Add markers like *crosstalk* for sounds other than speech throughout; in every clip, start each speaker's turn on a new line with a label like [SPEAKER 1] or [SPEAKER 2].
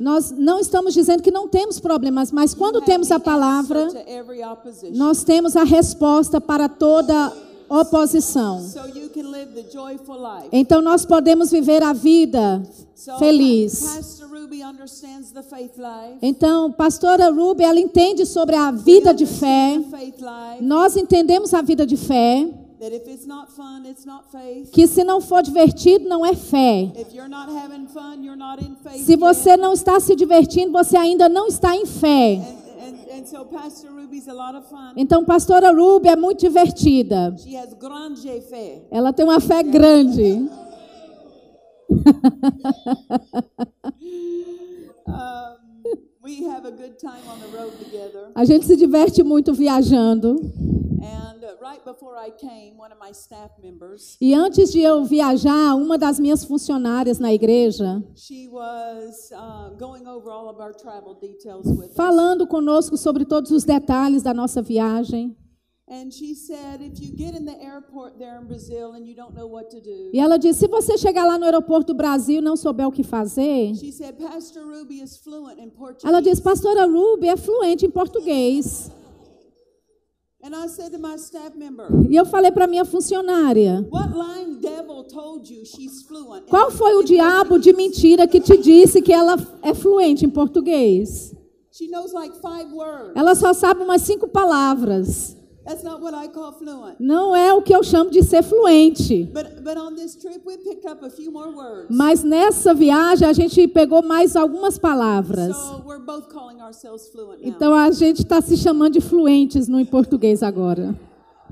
[SPEAKER 1] Nós não estamos dizendo que não temos problemas, mas quando temos a palavra, nós temos a resposta para toda oposição. Então nós podemos viver a vida
[SPEAKER 2] So
[SPEAKER 1] feliz. Então, pastora Ruby, ela entende sobre a vida de fé. Nós entendemos a vida de fé, Que se não for divertido, não é fé. Se você não está se divertindo, você ainda não está em fé. Então, pastora Ruby é muito divertida. Ela tem uma fé grande.
[SPEAKER 2] Have *laughs* a good time on the road together.
[SPEAKER 1] A gente se diverte muito viajando. E antes de eu viajar, uma das minhas funcionárias na igreja,
[SPEAKER 2] uh,
[SPEAKER 1] falando conosco sobre todos os detalhes da nossa viagem.
[SPEAKER 2] And she said, if you get in the airport there in Brazil and you don't know what to do,
[SPEAKER 1] E ela disse: se você chegar lá no aeroporto do Brasil e não souber o que fazer, ela disse: Pastora Ruby é fluente em português.
[SPEAKER 2] And I said to my staff member,
[SPEAKER 1] E eu falei para minha funcionária:
[SPEAKER 2] what lying devil told you she's fluent? in-
[SPEAKER 1] qual foi o diabo de mentira que te disse que ela é fluente em português?
[SPEAKER 2] She knows like five words.
[SPEAKER 1] Ela só sabe umas cinco palavras.
[SPEAKER 2] That's not what I call fluent.
[SPEAKER 1] Não é o que eu chamo de ser fluente.
[SPEAKER 2] But but on this trip we picked up a few more words.
[SPEAKER 1] Mas nessa viagem a gente pegou mais algumas palavras.
[SPEAKER 2] So we're both calling ourselves fluent now.
[SPEAKER 1] Então a gente está se chamando de fluentes no em português agora.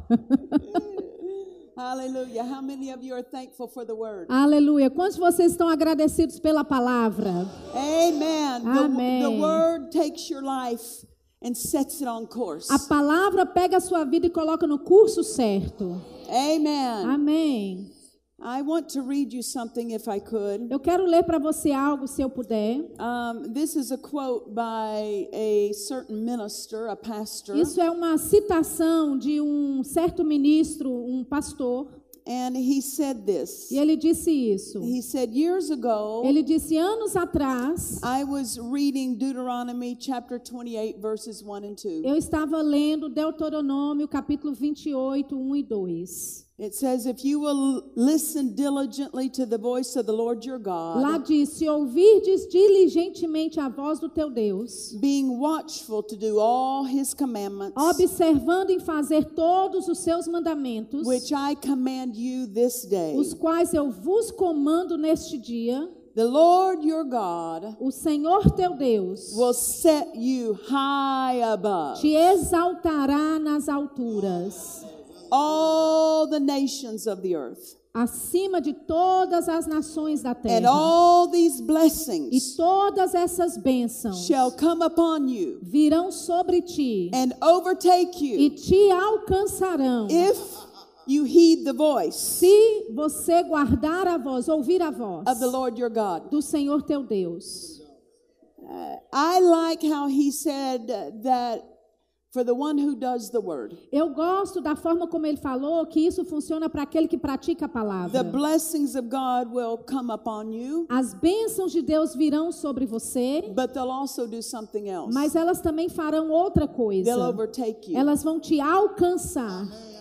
[SPEAKER 1] *laughs*
[SPEAKER 2] Hallelujah. How many of you are thankful for the word?
[SPEAKER 1] Aleluia. Quantos de vocês estão agradecidos pela palavra?
[SPEAKER 2] Amen. The-
[SPEAKER 1] Amen.
[SPEAKER 2] The, word takes your life and sets it on course.
[SPEAKER 1] A palavra pega a sua vida e coloca no curso certo.
[SPEAKER 2] Amen.
[SPEAKER 1] Amém.
[SPEAKER 2] I want to read you something if I could.
[SPEAKER 1] Eu quero ler para você algo, se eu puder.
[SPEAKER 2] Um, this is a quote by a certain minister, a pastor,
[SPEAKER 1] Isso é uma citação de um certo ministro, um pastor,
[SPEAKER 2] and he said this.
[SPEAKER 1] e ele disse isso.
[SPEAKER 2] He said, Years ago,
[SPEAKER 1] Ele disse anos atrás,
[SPEAKER 2] I was reading Deuteronomy chapter 28, verses 1 and 2.
[SPEAKER 1] eu estava lendo Deuteronômio capítulo 28, 1 e 2.
[SPEAKER 2] It says, If you will listen diligently to the voice of the Lord your
[SPEAKER 1] Lá
[SPEAKER 2] God,
[SPEAKER 1] diz: Se ouvirdes diligentemente a voz do teu Deus,
[SPEAKER 2] being watchful to do all his commandments,
[SPEAKER 1] observando em fazer todos os seus mandamentos,
[SPEAKER 2] which I command you this day,
[SPEAKER 1] os quais eu vos comando neste dia,
[SPEAKER 2] the Lord your God
[SPEAKER 1] o Senhor teu Deus
[SPEAKER 2] will set you high above.
[SPEAKER 1] te exaltará nas alturas,
[SPEAKER 2] all the nations of the earth.
[SPEAKER 1] acima de todas as nações da
[SPEAKER 2] And
[SPEAKER 1] terra.
[SPEAKER 2] all these
[SPEAKER 1] E todas essas bênçãos
[SPEAKER 2] shall come upon you
[SPEAKER 1] virão sobre ti
[SPEAKER 2] and overtake
[SPEAKER 1] e
[SPEAKER 2] you
[SPEAKER 1] te alcançarão.
[SPEAKER 2] if you heed the voice
[SPEAKER 1] Se você guardar a voz, ouvir a voz
[SPEAKER 2] of the Lord your God.
[SPEAKER 1] do Senhor teu Deus.
[SPEAKER 2] I like how he said that for the one who does the word,
[SPEAKER 1] Eu gosto da forma como ele falou que isso funciona para aquele que pratica a
[SPEAKER 2] the
[SPEAKER 1] palavra.
[SPEAKER 2] blessings of God will come upon you,
[SPEAKER 1] As bênçãos de Deus virão sobre você,
[SPEAKER 2] but they'll also do something else.
[SPEAKER 1] mas elas também farão outra coisa.
[SPEAKER 2] They'll overtake you.
[SPEAKER 1] Elas vão te alcançar.
[SPEAKER 2] If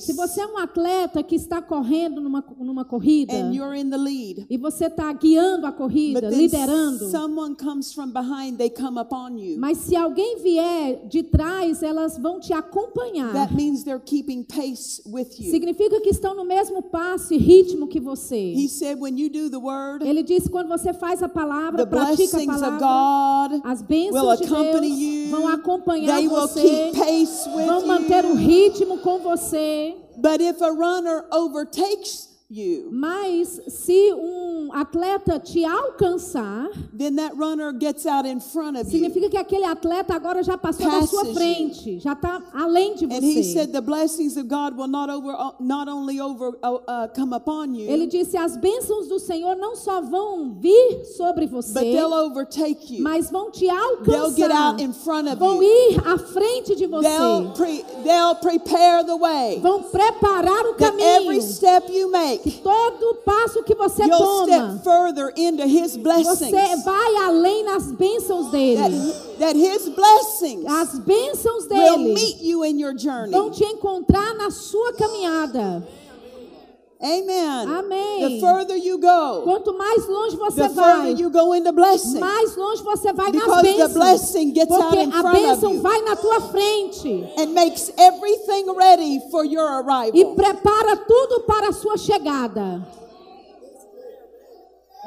[SPEAKER 1] Se você é um atleta que está correndo numa, numa corrida
[SPEAKER 2] and you're in the lead,
[SPEAKER 1] e você está guiando a corrida, liderando,
[SPEAKER 2] someone comes from behind, they come upon you.
[SPEAKER 1] mas se alguém vier de trás, elas vão te acompanhar.
[SPEAKER 2] That means they're keeping pace with you.
[SPEAKER 1] Significa que estão no mesmo passo e ritmo que você.
[SPEAKER 2] He said, when you do the word,
[SPEAKER 1] Ele disse quando você faz a palavra,
[SPEAKER 2] the
[SPEAKER 1] pratica a
[SPEAKER 2] blessings of
[SPEAKER 1] palavra,
[SPEAKER 2] God
[SPEAKER 1] as
[SPEAKER 2] will
[SPEAKER 1] bênçãos de
[SPEAKER 2] accompany
[SPEAKER 1] Deus
[SPEAKER 2] you.
[SPEAKER 1] vão acompanhar
[SPEAKER 2] They will
[SPEAKER 1] você,
[SPEAKER 2] keep pace
[SPEAKER 1] vão manter o
[SPEAKER 2] you.
[SPEAKER 1] ritmo com você.
[SPEAKER 2] But if a runner overtakes you,
[SPEAKER 1] Mas se um atleta te alcançar,
[SPEAKER 2] then that runner gets out in front of you.
[SPEAKER 1] significa que aquele atleta agora já passou da sua
[SPEAKER 2] Passes you.
[SPEAKER 1] frente, já está além de
[SPEAKER 2] And he
[SPEAKER 1] você.
[SPEAKER 2] said the blessings of God will not over, not only over uh, uh, come upon you,
[SPEAKER 1] Ele disse: as bênçãos do Senhor não só vão vir sobre
[SPEAKER 2] but
[SPEAKER 1] você,
[SPEAKER 2] they'll overtake you.
[SPEAKER 1] mas vão te
[SPEAKER 2] They'll get
[SPEAKER 1] alcançar.
[SPEAKER 2] out in front of
[SPEAKER 1] Vão
[SPEAKER 2] you.
[SPEAKER 1] ir à frente de você.
[SPEAKER 2] They'll pre, they'll prepare the way
[SPEAKER 1] Vão preparar o
[SPEAKER 2] that every
[SPEAKER 1] caminho.
[SPEAKER 2] step you make,
[SPEAKER 1] Todo passo que você
[SPEAKER 2] you'll
[SPEAKER 1] toma,
[SPEAKER 2] step further into His blessings.
[SPEAKER 1] Você vai além nas bênçãos
[SPEAKER 2] That,
[SPEAKER 1] dele.
[SPEAKER 2] that His blessings
[SPEAKER 1] As bênçãos
[SPEAKER 2] will
[SPEAKER 1] dele
[SPEAKER 2] meet you in your journey.
[SPEAKER 1] vão te encontrar na sua caminhada.
[SPEAKER 2] Amen.
[SPEAKER 1] Amém.
[SPEAKER 2] The further you go,
[SPEAKER 1] Quanto mais longe você
[SPEAKER 2] the
[SPEAKER 1] vai,
[SPEAKER 2] further you go into blessing.
[SPEAKER 1] mais longe você vai
[SPEAKER 2] gets out
[SPEAKER 1] Porque
[SPEAKER 2] in
[SPEAKER 1] a bênção vai na tua frente
[SPEAKER 2] and makes everything ready for your
[SPEAKER 1] e prepara tudo para a sua chegada.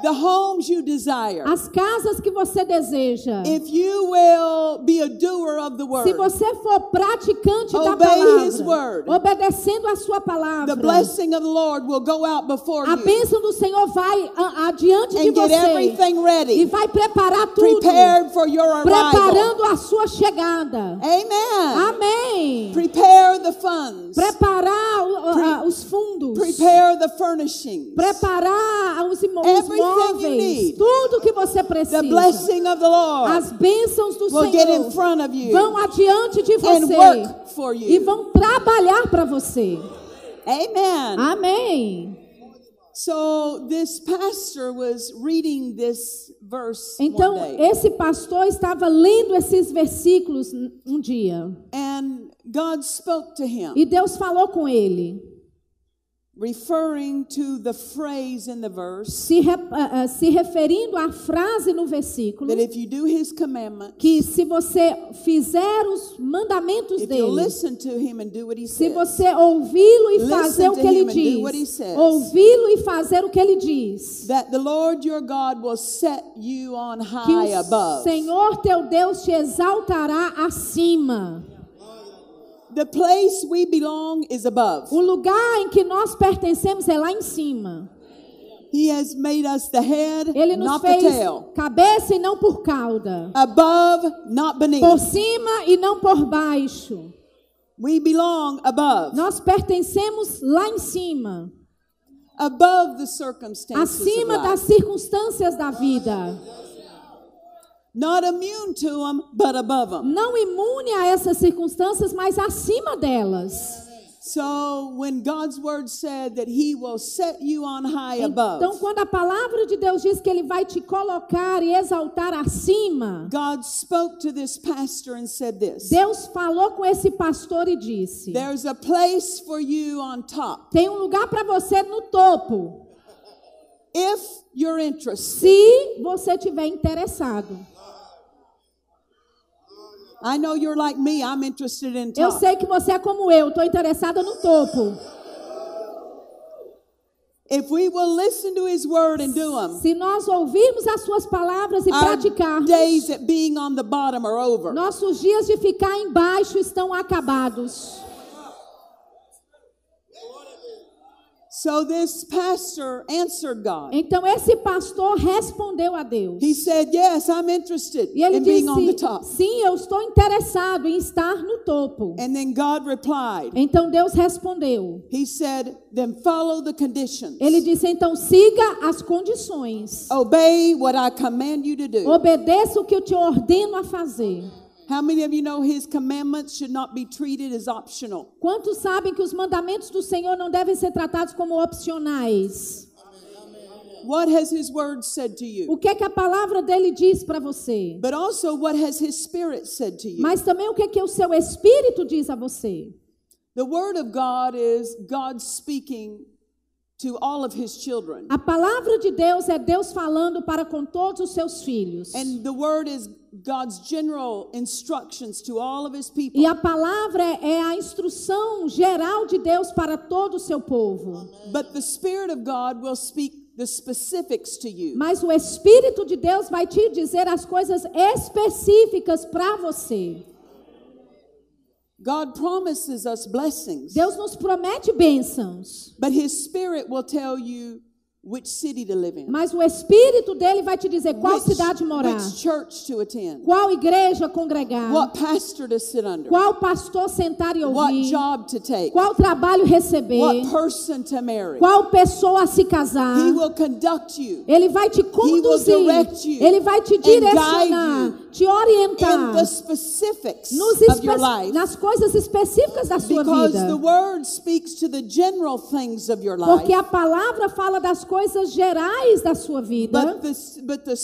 [SPEAKER 2] The homes you desire.
[SPEAKER 1] As casas que você deseja.
[SPEAKER 2] If you will be a doer of the
[SPEAKER 1] Se
[SPEAKER 2] word,
[SPEAKER 1] você for praticante da
[SPEAKER 2] Obey his
[SPEAKER 1] palavra,
[SPEAKER 2] word.
[SPEAKER 1] obedecendo a sua
[SPEAKER 2] the
[SPEAKER 1] palavra,
[SPEAKER 2] blessing of the Lord will go out before
[SPEAKER 1] a
[SPEAKER 2] you
[SPEAKER 1] bênção do Senhor vai adiante de você
[SPEAKER 2] everything
[SPEAKER 1] e
[SPEAKER 2] ready,
[SPEAKER 1] vai preparar tudo,
[SPEAKER 2] prepared for your arrival.
[SPEAKER 1] preparando a sua chegada.
[SPEAKER 2] Amen.
[SPEAKER 1] Amém.
[SPEAKER 2] Prepare the funds.
[SPEAKER 1] Preparar o-
[SPEAKER 2] Pre-
[SPEAKER 1] os fundos,
[SPEAKER 2] Prepare the furnishings.
[SPEAKER 1] preparar os, imo-
[SPEAKER 2] need.
[SPEAKER 1] tudo que você
[SPEAKER 2] The
[SPEAKER 1] precisa.
[SPEAKER 2] blessing of the Lord
[SPEAKER 1] As bênçãos do Senhor
[SPEAKER 2] front of you
[SPEAKER 1] vão adiante de
[SPEAKER 2] and
[SPEAKER 1] você e vão trabalhar para você.
[SPEAKER 2] Amen.
[SPEAKER 1] Amém.
[SPEAKER 2] So this pastor was reading this verse
[SPEAKER 1] Então,
[SPEAKER 2] one day,
[SPEAKER 1] esse pastor estava lendo esses versículos um dia.
[SPEAKER 2] and God spoke to him,
[SPEAKER 1] E Deus falou com ele,
[SPEAKER 2] referring to the phrase in the verse
[SPEAKER 1] se, re- ah, ah, se referindo à frase no versículo,
[SPEAKER 2] that if you do His
[SPEAKER 1] que se você fizer os mandamentos dele,
[SPEAKER 2] listen to Him and do what He
[SPEAKER 1] se
[SPEAKER 2] says,
[SPEAKER 1] você ouvi-lo e fazer o que ele diz, ouvi-lo e fazer o que ele diz,
[SPEAKER 2] that the Lord your God will set you on
[SPEAKER 1] que
[SPEAKER 2] high
[SPEAKER 1] o
[SPEAKER 2] above.
[SPEAKER 1] Senhor teu Deus te exaltará acima.
[SPEAKER 2] The place we belong is above.
[SPEAKER 1] O lugar em que nós pertencemos é lá em cima.
[SPEAKER 2] He has made us the head,
[SPEAKER 1] Ele nos
[SPEAKER 2] not the
[SPEAKER 1] fez
[SPEAKER 2] tail.
[SPEAKER 1] cabeça e não por cauda.
[SPEAKER 2] Above, not beneath.
[SPEAKER 1] Por cima e não por baixo.
[SPEAKER 2] We belong above.
[SPEAKER 1] Nós pertencemos lá em cima.
[SPEAKER 2] Above the circumstances
[SPEAKER 1] Acima
[SPEAKER 2] of
[SPEAKER 1] das circunstâncias da vida.
[SPEAKER 2] Not immune to them, but above them.
[SPEAKER 1] Não imune a essas circunstâncias, mas acima delas.
[SPEAKER 2] So when God's word said that He will set you on high above,
[SPEAKER 1] Então, quando a palavra de Deus diz que Ele vai te colocar e exaltar acima,
[SPEAKER 2] God spoke to this pastor and said this
[SPEAKER 1] Deus falou com esse pastor e disse:
[SPEAKER 2] There's a place for you on top.
[SPEAKER 1] tem um lugar para você no topo,
[SPEAKER 2] If you're interested,
[SPEAKER 1] se você tiver interessado.
[SPEAKER 2] I know you're like me, I'm interested in
[SPEAKER 1] Eu
[SPEAKER 2] top.
[SPEAKER 1] sei que você é como eu, estou interessada no topo.
[SPEAKER 2] If we will listen to His word and do them,
[SPEAKER 1] Se nós ouvirmos as suas palavras e praticarmos,
[SPEAKER 2] days at being on the bottom are over.
[SPEAKER 1] nossos dias de ficar embaixo estão acabados.
[SPEAKER 2] So this pastor answered God.
[SPEAKER 1] Então esse pastor respondeu a Deus.
[SPEAKER 2] He said, Yes, I'm interested
[SPEAKER 1] E ele
[SPEAKER 2] in being on the
[SPEAKER 1] disse:
[SPEAKER 2] top.
[SPEAKER 1] Sim, eu estou interessado em estar no topo.
[SPEAKER 2] And then God replied,
[SPEAKER 1] Então Deus respondeu.
[SPEAKER 2] He said, Then follow the conditions.
[SPEAKER 1] Ele disse: Então siga as condições.
[SPEAKER 2] Obey what I command you to do.
[SPEAKER 1] Obedeça o que eu te ordeno a fazer.
[SPEAKER 2] How many of you know His commandments should not be treated as optional?
[SPEAKER 1] Quantos sabem que os mandamentos do Senhor não devem ser tratados como opcionais?
[SPEAKER 2] What has His word said to you?
[SPEAKER 1] O que é que a palavra dele diz para você?
[SPEAKER 2] But also, what has His Spirit said to you?
[SPEAKER 1] Mas também o que é que o seu espírito diz a você?
[SPEAKER 2] The Word of God is God speaking to all of His children.
[SPEAKER 1] A palavra de Deus é Deus falando para com todos os seus filhos.
[SPEAKER 2] And the Word is God's general instructions to all of His people.
[SPEAKER 1] E a palavra é a instrução geral de Deus para todo o seu povo.
[SPEAKER 2] But the Spirit of God will speak the specifics to you.
[SPEAKER 1] Mas o Espírito de Deus vai te dizer as coisas específicas para você.
[SPEAKER 2] God promises us blessings,
[SPEAKER 1] Deus nos promete bênçãos.
[SPEAKER 2] but His Spirit will tell you which city to live in,
[SPEAKER 1] Mas o Espírito dele vai te dizer qual
[SPEAKER 2] which,
[SPEAKER 1] cidade morar,
[SPEAKER 2] which church to attend,
[SPEAKER 1] qual igreja congregar,
[SPEAKER 2] what pastor to sit under,
[SPEAKER 1] qual pastor sentar e
[SPEAKER 2] what
[SPEAKER 1] ouvir,
[SPEAKER 2] job to take,
[SPEAKER 1] qual trabalho receber,
[SPEAKER 2] what person to marry.
[SPEAKER 1] qual pessoa a se casar.
[SPEAKER 2] He will conduct you
[SPEAKER 1] Ele vai te conduzir,
[SPEAKER 2] direct you
[SPEAKER 1] ele vai te direcionar, te
[SPEAKER 2] in
[SPEAKER 1] orientar
[SPEAKER 2] the specifics
[SPEAKER 1] nos
[SPEAKER 2] of your life.
[SPEAKER 1] nas coisas específicas da sua
[SPEAKER 2] Because
[SPEAKER 1] vida.
[SPEAKER 2] the word speaks to the general things of your life.
[SPEAKER 1] Porque a palavra fala das coisas gerais da sua vida,
[SPEAKER 2] but the, but the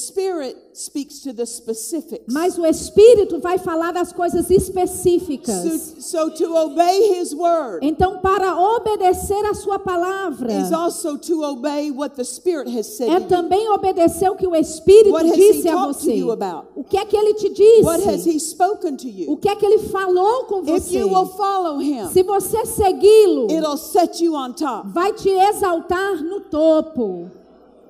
[SPEAKER 2] speaks to the specifics.
[SPEAKER 1] mas o Espírito vai falar das coisas específicas.
[SPEAKER 2] So, so to obey His word
[SPEAKER 1] Então, para obedecer a sua palavra,
[SPEAKER 2] is also to obey what the Spirit has said
[SPEAKER 1] é também obedecer o que o Espírito
[SPEAKER 2] What has
[SPEAKER 1] disse
[SPEAKER 2] he
[SPEAKER 1] a você.
[SPEAKER 2] you about?
[SPEAKER 1] O que é que ele te
[SPEAKER 2] What has
[SPEAKER 1] disse?
[SPEAKER 2] He spoken to
[SPEAKER 1] O
[SPEAKER 2] you?
[SPEAKER 1] que é que ele falou com
[SPEAKER 2] If
[SPEAKER 1] você?
[SPEAKER 2] you will follow Him,
[SPEAKER 1] Se você segui-lo,
[SPEAKER 2] it'll set you on top.
[SPEAKER 1] vai te exaltar no topo.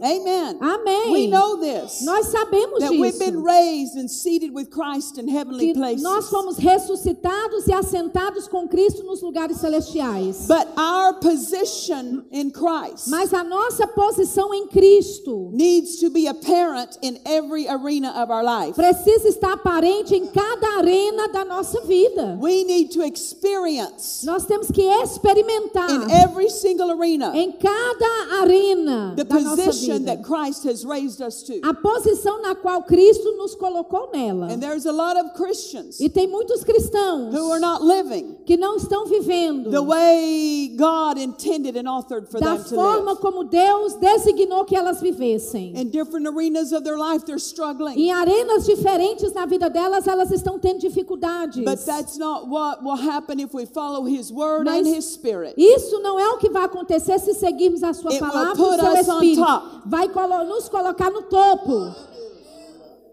[SPEAKER 2] Amen.
[SPEAKER 1] Amém.
[SPEAKER 2] We know this.
[SPEAKER 1] Nós sabemos
[SPEAKER 2] That we've been
[SPEAKER 1] disso.
[SPEAKER 2] raised and seated with Christ in heavenly
[SPEAKER 1] Que
[SPEAKER 2] places.
[SPEAKER 1] nós fomos ressuscitados e assentados com Cristo nos lugares celestiais.
[SPEAKER 2] But our position in Christ
[SPEAKER 1] Mas a nossa posição em Cristo
[SPEAKER 2] needs to be apparent in every arena of our life.
[SPEAKER 1] precisa estar aparente em cada arena da nossa vida.
[SPEAKER 2] We need to experience
[SPEAKER 1] Nós temos que experimentar
[SPEAKER 2] in every single arena
[SPEAKER 1] em cada arena da nossa
[SPEAKER 2] position that Christ has raised us to.
[SPEAKER 1] a posição na qual Cristo nos colocou nela.
[SPEAKER 2] And there's a lot of Christians
[SPEAKER 1] E tem muitos cristãos
[SPEAKER 2] who are not living
[SPEAKER 1] que não estão vivendo
[SPEAKER 2] the way God intended and authored for
[SPEAKER 1] da
[SPEAKER 2] them to
[SPEAKER 1] forma
[SPEAKER 2] live.
[SPEAKER 1] como Deus designou que elas vivessem.
[SPEAKER 2] In different arenas of their life, they're struggling.
[SPEAKER 1] Em arenas diferentes na vida delas, elas estão tendo dificuldades.
[SPEAKER 2] But that's not what will happen if we follow His Word
[SPEAKER 1] Mas
[SPEAKER 2] and His Spirit.
[SPEAKER 1] Isso não é o que vai acontecer se seguirmos a sua
[SPEAKER 2] It
[SPEAKER 1] palavra e o seu espírito. Vai nos colocar no topo.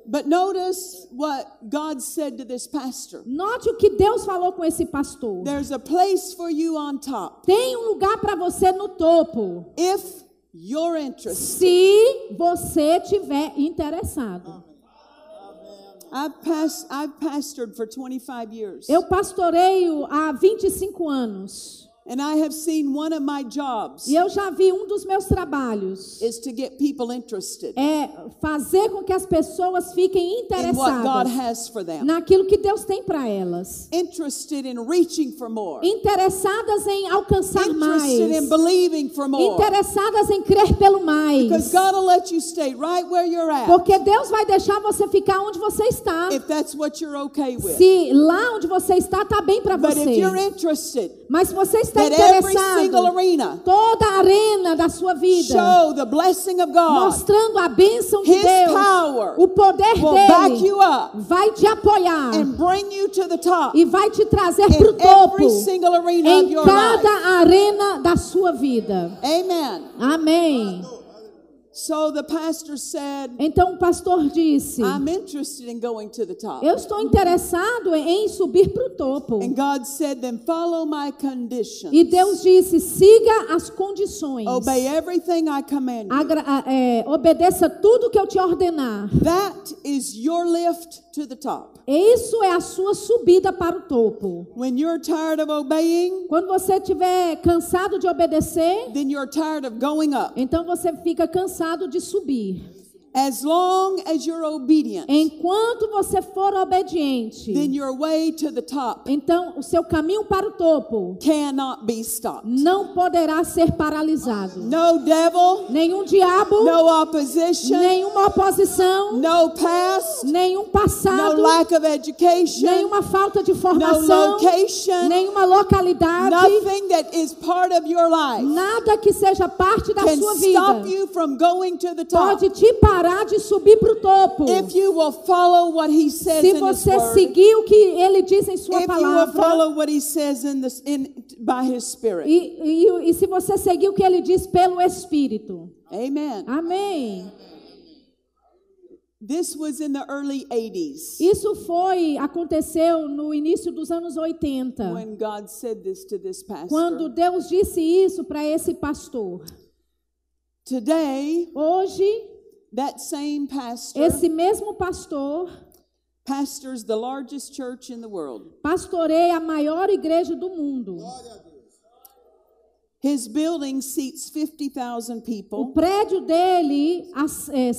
[SPEAKER 2] But notice what God said to this pastor.
[SPEAKER 1] Note o que Deus falou com esse pastor.
[SPEAKER 2] There's a place for you on top
[SPEAKER 1] Tem um lugar para você no topo.
[SPEAKER 2] if you're interested.
[SPEAKER 1] Se você tiver interessado.
[SPEAKER 2] I've, past, I've pastored for 25 years,
[SPEAKER 1] Eu pastoreio há 25 anos.
[SPEAKER 2] And I have seen one of my jobs
[SPEAKER 1] E eu já vi um dos meus trabalhos
[SPEAKER 2] is to get people interested
[SPEAKER 1] é fazer com que as pessoas fiquem
[SPEAKER 2] in what God
[SPEAKER 1] interessadas
[SPEAKER 2] has for them,
[SPEAKER 1] naquilo que Deus tem para elas.
[SPEAKER 2] interested in reaching for more,
[SPEAKER 1] Interessadas em alcançar
[SPEAKER 2] interested in
[SPEAKER 1] mais.
[SPEAKER 2] believing for more.
[SPEAKER 1] Interessadas em crer pelo mais.
[SPEAKER 2] Because God will let you stay right where you're at
[SPEAKER 1] Porque Deus vai deixar você ficar onde você está.
[SPEAKER 2] if that's what you're okay with.
[SPEAKER 1] Se lá onde você está tá bem para
[SPEAKER 2] But if
[SPEAKER 1] você.
[SPEAKER 2] you're interested
[SPEAKER 1] Mas se você está
[SPEAKER 2] that
[SPEAKER 1] interessado, toda a arena da sua vida,
[SPEAKER 2] show the blessing of God
[SPEAKER 1] mostrando a bênção de
[SPEAKER 2] His
[SPEAKER 1] Deus,
[SPEAKER 2] power
[SPEAKER 1] o poder
[SPEAKER 2] will back
[SPEAKER 1] dele
[SPEAKER 2] you up
[SPEAKER 1] vai te apoiar
[SPEAKER 2] and bring you to the top
[SPEAKER 1] e vai te trazer para o topo
[SPEAKER 2] every single arena of
[SPEAKER 1] em
[SPEAKER 2] your
[SPEAKER 1] cada
[SPEAKER 2] life.
[SPEAKER 1] arena da sua vida.
[SPEAKER 2] Amen.
[SPEAKER 1] Amém.
[SPEAKER 2] So the pastor said,
[SPEAKER 1] Então o pastor disse:
[SPEAKER 2] I'm interested in going to the top.
[SPEAKER 1] Eu estou interessado em subir para o topo.
[SPEAKER 2] And God said, then follow my conditions.
[SPEAKER 1] E Deus disse: siga as condições.
[SPEAKER 2] Obey everything I command you.
[SPEAKER 1] Agra- é, obedeça tudo que eu te ordenar.
[SPEAKER 2] That is your lift to the top.
[SPEAKER 1] Isso é a sua subida para o topo.
[SPEAKER 2] When you're tired of obeying,
[SPEAKER 1] Quando você estiver cansado de obedecer,
[SPEAKER 2] then you're tired of going up.
[SPEAKER 1] então você fica cansado de subir.
[SPEAKER 2] As long as you're obedient,
[SPEAKER 1] Enquanto você for obediente,
[SPEAKER 2] then your way to the top
[SPEAKER 1] então o seu caminho para o topo
[SPEAKER 2] cannot be stopped.
[SPEAKER 1] não poderá ser paralisado.
[SPEAKER 2] No devil,
[SPEAKER 1] Nenhum diabo,
[SPEAKER 2] no opposition,
[SPEAKER 1] nenhuma oposição,
[SPEAKER 2] no past,
[SPEAKER 1] nenhum
[SPEAKER 2] no
[SPEAKER 1] passado,
[SPEAKER 2] lack of education,
[SPEAKER 1] nenhuma falta de
[SPEAKER 2] no
[SPEAKER 1] formação,
[SPEAKER 2] location,
[SPEAKER 1] nenhuma localidade,
[SPEAKER 2] nothing that is part of your life
[SPEAKER 1] nada que seja parte da sua
[SPEAKER 2] stop
[SPEAKER 1] vida
[SPEAKER 2] you from going to the top.
[SPEAKER 1] pode te parar de subir para o topo.
[SPEAKER 2] If you will follow what he says
[SPEAKER 1] Se você seguir o que ele diz em sua palavra, e se você seguir o que ele diz pelo Espírito.
[SPEAKER 2] Amen.
[SPEAKER 1] Amém.
[SPEAKER 2] This was in the early 80s
[SPEAKER 1] Isso foi, aconteceu no início dos anos 80.
[SPEAKER 2] when God said this to this pastor.
[SPEAKER 1] Quando Deus disse isso para esse pastor.
[SPEAKER 2] Today,
[SPEAKER 1] Hoje,
[SPEAKER 2] that same pastor
[SPEAKER 1] esse mesmo pastor
[SPEAKER 2] pastors the largest church in the world.
[SPEAKER 1] pastoreia a maior igreja do mundo.
[SPEAKER 2] His building seats 50,000
[SPEAKER 1] O
[SPEAKER 2] people,
[SPEAKER 1] prédio dele as- é,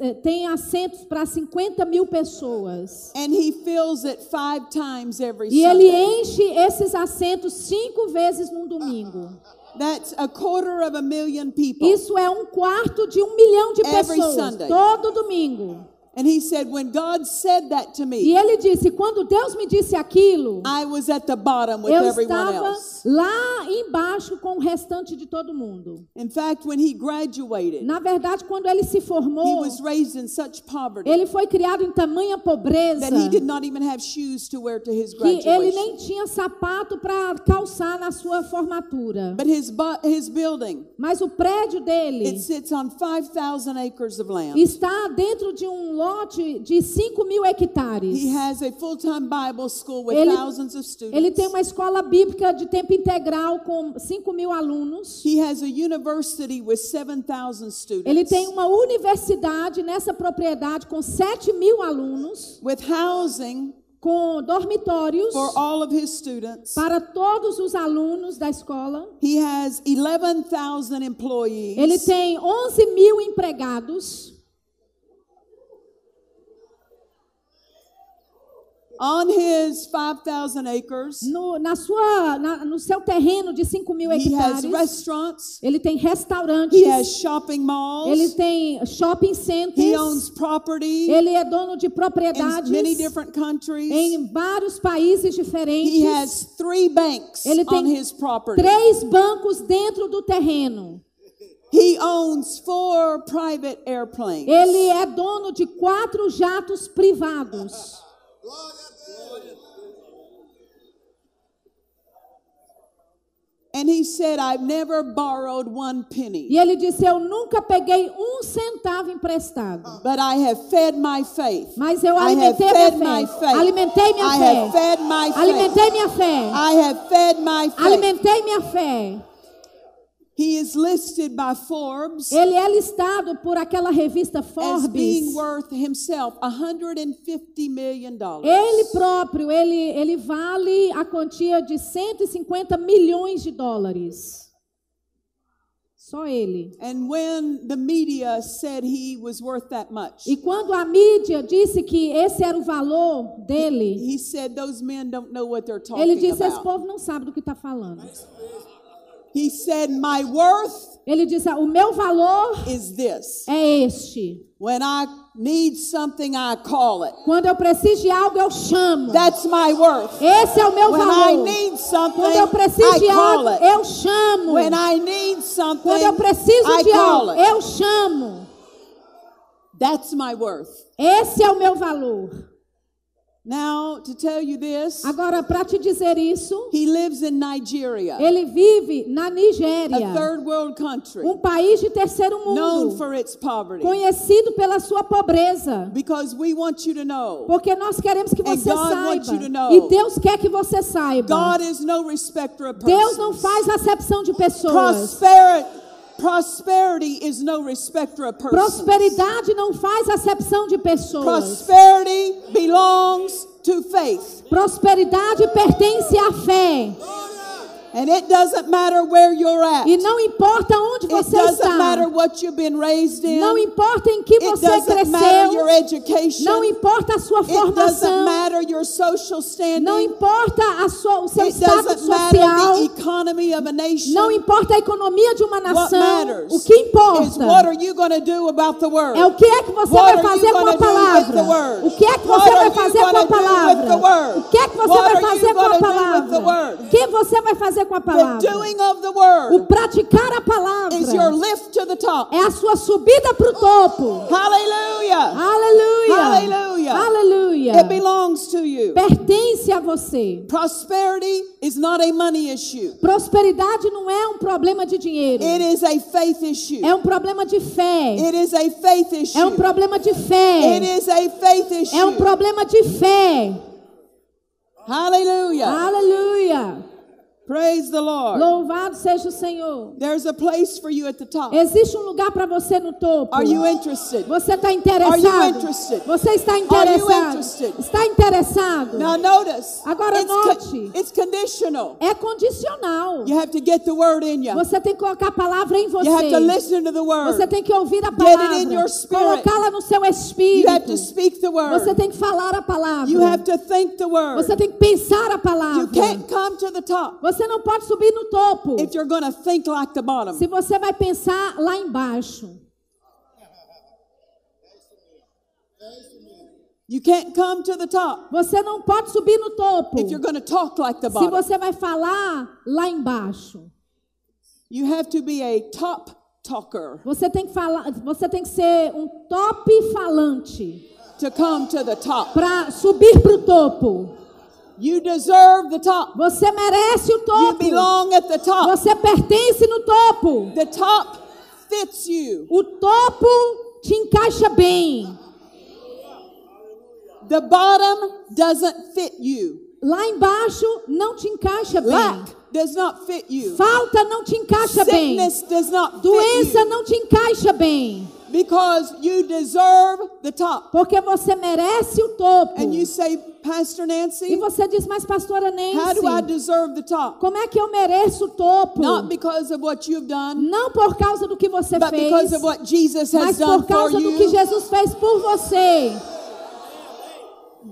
[SPEAKER 1] é, tem assentos para 50 mil pessoas.
[SPEAKER 2] and he fills it five times every
[SPEAKER 1] E ele enche esses assentos cinco vezes num domingo. *laughs*
[SPEAKER 2] That's a quarter of a million people.
[SPEAKER 1] Isso é um quarto de um milhão de
[SPEAKER 2] Every
[SPEAKER 1] pessoas.
[SPEAKER 2] Sunday.
[SPEAKER 1] Todo domingo.
[SPEAKER 2] And he said, when God said that to
[SPEAKER 1] E
[SPEAKER 2] me,
[SPEAKER 1] ele disse: quando Deus me disse aquilo,
[SPEAKER 2] I was at the bottom with
[SPEAKER 1] eu
[SPEAKER 2] everyone
[SPEAKER 1] estava
[SPEAKER 2] else.
[SPEAKER 1] Lá embaixo com o restante de todo mundo.
[SPEAKER 2] In fact, when he graduated,
[SPEAKER 1] Na verdade, quando ele se
[SPEAKER 2] he
[SPEAKER 1] formou,
[SPEAKER 2] was raised in such poverty
[SPEAKER 1] ele foi criado em tamanha pobreza
[SPEAKER 2] that he did not even have shoes to wear to his
[SPEAKER 1] que ele nem tinha sapato para calçar na sua formatura.
[SPEAKER 2] But his, his building,
[SPEAKER 1] Mas o prédio dele
[SPEAKER 2] it sits on 5,000 acres of land.
[SPEAKER 1] está dentro de um lote de 5 mil hectares.
[SPEAKER 2] He has a full-time Bible school with
[SPEAKER 1] Ele-
[SPEAKER 2] thousands of students.
[SPEAKER 1] Ele tem uma escola bíblica de tempo integral com 5 mil alunos.
[SPEAKER 2] He has a university with 7,000 students.
[SPEAKER 1] Ele tem uma universidade nessa propriedade com 7 mil alunos,
[SPEAKER 2] with housing
[SPEAKER 1] com dormitórios
[SPEAKER 2] for all of his students.
[SPEAKER 1] para todos os alunos da escola.
[SPEAKER 2] He has 11,000 employees.
[SPEAKER 1] Ele tem 11 mil empregados.
[SPEAKER 2] On his 5,000 acres,
[SPEAKER 1] No, na sua, na- no seu terreno de 5 mil
[SPEAKER 2] he has
[SPEAKER 1] hectares,
[SPEAKER 2] restaurants.
[SPEAKER 1] ele tem restaurantes,
[SPEAKER 2] He has shopping malls.
[SPEAKER 1] ele tem shopping
[SPEAKER 2] He
[SPEAKER 1] centers,
[SPEAKER 2] owns property
[SPEAKER 1] ele é dono de
[SPEAKER 2] in
[SPEAKER 1] propriedades
[SPEAKER 2] many different countries.
[SPEAKER 1] em vários países
[SPEAKER 2] He
[SPEAKER 1] diferentes.
[SPEAKER 2] has three banks
[SPEAKER 1] Ele tem
[SPEAKER 2] on his property.
[SPEAKER 1] Três bancos dentro do terreno.
[SPEAKER 2] He owns four private airplanes.
[SPEAKER 1] Ele é dono de quatro jatos privados.
[SPEAKER 2] And he said, I've never borrowed one penny,
[SPEAKER 1] E ele disse: Eu nunca peguei um centavo emprestado.
[SPEAKER 2] but I have fed my faith.
[SPEAKER 1] Mas eu
[SPEAKER 2] I have
[SPEAKER 1] alimentei minha fé. Alimentei minha
[SPEAKER 2] I
[SPEAKER 1] fé.
[SPEAKER 2] have fed my faith.
[SPEAKER 1] Alimentei minha fé.
[SPEAKER 2] I have fed my faith.
[SPEAKER 1] Alimentei minha fé.
[SPEAKER 2] He is listed by Forbes
[SPEAKER 1] Ele é listado por aquela revista
[SPEAKER 2] as being
[SPEAKER 1] Forbes.
[SPEAKER 2] worth himself 150 million dollars.
[SPEAKER 1] Ele próprio, ele, ele vale a quantia de 150 milhões de dólares. Só ele.
[SPEAKER 2] And when the media said he was worth that much,
[SPEAKER 1] E quando a mídia disse que esse era o valor dele,
[SPEAKER 2] he said those men don't know what they're
[SPEAKER 1] ele
[SPEAKER 2] talking
[SPEAKER 1] disse: Esse
[SPEAKER 2] about.
[SPEAKER 1] povo não sabe do que está falando.
[SPEAKER 2] He said, "My worth
[SPEAKER 1] Ele disse: O meu valor
[SPEAKER 2] is this.
[SPEAKER 1] é este.
[SPEAKER 2] When I need something, I call it.
[SPEAKER 1] Quando eu preciso de algo, eu chamo.
[SPEAKER 2] That's my worth.
[SPEAKER 1] Esse é o meu
[SPEAKER 2] When I
[SPEAKER 1] valor.
[SPEAKER 2] need something,
[SPEAKER 1] Quando eu preciso
[SPEAKER 2] I
[SPEAKER 1] de algo,
[SPEAKER 2] it.
[SPEAKER 1] eu chamo.
[SPEAKER 2] When I need something,
[SPEAKER 1] Quando eu preciso
[SPEAKER 2] I
[SPEAKER 1] de
[SPEAKER 2] call
[SPEAKER 1] algo,
[SPEAKER 2] it.
[SPEAKER 1] eu chamo.
[SPEAKER 2] That's my worth.
[SPEAKER 1] Esse é o meu valor.
[SPEAKER 2] Now, to tell you this,
[SPEAKER 1] Agora, para te dizer isso,
[SPEAKER 2] he lives in Nigeria,
[SPEAKER 1] ele vive na
[SPEAKER 2] a
[SPEAKER 1] Nigéria,
[SPEAKER 2] third world country,
[SPEAKER 1] um país de terceiro
[SPEAKER 2] known
[SPEAKER 1] mundo,
[SPEAKER 2] for its poverty.
[SPEAKER 1] conhecido pela sua pobreza.
[SPEAKER 2] Because we want you to know,
[SPEAKER 1] Porque nós queremos que
[SPEAKER 2] And
[SPEAKER 1] você
[SPEAKER 2] God wants you to
[SPEAKER 1] saiba.
[SPEAKER 2] know.
[SPEAKER 1] E Deus quer que você saiba.
[SPEAKER 2] God is no respecter of
[SPEAKER 1] Deus não
[SPEAKER 2] persons.
[SPEAKER 1] faz acepção de pessoas.
[SPEAKER 2] Prosperity, prosperity is no respecter of persons.
[SPEAKER 1] Prosperidade não faz acepção de pessoas.
[SPEAKER 2] Prosperity belongs to faith.
[SPEAKER 1] Prosperidade pertence à fé.
[SPEAKER 2] And it doesn't matter where you're at.
[SPEAKER 1] E não importa onde você It
[SPEAKER 2] doesn't
[SPEAKER 1] está.
[SPEAKER 2] matter what you've been raised in.
[SPEAKER 1] Não importa em que
[SPEAKER 2] It
[SPEAKER 1] você
[SPEAKER 2] doesn't matter your education.
[SPEAKER 1] Não importa a sua
[SPEAKER 2] It doesn't matter your social standing.
[SPEAKER 1] Não importa a sua, o seu
[SPEAKER 2] It
[SPEAKER 1] status
[SPEAKER 2] doesn't matter
[SPEAKER 1] social.
[SPEAKER 2] the economy of a nation.
[SPEAKER 1] Não importa a economia de uma nação.
[SPEAKER 2] What matters
[SPEAKER 1] O que
[SPEAKER 2] is what are you going to do about the word?
[SPEAKER 1] é o que é que você
[SPEAKER 2] What
[SPEAKER 1] vai fazer com a
[SPEAKER 2] do with the
[SPEAKER 1] palavra.
[SPEAKER 2] word?
[SPEAKER 1] O que é que
[SPEAKER 2] What
[SPEAKER 1] você
[SPEAKER 2] are
[SPEAKER 1] vai fazer com a
[SPEAKER 2] do with the
[SPEAKER 1] palavra?
[SPEAKER 2] word?
[SPEAKER 1] O que é que você
[SPEAKER 2] What
[SPEAKER 1] vai fazer com a
[SPEAKER 2] do with the
[SPEAKER 1] palavra? O que você vai fazer com a
[SPEAKER 2] The
[SPEAKER 1] palavra?
[SPEAKER 2] doing of the
[SPEAKER 1] O praticar a palavra
[SPEAKER 2] is your lift to the top.
[SPEAKER 1] é a sua subida para o topo.
[SPEAKER 2] Hallelujah.
[SPEAKER 1] Aleluia.
[SPEAKER 2] Hallelujah.
[SPEAKER 1] Aleluia.
[SPEAKER 2] It belongs to you.
[SPEAKER 1] Pertence a você.
[SPEAKER 2] Prosperity is not a money issue.
[SPEAKER 1] Prosperidade não é um problema de dinheiro.
[SPEAKER 2] It is a faith issue.
[SPEAKER 1] É um problema de fé.
[SPEAKER 2] It is a faith issue.
[SPEAKER 1] É um problema de
[SPEAKER 2] It
[SPEAKER 1] fé.
[SPEAKER 2] is a faith issue.
[SPEAKER 1] É um problema de fé.
[SPEAKER 2] Hallelujah.
[SPEAKER 1] Aleluia.
[SPEAKER 2] Praise the Lord.
[SPEAKER 1] Louvado seja o Senhor.
[SPEAKER 2] There's a place for you at the top.
[SPEAKER 1] Existe um lugar para você no topo.
[SPEAKER 2] Are you interested?
[SPEAKER 1] Você está
[SPEAKER 2] Are you
[SPEAKER 1] interessado?
[SPEAKER 2] interested?
[SPEAKER 1] Você está
[SPEAKER 2] Are you
[SPEAKER 1] interessado?
[SPEAKER 2] interested?
[SPEAKER 1] Está interessado?
[SPEAKER 2] Now notice.
[SPEAKER 1] Agora
[SPEAKER 2] it's,
[SPEAKER 1] note.
[SPEAKER 2] it's conditional.
[SPEAKER 1] É condicional.
[SPEAKER 2] You have to get the word in you.
[SPEAKER 1] Você tem que colocar a palavra em
[SPEAKER 2] You have to
[SPEAKER 1] você.
[SPEAKER 2] listen to the word.
[SPEAKER 1] Você tem que ouvir a
[SPEAKER 2] Get it in
[SPEAKER 1] palavra.
[SPEAKER 2] your spirit.
[SPEAKER 1] Colocá-la no seu
[SPEAKER 2] You
[SPEAKER 1] espírito.
[SPEAKER 2] have to speak the word.
[SPEAKER 1] Você tem que falar a palavra.
[SPEAKER 2] You have to think the word.
[SPEAKER 1] Você tem que pensar a
[SPEAKER 2] You
[SPEAKER 1] palavra.
[SPEAKER 2] can't come to the top
[SPEAKER 1] Você não pode subir no topo
[SPEAKER 2] if you're to think like the bottom.
[SPEAKER 1] se você vai pensar lá embaixo.
[SPEAKER 2] You can't come to the top
[SPEAKER 1] Você não pode subir no topo
[SPEAKER 2] if you're to talk like the
[SPEAKER 1] se
[SPEAKER 2] bottom.
[SPEAKER 1] você vai falar lá embaixo.
[SPEAKER 2] You have to be a top talker
[SPEAKER 1] Você tem que falar, você tem que ser um top falante
[SPEAKER 2] to come to the top.
[SPEAKER 1] para subir para o topo.
[SPEAKER 2] You deserve the top.
[SPEAKER 1] Você merece o
[SPEAKER 2] You
[SPEAKER 1] topo.
[SPEAKER 2] belong at the top.
[SPEAKER 1] Você pertence no topo.
[SPEAKER 2] The top fits you.
[SPEAKER 1] O topo te encaixa bem.
[SPEAKER 2] The bottom doesn't fit you.
[SPEAKER 1] Lá embaixo não te encaixa bem.
[SPEAKER 2] Lack does not fit you.
[SPEAKER 1] Falta não te encaixa bem.
[SPEAKER 2] Sickness does not fit
[SPEAKER 1] Doença
[SPEAKER 2] you.
[SPEAKER 1] não te encaixa bem.
[SPEAKER 2] Because you deserve the top.
[SPEAKER 1] Porque você merece o topo.
[SPEAKER 2] And you say, Pastor
[SPEAKER 1] E
[SPEAKER 2] Nancy,
[SPEAKER 1] você diz, mas pastora
[SPEAKER 2] how do I
[SPEAKER 1] Nancy,
[SPEAKER 2] deserve the top?
[SPEAKER 1] como é que eu mereço o topo?
[SPEAKER 2] Not because of what you've done,
[SPEAKER 1] Não por causa do que você
[SPEAKER 2] but
[SPEAKER 1] fez,
[SPEAKER 2] because of what Jesus has
[SPEAKER 1] mas
[SPEAKER 2] done
[SPEAKER 1] por
[SPEAKER 2] for
[SPEAKER 1] causa do que
[SPEAKER 2] you.
[SPEAKER 1] Jesus fez por você.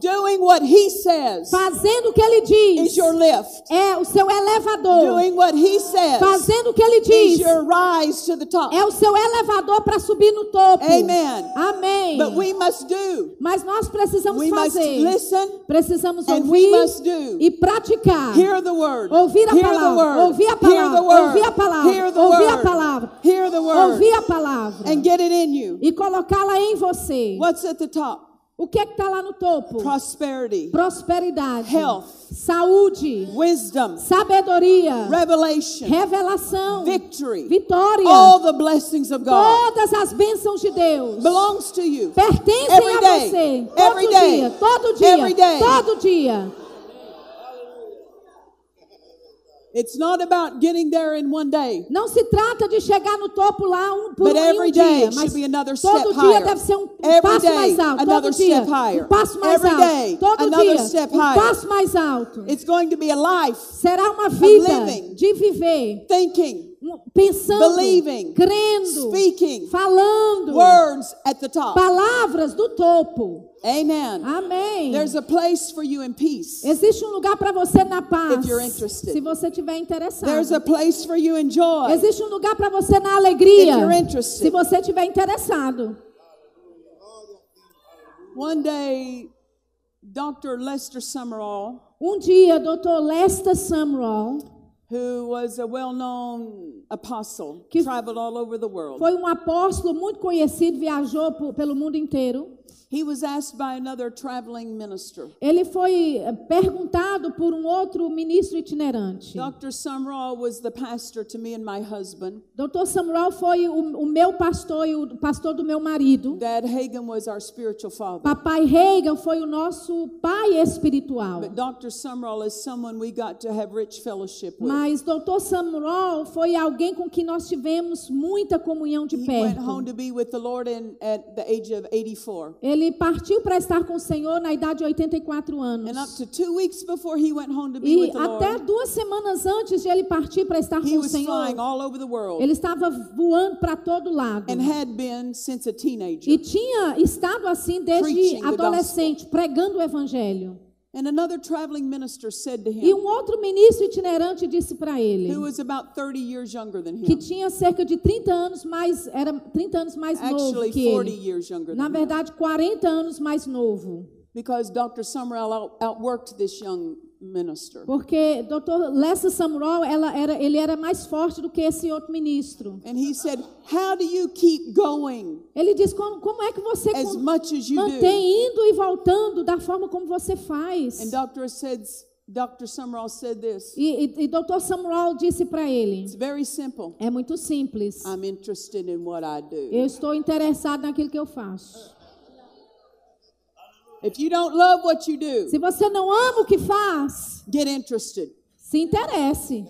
[SPEAKER 2] Doing what He says
[SPEAKER 1] Fazendo o que ele diz.
[SPEAKER 2] is your lift.
[SPEAKER 1] É o seu elevador.
[SPEAKER 2] Doing what He says
[SPEAKER 1] Fazendo o que ele
[SPEAKER 2] is
[SPEAKER 1] diz.
[SPEAKER 2] your rise to the top.
[SPEAKER 1] É o seu elevador para subir no topo.
[SPEAKER 2] Amen.
[SPEAKER 1] Amém.
[SPEAKER 2] But we must do.
[SPEAKER 1] Mas nós precisamos
[SPEAKER 2] We must
[SPEAKER 1] fazer.
[SPEAKER 2] listen
[SPEAKER 1] Precisamos
[SPEAKER 2] and we
[SPEAKER 1] ouvir
[SPEAKER 2] must do.
[SPEAKER 1] e praticar.
[SPEAKER 2] Hear the word.
[SPEAKER 1] Ouvir a
[SPEAKER 2] Hear
[SPEAKER 1] palavra. Ouvir a
[SPEAKER 2] Hear the
[SPEAKER 1] palavra.
[SPEAKER 2] word.
[SPEAKER 1] Ouvir a palavra.
[SPEAKER 2] Hear the
[SPEAKER 1] Ouvir a
[SPEAKER 2] word.
[SPEAKER 1] palavra.
[SPEAKER 2] Hear the word.
[SPEAKER 1] Ouvir a palavra.
[SPEAKER 2] And get it in you.
[SPEAKER 1] E colocá-la em você.
[SPEAKER 2] What's at the top?
[SPEAKER 1] O que é que está lá no topo?
[SPEAKER 2] Prosperity,
[SPEAKER 1] Prosperidade.
[SPEAKER 2] Health.
[SPEAKER 1] Saúde.
[SPEAKER 2] wisdom,
[SPEAKER 1] Sabedoria.
[SPEAKER 2] revelation,
[SPEAKER 1] Revelação.
[SPEAKER 2] victory.
[SPEAKER 1] Vitória.
[SPEAKER 2] All the blessings of God
[SPEAKER 1] Todas as bênçãos de Deus.
[SPEAKER 2] belongs to you.
[SPEAKER 1] Pertencem
[SPEAKER 2] Every
[SPEAKER 1] a
[SPEAKER 2] day.
[SPEAKER 1] você. Todo
[SPEAKER 2] Every day.
[SPEAKER 1] dia. Todo dia.
[SPEAKER 2] Every day.
[SPEAKER 1] Todo dia.
[SPEAKER 2] It's not about getting there in one day.
[SPEAKER 1] Não se trata de chegar no topo lá um, por
[SPEAKER 2] But
[SPEAKER 1] um, um
[SPEAKER 2] every day
[SPEAKER 1] dia, mas
[SPEAKER 2] be another
[SPEAKER 1] todo
[SPEAKER 2] step
[SPEAKER 1] dia
[SPEAKER 2] higher.
[SPEAKER 1] deve ser um,
[SPEAKER 2] Every
[SPEAKER 1] passo
[SPEAKER 2] day,
[SPEAKER 1] mais alto.
[SPEAKER 2] another
[SPEAKER 1] Todo dia,
[SPEAKER 2] step higher.
[SPEAKER 1] um passo mais
[SPEAKER 2] Every
[SPEAKER 1] alto.
[SPEAKER 2] day,
[SPEAKER 1] todo
[SPEAKER 2] another
[SPEAKER 1] dia,
[SPEAKER 2] step
[SPEAKER 1] um
[SPEAKER 2] higher.
[SPEAKER 1] passo mais alto.
[SPEAKER 2] It's going to be a life
[SPEAKER 1] Será uma vida
[SPEAKER 2] living.
[SPEAKER 1] de viver,
[SPEAKER 2] thinking,
[SPEAKER 1] pensando,
[SPEAKER 2] Believing.
[SPEAKER 1] crendo,
[SPEAKER 2] speaking
[SPEAKER 1] falando
[SPEAKER 2] words at the top.
[SPEAKER 1] palavras do topo.
[SPEAKER 2] Amen.
[SPEAKER 1] Amém.
[SPEAKER 2] There's a place for you in peace.
[SPEAKER 1] Existe um lugar para você na paz,
[SPEAKER 2] If you're interested.
[SPEAKER 1] se você estiver interessado.
[SPEAKER 2] There's a place for you in joy.
[SPEAKER 1] Existe um lugar para você na alegria,
[SPEAKER 2] If you're interested.
[SPEAKER 1] se você estiver interessado.
[SPEAKER 2] One day, Dr. Lester Summerall,
[SPEAKER 1] Um dia, Dr. Lester Sumrall
[SPEAKER 2] who was a well-known apostle, traveled all over the world.
[SPEAKER 1] foi um apóstolo muito conhecido, viajou pelo mundo inteiro.
[SPEAKER 2] He was asked by another traveling minister.
[SPEAKER 1] Ele foi eh, perguntado por um outro ministro itinerante.
[SPEAKER 2] Dr. Summerall was the pastor to me and my husband.
[SPEAKER 1] Dr. Samuel foi o, o meu pastor e o pastor do meu marido.
[SPEAKER 2] Dad Hagan was our spiritual father.
[SPEAKER 1] Papai Reagan foi o nosso pai espiritual.
[SPEAKER 2] But Dr. Summerall is someone we got to have rich fellowship with.
[SPEAKER 1] Mas Dr. Samuel foi alguém com quem nós tivemos muita comunhão de
[SPEAKER 2] He went home
[SPEAKER 1] perto.
[SPEAKER 2] to be with the Lord in, at the age of 84.
[SPEAKER 1] Ele partiu para estar com o Senhor na idade de 84 anos.
[SPEAKER 2] And up to two weeks before he went home to be
[SPEAKER 1] E até duas semanas antes de ele partir para estar com o Senhor, ele estava voando para todo lado.
[SPEAKER 2] and had been since a teenager.
[SPEAKER 1] E tinha estado assim desde adolescente, pregando o evangelho.
[SPEAKER 2] And another traveling minister said to
[SPEAKER 1] E
[SPEAKER 2] him,
[SPEAKER 1] um outro ministro itinerante disse para ele,
[SPEAKER 2] who was about 30 years younger than
[SPEAKER 1] que
[SPEAKER 2] him,
[SPEAKER 1] tinha cerca de 30 anos mais, era 30 anos mais novo
[SPEAKER 2] actually
[SPEAKER 1] que
[SPEAKER 2] 40
[SPEAKER 1] ele.
[SPEAKER 2] years younger
[SPEAKER 1] Na verdade, 40 anos mais novo.
[SPEAKER 2] because Dr. Summerall out, outworked this young minister.
[SPEAKER 1] Porque Dr. Lester Samuel, ela era, ele era mais forte do que esse outro ministro.
[SPEAKER 2] And he said, How do you keep going
[SPEAKER 1] Ele diz, como, como é que você
[SPEAKER 2] as much as you do?
[SPEAKER 1] mantém indo e voltando da forma como você faz?
[SPEAKER 2] And Dr. says, Dr. Summerall said this.
[SPEAKER 1] E, e, e Dr. Samuel disse para ele,
[SPEAKER 2] It's very simple.
[SPEAKER 1] é muito simples.
[SPEAKER 2] I'm interested in what I do.
[SPEAKER 1] Eu estou interessado naquilo que eu faço.
[SPEAKER 2] If you don't love what you do,
[SPEAKER 1] Se você não ama o que faz,
[SPEAKER 2] get interested.
[SPEAKER 1] se interesse.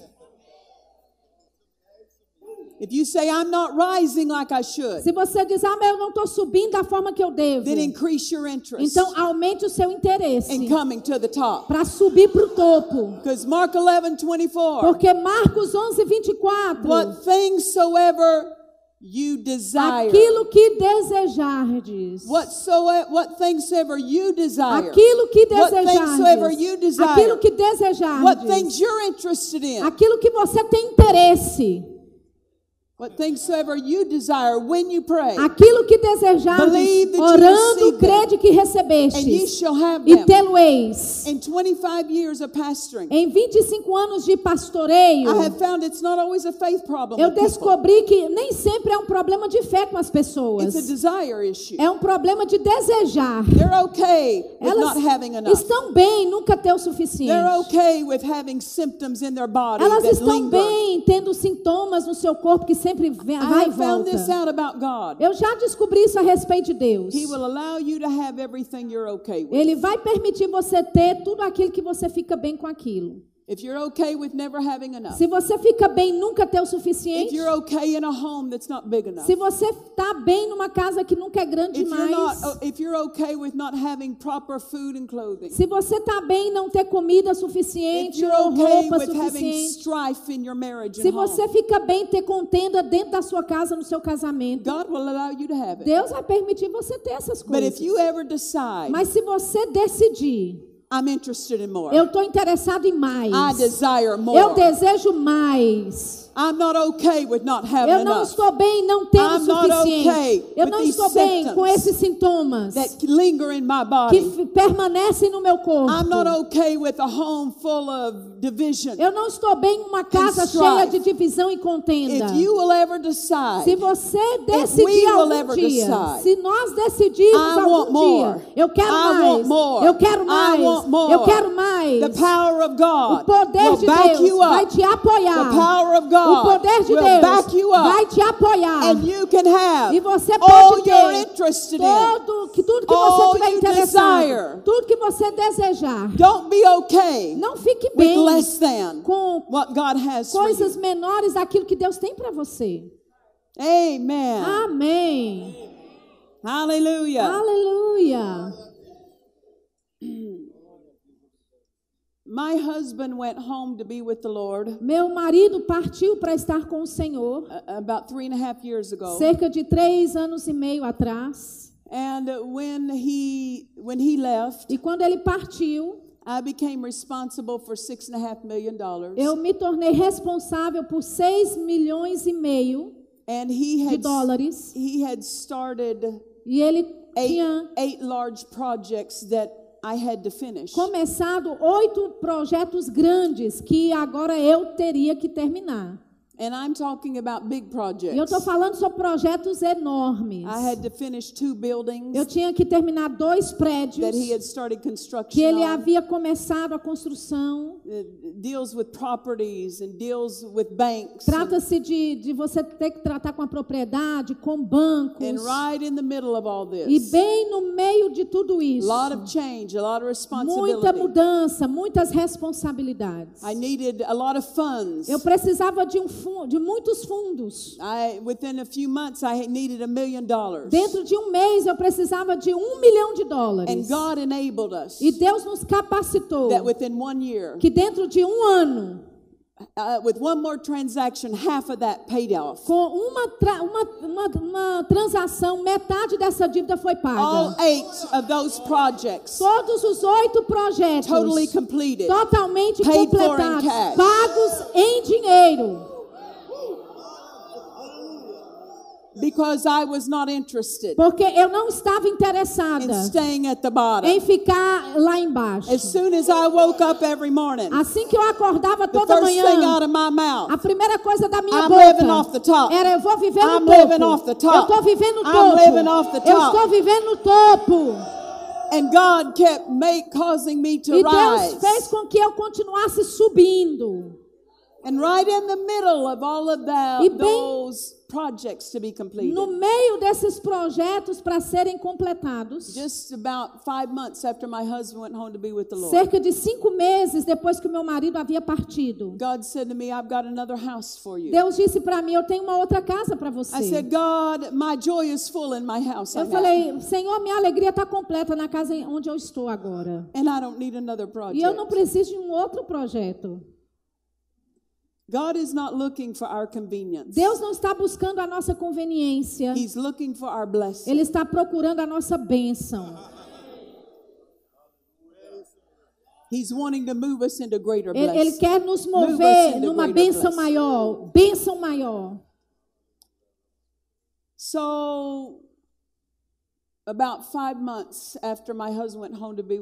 [SPEAKER 2] If you say, I'm not rising like I should,
[SPEAKER 1] Se você diz, ah, mas eu não estou subindo da forma que eu devo,
[SPEAKER 2] then increase your interest
[SPEAKER 1] então aumente o seu interesse
[SPEAKER 2] in coming to the top.
[SPEAKER 1] para subir para o topo.
[SPEAKER 2] Because Mark 11, 24,
[SPEAKER 1] Porque Marcos 11, 24,
[SPEAKER 2] what things soever you desire,
[SPEAKER 1] aquilo que desejardes,
[SPEAKER 2] whatsoever, what things soever you desire,
[SPEAKER 1] aquilo que
[SPEAKER 2] what things soever you
[SPEAKER 1] desejardes, aquilo
[SPEAKER 2] desire,
[SPEAKER 1] que
[SPEAKER 2] what
[SPEAKER 1] desejardes,
[SPEAKER 2] things you're interested in,
[SPEAKER 1] aquilo que você tem interesse,
[SPEAKER 2] What things soever you desire when you pray,
[SPEAKER 1] Aquilo que desejardes,
[SPEAKER 2] you
[SPEAKER 1] orando, crede que recebestes, e tê-lo-eis.
[SPEAKER 2] In 25 years of pastoring,
[SPEAKER 1] Em 25 anos de pastoreio,
[SPEAKER 2] I have found it's not always a faith problem.
[SPEAKER 1] eu descobri que nem sempre é um problema de fé com as
[SPEAKER 2] It's a
[SPEAKER 1] pessoas.
[SPEAKER 2] desire issue.
[SPEAKER 1] É um problema de desejar.
[SPEAKER 2] They're okay with
[SPEAKER 1] Elas
[SPEAKER 2] not having enough.
[SPEAKER 1] estão bem, nunca ter o suficiente.
[SPEAKER 2] They're okay with having symptoms in their body
[SPEAKER 1] Elas estão bem tendo sintomas no seu corpo que sempre vem-
[SPEAKER 2] I
[SPEAKER 1] vai e
[SPEAKER 2] have found this
[SPEAKER 1] volta.
[SPEAKER 2] out about God.
[SPEAKER 1] Eu já descobri isso a respeito de Deus.
[SPEAKER 2] He will allow you to have everything you're okay with.
[SPEAKER 1] Ele vai permitir você ter tudo aquilo que você fica bem com aquilo.
[SPEAKER 2] If you're okay with never having enough.
[SPEAKER 1] Se você fica bem nunca ter o
[SPEAKER 2] If
[SPEAKER 1] suficiente,
[SPEAKER 2] you're okay in a home that's not big enough.
[SPEAKER 1] se você está bem numa casa que nunca é grande
[SPEAKER 2] If you're
[SPEAKER 1] demais,
[SPEAKER 2] not if you're okay with not having proper food and clothing.
[SPEAKER 1] se você está bem em não ter comida
[SPEAKER 2] If
[SPEAKER 1] suficiente
[SPEAKER 2] you're
[SPEAKER 1] ou
[SPEAKER 2] okay
[SPEAKER 1] roupa
[SPEAKER 2] with having
[SPEAKER 1] suficiente,
[SPEAKER 2] strife in your marriage
[SPEAKER 1] se
[SPEAKER 2] and
[SPEAKER 1] você
[SPEAKER 2] home.
[SPEAKER 1] fica bem em ter contenda dentro da sua casa, no seu casamento,
[SPEAKER 2] God will allow you to have it.
[SPEAKER 1] Deus vai permitir você ter essas
[SPEAKER 2] But if
[SPEAKER 1] coisas.
[SPEAKER 2] you ever decide
[SPEAKER 1] Mas se você decidir,
[SPEAKER 2] I'm interested in more.
[SPEAKER 1] eu estou interessado em mais,
[SPEAKER 2] I desire more.
[SPEAKER 1] eu desejo mais.
[SPEAKER 2] I'm not okay with not having
[SPEAKER 1] Eu não
[SPEAKER 2] enough.
[SPEAKER 1] estou bem não tendo o
[SPEAKER 2] I'm
[SPEAKER 1] suficiente.
[SPEAKER 2] okay
[SPEAKER 1] Eu não estou bem com esses sintomas
[SPEAKER 2] that linger in my
[SPEAKER 1] que permanecem no meu corpo.
[SPEAKER 2] I'm not okay with a home full of division.
[SPEAKER 1] Eu não estou bem em uma casa cheia de divisão e contenda.
[SPEAKER 2] If you will ever
[SPEAKER 1] Se
[SPEAKER 2] decide,
[SPEAKER 1] você
[SPEAKER 2] we
[SPEAKER 1] decidir
[SPEAKER 2] will
[SPEAKER 1] algum
[SPEAKER 2] ever
[SPEAKER 1] dia,
[SPEAKER 2] decide,
[SPEAKER 1] se nós decidirmos
[SPEAKER 2] I
[SPEAKER 1] algum
[SPEAKER 2] want more.
[SPEAKER 1] dia, eu quero
[SPEAKER 2] I
[SPEAKER 1] mais,
[SPEAKER 2] want more.
[SPEAKER 1] eu quero
[SPEAKER 2] I
[SPEAKER 1] mais,
[SPEAKER 2] want more.
[SPEAKER 1] eu quero mais.
[SPEAKER 2] the power of
[SPEAKER 1] O poder de Deus
[SPEAKER 2] you
[SPEAKER 1] vai te apoiar.
[SPEAKER 2] Of
[SPEAKER 1] O
[SPEAKER 2] God
[SPEAKER 1] poder de
[SPEAKER 2] will
[SPEAKER 1] Deus
[SPEAKER 2] back you up.
[SPEAKER 1] vai te apoiar.
[SPEAKER 2] And you can have
[SPEAKER 1] E você pode ter
[SPEAKER 2] interested in.
[SPEAKER 1] todo, que tudo que você tiver
[SPEAKER 2] you
[SPEAKER 1] interessado, tudo que você desejar.
[SPEAKER 2] Don't be okay
[SPEAKER 1] Não fique
[SPEAKER 2] with
[SPEAKER 1] bem
[SPEAKER 2] less than
[SPEAKER 1] com
[SPEAKER 2] what God has for
[SPEAKER 1] coisas
[SPEAKER 2] you.
[SPEAKER 1] menores daquilo que Deus tem para você.
[SPEAKER 2] Amen.
[SPEAKER 1] Amém.
[SPEAKER 2] Hallelujah.
[SPEAKER 1] Aleluia.
[SPEAKER 2] My husband went home to be with the Lord
[SPEAKER 1] Meu marido partiu para estar com o Senhor
[SPEAKER 2] uh, about three and a half years ago.
[SPEAKER 1] cerca de três anos e meio atrás.
[SPEAKER 2] And when he when he left,
[SPEAKER 1] E quando ele partiu,
[SPEAKER 2] I became responsible for six and a half million dollars.
[SPEAKER 1] eu me tornei responsável por seis milhões e meio
[SPEAKER 2] And he
[SPEAKER 1] de
[SPEAKER 2] had
[SPEAKER 1] dólares.
[SPEAKER 2] he had started
[SPEAKER 1] E ele
[SPEAKER 2] eight,
[SPEAKER 1] tinha
[SPEAKER 2] eight large projects that
[SPEAKER 1] Começado oito projetos grandes que agora eu teria que terminar.
[SPEAKER 2] And I'm talking about big
[SPEAKER 1] E eu estou
[SPEAKER 2] projects.
[SPEAKER 1] falando sobre projetos enormes.
[SPEAKER 2] I had to finish two buildings
[SPEAKER 1] Eu tinha que terminar dois prédios
[SPEAKER 2] that he had started
[SPEAKER 1] que
[SPEAKER 2] construction
[SPEAKER 1] ele
[SPEAKER 2] on.
[SPEAKER 1] havia começado a construção.
[SPEAKER 2] It deals with properties and deals with banks. and-
[SPEAKER 1] Trata-se de, de você ter que tratar com a propriedade, com bancos.
[SPEAKER 2] And right in the middle of all
[SPEAKER 1] E
[SPEAKER 2] this,
[SPEAKER 1] bem no meio de tudo
[SPEAKER 2] a
[SPEAKER 1] isso,
[SPEAKER 2] lot of change, a lot of
[SPEAKER 1] muita
[SPEAKER 2] responsibility.
[SPEAKER 1] mudança, muitas responsabilidades.
[SPEAKER 2] I needed a lot of funds.
[SPEAKER 1] Eu precisava de, um fun- de muitos fundos.
[SPEAKER 2] I within a few months I needed a million dollars.
[SPEAKER 1] Dentro de um mês eu precisava de um milhão de
[SPEAKER 2] And
[SPEAKER 1] dólares.
[SPEAKER 2] God enabled us
[SPEAKER 1] E Deus nos capacitou
[SPEAKER 2] that within one year,
[SPEAKER 1] que dentro de um ano,
[SPEAKER 2] uh, with one more transaction, half of that paid off.
[SPEAKER 1] com uma, uma, uma, uma transação, metade dessa dívida foi
[SPEAKER 2] All
[SPEAKER 1] paga.
[SPEAKER 2] eight of those projects
[SPEAKER 1] Todos os oito projetos
[SPEAKER 2] totally completed.
[SPEAKER 1] totalmente
[SPEAKER 2] Paid
[SPEAKER 1] completados, pagos em dinheiro.
[SPEAKER 2] Because I was not interested
[SPEAKER 1] Porque eu não estava
[SPEAKER 2] in
[SPEAKER 1] interessada
[SPEAKER 2] staying at the bottom.
[SPEAKER 1] em ficar lá embaixo.
[SPEAKER 2] As soon as I woke up every morning,
[SPEAKER 1] Assim que eu acordava
[SPEAKER 2] the
[SPEAKER 1] toda
[SPEAKER 2] first thing
[SPEAKER 1] manhã,
[SPEAKER 2] out of my
[SPEAKER 1] a
[SPEAKER 2] mouth,
[SPEAKER 1] primeira coisa da minha
[SPEAKER 2] I'm
[SPEAKER 1] boca
[SPEAKER 2] living off the top.
[SPEAKER 1] era eu vou viver no
[SPEAKER 2] I'm
[SPEAKER 1] topo.
[SPEAKER 2] living off the top.
[SPEAKER 1] Eu estou vivendo no
[SPEAKER 2] I'm
[SPEAKER 1] topo.
[SPEAKER 2] living off the
[SPEAKER 1] Eu
[SPEAKER 2] top.
[SPEAKER 1] estou vivendo no topo.
[SPEAKER 2] and God kept make causing me to
[SPEAKER 1] E Deus
[SPEAKER 2] rise.
[SPEAKER 1] fez com que eu continuasse subindo.
[SPEAKER 2] And right in the middle of all of that,
[SPEAKER 1] E bem-
[SPEAKER 2] those projects to be completed,
[SPEAKER 1] No meio desses projetos para serem completados,
[SPEAKER 2] just about five months after my husband went home to be with the Lord,
[SPEAKER 1] cerca de cinco meses depois que o meu marido havia partido,
[SPEAKER 2] God said to me, "I've got another house for you."
[SPEAKER 1] Deus disse para mim: Eu tenho uma outra casa para
[SPEAKER 2] I
[SPEAKER 1] você.
[SPEAKER 2] said, "God, my joy is full in my house, I
[SPEAKER 1] Eu falei: Senhor, minha alegria está completa na casa onde eu estou agora.
[SPEAKER 2] and I don't need another project."
[SPEAKER 1] E eu não preciso de um outro projeto.
[SPEAKER 2] God is not looking for our convenience.
[SPEAKER 1] Deus não está buscando a nossa conveniência.
[SPEAKER 2] He's looking for our blessing.
[SPEAKER 1] Ele está procurando a nossa bênção.
[SPEAKER 2] He's wanting to move us into greater
[SPEAKER 1] Ele, ele
[SPEAKER 2] blessing.
[SPEAKER 1] quer nos mover numa bênção
[SPEAKER 2] blessing.
[SPEAKER 1] maior. Bênção maior.
[SPEAKER 2] So,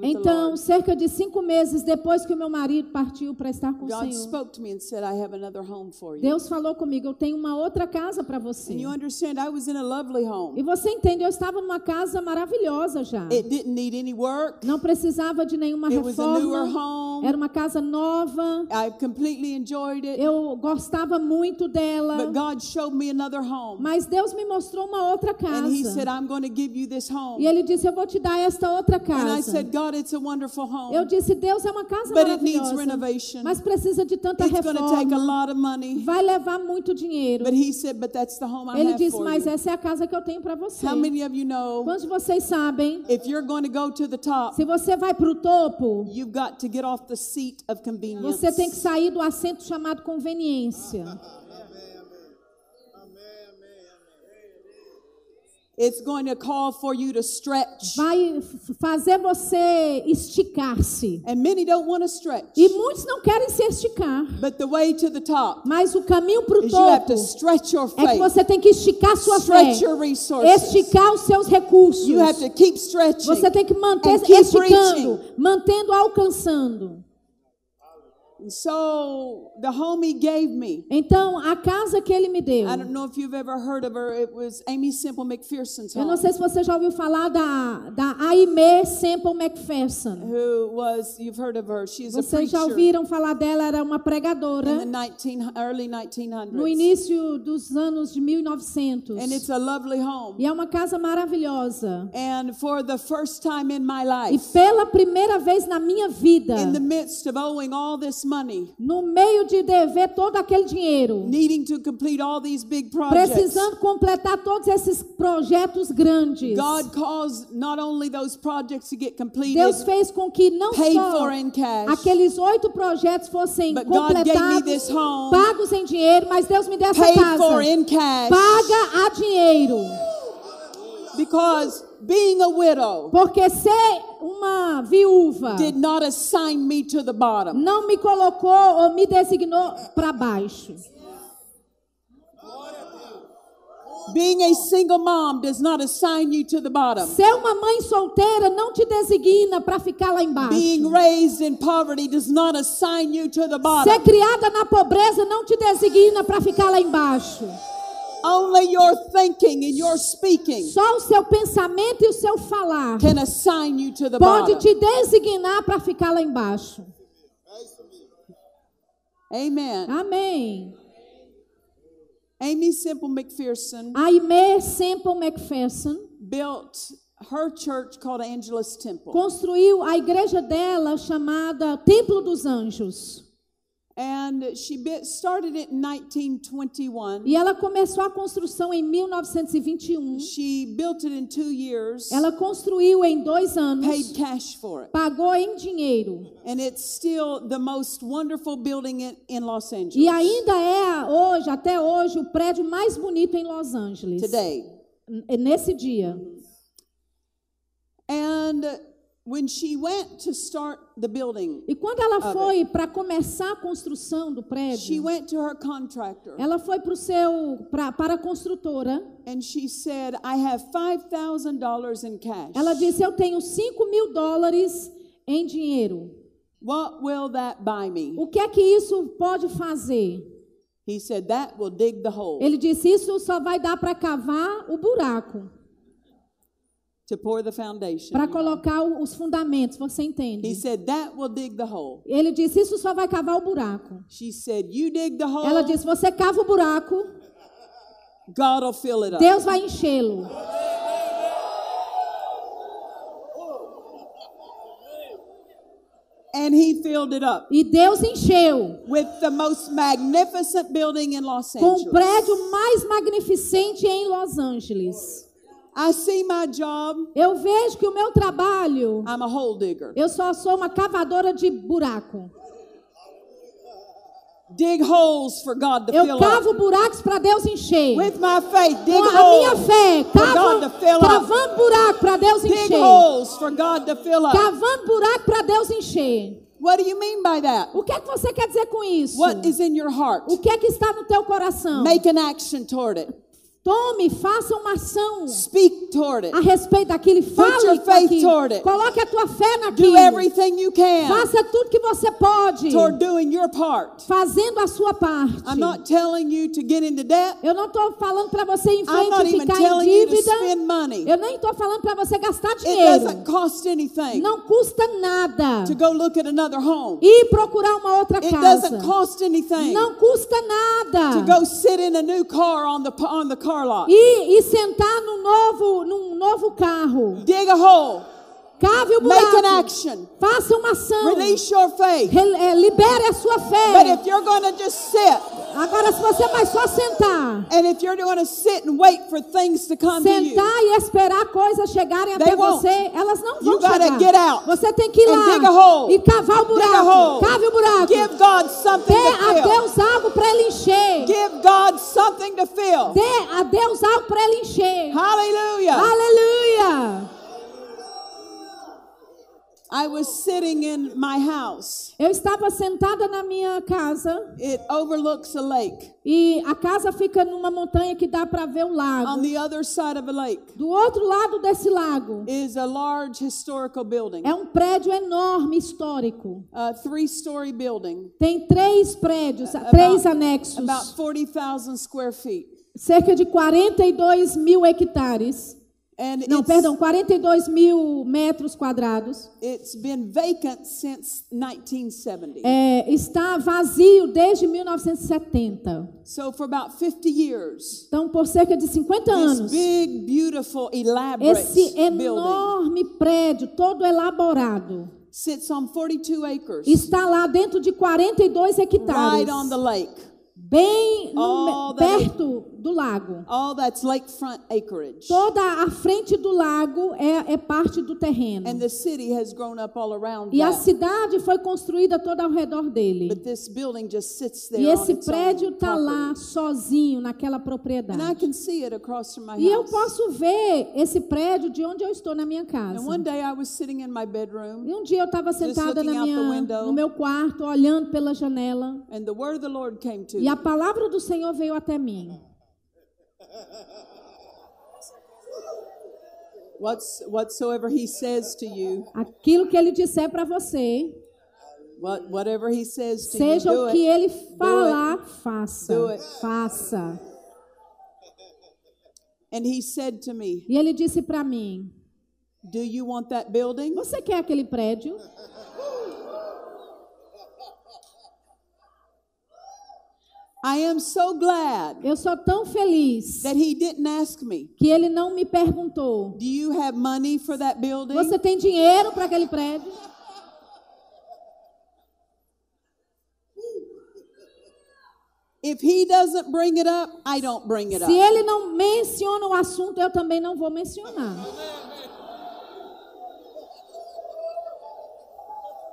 [SPEAKER 1] Então,
[SPEAKER 2] Lord,
[SPEAKER 1] cerca de cinco meses depois que o meu marido partiu para estar com o
[SPEAKER 2] God
[SPEAKER 1] Senhor,
[SPEAKER 2] spoke to me and said, I have another home for you.
[SPEAKER 1] Deus falou comigo: Eu tenho uma outra casa para você.
[SPEAKER 2] And you understand, I was in a lovely
[SPEAKER 1] E você entende? Eu estava numa casa maravilhosa já.
[SPEAKER 2] It didn't need any work,
[SPEAKER 1] Não precisava de nenhuma
[SPEAKER 2] it was a newer
[SPEAKER 1] reforma.
[SPEAKER 2] home.
[SPEAKER 1] Era uma casa nova.
[SPEAKER 2] I completely enjoyed it.
[SPEAKER 1] Eu gostava muito dela.
[SPEAKER 2] But God showed me another home.
[SPEAKER 1] Mas Deus me mostrou uma outra
[SPEAKER 2] And He said,
[SPEAKER 1] casa.
[SPEAKER 2] I'm going to give you this
[SPEAKER 1] E
[SPEAKER 2] home.
[SPEAKER 1] Ele disse: Eu vou te dar esta outra
[SPEAKER 2] And I
[SPEAKER 1] casa.
[SPEAKER 2] said, God, it's a wonderful
[SPEAKER 1] Eu
[SPEAKER 2] home.
[SPEAKER 1] disse: Deus é uma casa
[SPEAKER 2] But it needs
[SPEAKER 1] maravilhosa.
[SPEAKER 2] renovation.
[SPEAKER 1] Mas precisa de tanta
[SPEAKER 2] It's to take a
[SPEAKER 1] reforma.
[SPEAKER 2] lot of money.
[SPEAKER 1] Vai levar muito dinheiro.
[SPEAKER 2] But He said, but that's the home I
[SPEAKER 1] Ele
[SPEAKER 2] have
[SPEAKER 1] disse:
[SPEAKER 2] for
[SPEAKER 1] Mas
[SPEAKER 2] you.
[SPEAKER 1] essa é a casa que eu tenho para você.
[SPEAKER 2] How many of you know
[SPEAKER 1] Quantos de vocês sabem?
[SPEAKER 2] if you're going to go to the top,
[SPEAKER 1] Se você vai para o topo,
[SPEAKER 2] you've got to get off the seat of convenience.
[SPEAKER 1] você tem que sair do assento chamado conveniência.
[SPEAKER 2] It's going to call for you to stretch.
[SPEAKER 1] Vai fazer você esticar-se.
[SPEAKER 2] And many don't want to stretch.
[SPEAKER 1] E muitos não querem se esticar.
[SPEAKER 2] But the way to the top
[SPEAKER 1] Mas o caminho para o
[SPEAKER 2] is you have
[SPEAKER 1] topo
[SPEAKER 2] to stretch your
[SPEAKER 1] é que
[SPEAKER 2] faith,
[SPEAKER 1] você tem que esticar sua fé,
[SPEAKER 2] stretch your resources.
[SPEAKER 1] esticar os seus recursos.
[SPEAKER 2] You have to keep stretching.
[SPEAKER 1] Você tem que manter
[SPEAKER 2] and keep
[SPEAKER 1] esticando,
[SPEAKER 2] reaching.
[SPEAKER 1] mantendo alcançando.
[SPEAKER 2] So the home he gave me,
[SPEAKER 1] Então, a casa que ele me deu.
[SPEAKER 2] I don't know if you've ever heard of her. It was Amy Simple McPherson's
[SPEAKER 1] Eu
[SPEAKER 2] home,
[SPEAKER 1] não sei se você já ouviu falar da, da Aimee Semple McPherson.
[SPEAKER 2] who was you've heard of her. She's a
[SPEAKER 1] Vocês já
[SPEAKER 2] preacher
[SPEAKER 1] ouviram falar dela? Era uma
[SPEAKER 2] in the
[SPEAKER 1] pregadora
[SPEAKER 2] 19 early 1900s.
[SPEAKER 1] no início dos anos de 1900.
[SPEAKER 2] And it's a lovely home.
[SPEAKER 1] E é uma casa maravilhosa.
[SPEAKER 2] And for the first time in my
[SPEAKER 1] E
[SPEAKER 2] life,
[SPEAKER 1] pela primeira vez na minha vida,
[SPEAKER 2] in the midst of owing all this money,
[SPEAKER 1] no meio de dever todo aquele dinheiro,
[SPEAKER 2] needing to complete all these big projects,
[SPEAKER 1] precisando completar todos esses projetos grandes,
[SPEAKER 2] God caused not only those projects to get completed,
[SPEAKER 1] Deus fez com que não
[SPEAKER 2] paid
[SPEAKER 1] só
[SPEAKER 2] for in cash,
[SPEAKER 1] aqueles oito projetos fossem
[SPEAKER 2] But God gave me
[SPEAKER 1] completados,
[SPEAKER 2] this home,
[SPEAKER 1] pagos em dinheiro, mas Deus me deu essa
[SPEAKER 2] paid
[SPEAKER 1] casa.
[SPEAKER 2] for in cash,
[SPEAKER 1] paga a dinheiro.
[SPEAKER 2] because being a widow
[SPEAKER 1] Porque ser uma viúva
[SPEAKER 2] did not assign me to the bottom.
[SPEAKER 1] não me colocou ou me designou para baixo.
[SPEAKER 2] Being a single mom does not assign you to the bottom.
[SPEAKER 1] Ser uma mãe solteira não te designa para ficar lá embaixo.
[SPEAKER 2] Being raised in poverty does not assign you to the
[SPEAKER 1] Ser
[SPEAKER 2] bottom.
[SPEAKER 1] criada na pobreza não te designa para ficar lá embaixo.
[SPEAKER 2] Only your thinking and your speaking
[SPEAKER 1] Só o seu pensamento e o seu falar
[SPEAKER 2] can assign you to the
[SPEAKER 1] pode
[SPEAKER 2] bottom.
[SPEAKER 1] te designar para ficar lá embaixo.
[SPEAKER 2] Amen.
[SPEAKER 1] Amém.
[SPEAKER 2] Amy Simple McPherson
[SPEAKER 1] Aimee Semple McPherson
[SPEAKER 2] built her church called Angelus Temple.
[SPEAKER 1] construiu a igreja dela chamada Templo dos Anjos.
[SPEAKER 2] And she started it in 1921.
[SPEAKER 1] E ela começou a construção em 1921.
[SPEAKER 2] She built it in two years,
[SPEAKER 1] Ela construiu em dois anos,
[SPEAKER 2] paid cash for it.
[SPEAKER 1] pagou em dinheiro.
[SPEAKER 2] And it's still the most wonderful building in, in Los Angeles
[SPEAKER 1] E ainda é hoje, até hoje, o prédio mais bonito em Los Angeles.
[SPEAKER 2] today.
[SPEAKER 1] N- Nesse dia.
[SPEAKER 2] And when she went to start the building,
[SPEAKER 1] E quando ela foi para começar a construção do
[SPEAKER 2] she
[SPEAKER 1] prédio,
[SPEAKER 2] went to her contractor
[SPEAKER 1] ela foi pro seu, pra, para a construtora.
[SPEAKER 2] and she said, I have $5,000 in cash.
[SPEAKER 1] Ela disse: Eu tenho 5 mil dólares em dinheiro.
[SPEAKER 2] What will that buy me?
[SPEAKER 1] O que é que isso pode fazer?
[SPEAKER 2] He said, That will dig the hole
[SPEAKER 1] Ele disse: Isso só vai dar para cavar o buraco,
[SPEAKER 2] to pour the foundation.
[SPEAKER 1] Para colocar os fundamentos. Você
[SPEAKER 2] He
[SPEAKER 1] entende?
[SPEAKER 2] said, That will dig the hole.
[SPEAKER 1] Ele disse: Isso só vai cavar o buraco.
[SPEAKER 2] She said, You dig the hole,
[SPEAKER 1] Ela disse: Você cava o buraco,
[SPEAKER 2] God will fill it up.
[SPEAKER 1] Deus vai enchê-lo.
[SPEAKER 2] And he filled it up
[SPEAKER 1] E Deus encheu
[SPEAKER 2] with the most magnificent building in Los
[SPEAKER 1] com o prédio mais magnificente em Los Angeles.
[SPEAKER 2] I see my job.
[SPEAKER 1] Eu vejo que o meu trabalho,
[SPEAKER 2] I'm a hole digger.
[SPEAKER 1] eu só sou uma cavadora de buraco.
[SPEAKER 2] Dig holes for God to
[SPEAKER 1] Eu
[SPEAKER 2] fill up.
[SPEAKER 1] cavo buracos para Deus encher.
[SPEAKER 2] With my faith, dig
[SPEAKER 1] Com a minha fé,
[SPEAKER 2] for God to
[SPEAKER 1] cavo,
[SPEAKER 2] fill up.
[SPEAKER 1] cavando buraco para Deus
[SPEAKER 2] Dig
[SPEAKER 1] encher.
[SPEAKER 2] holes for God to fill up.
[SPEAKER 1] Cavando buraco para Deus encher.
[SPEAKER 2] What do you mean by that?
[SPEAKER 1] O que é que você quer dizer com isso?
[SPEAKER 2] What is in your heart?
[SPEAKER 1] O que é que está no teu coração?
[SPEAKER 2] Make an action toward it.
[SPEAKER 1] Tome, faça uma ação
[SPEAKER 2] Speak toward it.
[SPEAKER 1] a respeito daquilo. Fale
[SPEAKER 2] your
[SPEAKER 1] com
[SPEAKER 2] faith toward it.
[SPEAKER 1] Coloque a tua fé
[SPEAKER 2] Do
[SPEAKER 1] naquilo.
[SPEAKER 2] everything you can
[SPEAKER 1] Faça tudo que você pode,
[SPEAKER 2] toward doing your part.
[SPEAKER 1] fazendo a sua parte.
[SPEAKER 2] I'm not telling you to get into debt.
[SPEAKER 1] Eu não estou falando para você em
[SPEAKER 2] I'm not
[SPEAKER 1] frente e
[SPEAKER 2] even
[SPEAKER 1] ficar em
[SPEAKER 2] telling you to
[SPEAKER 1] dívida.
[SPEAKER 2] spend money.
[SPEAKER 1] Eu nem estou falando para você gastar
[SPEAKER 2] It
[SPEAKER 1] dinheiro.
[SPEAKER 2] doesn't cost anything
[SPEAKER 1] Não custa nada.
[SPEAKER 2] to go look at another home.
[SPEAKER 1] E procurar uma outra
[SPEAKER 2] It
[SPEAKER 1] casa.
[SPEAKER 2] doesn't cost anything
[SPEAKER 1] Não custa
[SPEAKER 2] to
[SPEAKER 1] nada.
[SPEAKER 2] go sit in a new car on the on the car lot.
[SPEAKER 1] E, e sentar num novo, num novo carro.
[SPEAKER 2] Dig a hole.
[SPEAKER 1] Cave o
[SPEAKER 2] Make an
[SPEAKER 1] buraco.
[SPEAKER 2] action.
[SPEAKER 1] Faça uma ação.
[SPEAKER 2] Release your faith.
[SPEAKER 1] É, libere a sua
[SPEAKER 2] But
[SPEAKER 1] fé.
[SPEAKER 2] if you're going to just sit
[SPEAKER 1] Agora, se você vai só sentar,
[SPEAKER 2] and if you're going to sit and wait for things to come to you,
[SPEAKER 1] sentar e esperar coisas chegarem até
[SPEAKER 2] won't.
[SPEAKER 1] você, elas não vão
[SPEAKER 2] You gotta
[SPEAKER 1] chegar.
[SPEAKER 2] get out
[SPEAKER 1] Você tem que ir lá
[SPEAKER 2] dig a hole.
[SPEAKER 1] e cavar o
[SPEAKER 2] dig a
[SPEAKER 1] buraco.
[SPEAKER 2] hole.
[SPEAKER 1] Cave o buraco.
[SPEAKER 2] Give God something
[SPEAKER 1] Dê
[SPEAKER 2] to
[SPEAKER 1] a
[SPEAKER 2] fill.
[SPEAKER 1] Deus algo para ele encher.
[SPEAKER 2] Give God something to fill.
[SPEAKER 1] Dê a Deus algo para ele encher.
[SPEAKER 2] Hallelujah.
[SPEAKER 1] Aleluia!
[SPEAKER 2] I was sitting in my house.
[SPEAKER 1] Eu estava sentada na minha casa
[SPEAKER 2] It overlooks a lake.
[SPEAKER 1] e a casa fica numa montanha que dá para ver o
[SPEAKER 2] On
[SPEAKER 1] lago.
[SPEAKER 2] the other side of a lake
[SPEAKER 1] Do outro lado desse lago
[SPEAKER 2] is a large historical building,
[SPEAKER 1] é um prédio enorme histórico.
[SPEAKER 2] a three-story building,
[SPEAKER 1] Tem três prédios, três anexos,
[SPEAKER 2] about 40,000 square feet.
[SPEAKER 1] cerca de 42 mil hectares.
[SPEAKER 2] And
[SPEAKER 1] Não, perdão, 42 mil metros quadrados.
[SPEAKER 2] it's been vacant since 1970.
[SPEAKER 1] É, está vazio desde 1970.
[SPEAKER 2] So for about 50 years,
[SPEAKER 1] Então, por cerca de 50
[SPEAKER 2] this
[SPEAKER 1] anos,
[SPEAKER 2] big, beautiful, elaborate
[SPEAKER 1] esse
[SPEAKER 2] building
[SPEAKER 1] enorme prédio, todo elaborado,
[SPEAKER 2] sits on 42 acres,
[SPEAKER 1] está lá dentro de 42 hectares,
[SPEAKER 2] right on the lake.
[SPEAKER 1] Bem no
[SPEAKER 2] that-
[SPEAKER 1] perto do lago.
[SPEAKER 2] All that's lakefront acreage.
[SPEAKER 1] Toda a frente do lago é, é parte do terreno.
[SPEAKER 2] And the city has grown up all around
[SPEAKER 1] E a
[SPEAKER 2] that.
[SPEAKER 1] cidade foi construída toda ao redor dele.
[SPEAKER 2] But this building just sits there
[SPEAKER 1] E esse prédio está lá sozinho naquela
[SPEAKER 2] And I
[SPEAKER 1] propriedade.
[SPEAKER 2] can see it across from my
[SPEAKER 1] E eu
[SPEAKER 2] house.
[SPEAKER 1] posso ver esse prédio de onde eu estou na minha casa.
[SPEAKER 2] And one day I was sitting in my bedroom,
[SPEAKER 1] E um dia eu estava sentada na minha,
[SPEAKER 2] window.
[SPEAKER 1] no meu quarto, olhando pela janela.
[SPEAKER 2] and the word of the Lord came to
[SPEAKER 1] E a palavra do Senhor veio até mim.
[SPEAKER 2] What's, whatsoever he says to you,
[SPEAKER 1] Aquilo que ele disser para você,
[SPEAKER 2] what, whatever he says to
[SPEAKER 1] seja
[SPEAKER 2] you,
[SPEAKER 1] o que
[SPEAKER 2] it.
[SPEAKER 1] ele falar, faça. Faça.
[SPEAKER 2] And he said to me,
[SPEAKER 1] E ele disse para mim:
[SPEAKER 2] Do you want that building?
[SPEAKER 1] Você quer aquele prédio? *laughs*
[SPEAKER 2] I am so glad
[SPEAKER 1] Eu sou tão feliz
[SPEAKER 2] that he didn't ask me,
[SPEAKER 1] que ele não me perguntou:
[SPEAKER 2] Do you have money for that building?
[SPEAKER 1] Você tem dinheiro para aquele prédio?
[SPEAKER 2] If he doesn't bring it up, I don't bring it
[SPEAKER 1] Se
[SPEAKER 2] up.
[SPEAKER 1] ele não menciona o assunto, eu também não vou mencionar.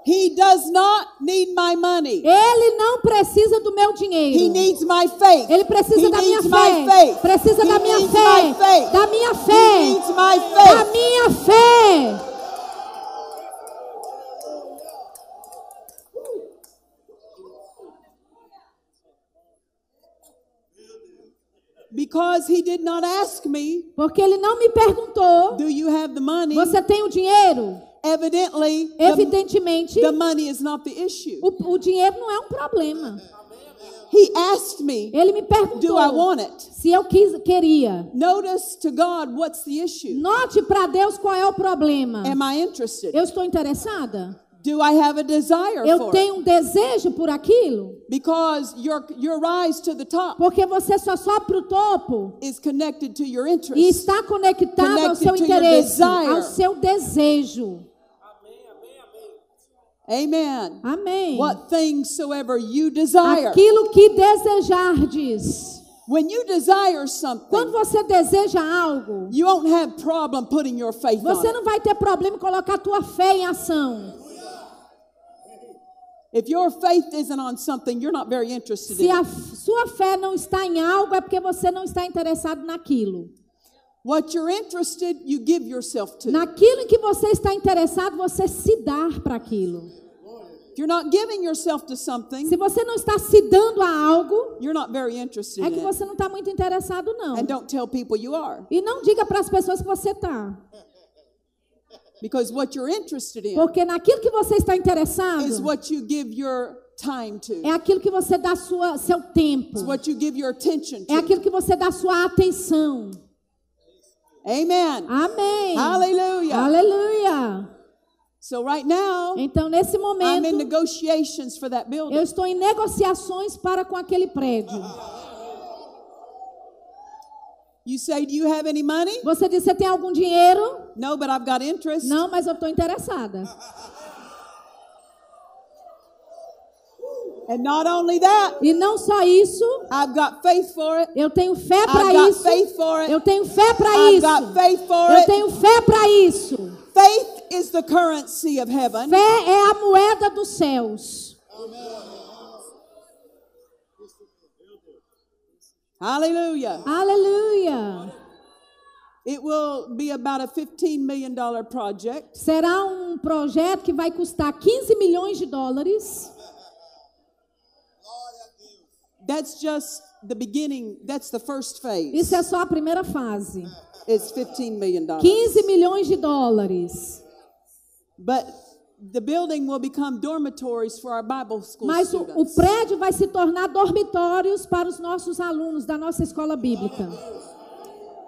[SPEAKER 2] He does not need my money.
[SPEAKER 1] Ele não precisa do meu dinheiro.
[SPEAKER 2] He needs my faith.
[SPEAKER 1] Ele precisa
[SPEAKER 2] He
[SPEAKER 1] da minha fé. Precisa
[SPEAKER 2] He
[SPEAKER 1] da minha fé. Da minha fé. Da minha fé.
[SPEAKER 2] Because he did not ask me,
[SPEAKER 1] Porque ele não me perguntou:
[SPEAKER 2] Do you have the money?
[SPEAKER 1] Você tem o dinheiro?
[SPEAKER 2] Evidently, the,
[SPEAKER 1] Evidentemente,
[SPEAKER 2] the money is not the issue.
[SPEAKER 1] o, o dinheiro não é um problema.
[SPEAKER 2] He asked me,
[SPEAKER 1] Ele me
[SPEAKER 2] Do I
[SPEAKER 1] perguntou
[SPEAKER 2] want it?
[SPEAKER 1] se eu quis, queria.
[SPEAKER 2] Notice to God what's the issue.
[SPEAKER 1] Note para Deus qual é o problema.
[SPEAKER 2] Am I interested?
[SPEAKER 1] Eu estou interessada?
[SPEAKER 2] Do I have a desire
[SPEAKER 1] Eu
[SPEAKER 2] for it?
[SPEAKER 1] tenho um desejo por aquilo?
[SPEAKER 2] Because your your rise to the top
[SPEAKER 1] Porque você só sobe para o topo
[SPEAKER 2] is connected to your
[SPEAKER 1] e
[SPEAKER 2] interest.
[SPEAKER 1] está conectado ao seu interesse, ao seu desejo.
[SPEAKER 2] Amen.
[SPEAKER 1] Amém.
[SPEAKER 2] What things soever you desire.
[SPEAKER 1] Aquilo que desejardes.
[SPEAKER 2] When you desire
[SPEAKER 1] Quando
[SPEAKER 2] something,
[SPEAKER 1] você deseja algo,
[SPEAKER 2] you won't have problem putting your faith
[SPEAKER 1] você não vai ter problema em colocar a tua fé em ação.
[SPEAKER 2] If your faith isn't on something, you're not very interested
[SPEAKER 1] Se
[SPEAKER 2] in
[SPEAKER 1] a sua fé não está em algo, é porque você não está interessado naquilo.
[SPEAKER 2] What you're interested, you give yourself to.
[SPEAKER 1] Naquilo em que você está interessado, você se dá para aquilo.
[SPEAKER 2] If you're not giving yourself to something,
[SPEAKER 1] Se você não está se dando a algo,
[SPEAKER 2] you're not very interested
[SPEAKER 1] é
[SPEAKER 2] in
[SPEAKER 1] que
[SPEAKER 2] it.
[SPEAKER 1] você não está muito interessado, não.
[SPEAKER 2] And don't tell people you are.
[SPEAKER 1] E não diga para as pessoas que você está.
[SPEAKER 2] Because what you're interested in
[SPEAKER 1] Porque naquilo que você está interessado
[SPEAKER 2] is what you give your time to.
[SPEAKER 1] é aquilo que você dá sua, seu tempo.
[SPEAKER 2] It's what you give your attention
[SPEAKER 1] É
[SPEAKER 2] to.
[SPEAKER 1] aquilo que você dá sua atenção.
[SPEAKER 2] Amen.
[SPEAKER 1] Amém.
[SPEAKER 2] Hallelujah.
[SPEAKER 1] Aleluia.
[SPEAKER 2] So right now,
[SPEAKER 1] Então, nesse
[SPEAKER 2] I'm in
[SPEAKER 1] momento,
[SPEAKER 2] negotiations for that
[SPEAKER 1] eu
[SPEAKER 2] building.
[SPEAKER 1] estou em negociações para com aquele prédio.
[SPEAKER 2] You say, do you have any money?
[SPEAKER 1] Você diz, você tem algum dinheiro?
[SPEAKER 2] No, but I've got interest.
[SPEAKER 1] Não, mas eu estou interessada.
[SPEAKER 2] And not only that,
[SPEAKER 1] E não só isso,
[SPEAKER 2] I've got faith for it.
[SPEAKER 1] eu tenho fé para isso.
[SPEAKER 2] faith for it.
[SPEAKER 1] Eu tenho fé para isso.
[SPEAKER 2] got faith for
[SPEAKER 1] Eu
[SPEAKER 2] it.
[SPEAKER 1] tenho fé para isso.
[SPEAKER 2] Faith is the currency of heaven.
[SPEAKER 1] Fé é a moeda dos céus.
[SPEAKER 2] Hallelujah.
[SPEAKER 1] Aleluia.
[SPEAKER 2] It will be about a $15 million project.
[SPEAKER 1] Será um projeto que vai custar 15 milhões de dólares.
[SPEAKER 2] That's just the beginning. That's the first phase.
[SPEAKER 1] Isso é só a primeira fase.
[SPEAKER 2] It's $15 million.
[SPEAKER 1] 15 milhões de dólares.
[SPEAKER 2] But the building will become dormitories for our Bible school
[SPEAKER 1] Mas o, o prédio vai se tornar dormitórios para os nossos alunos da nossa escola bíblica.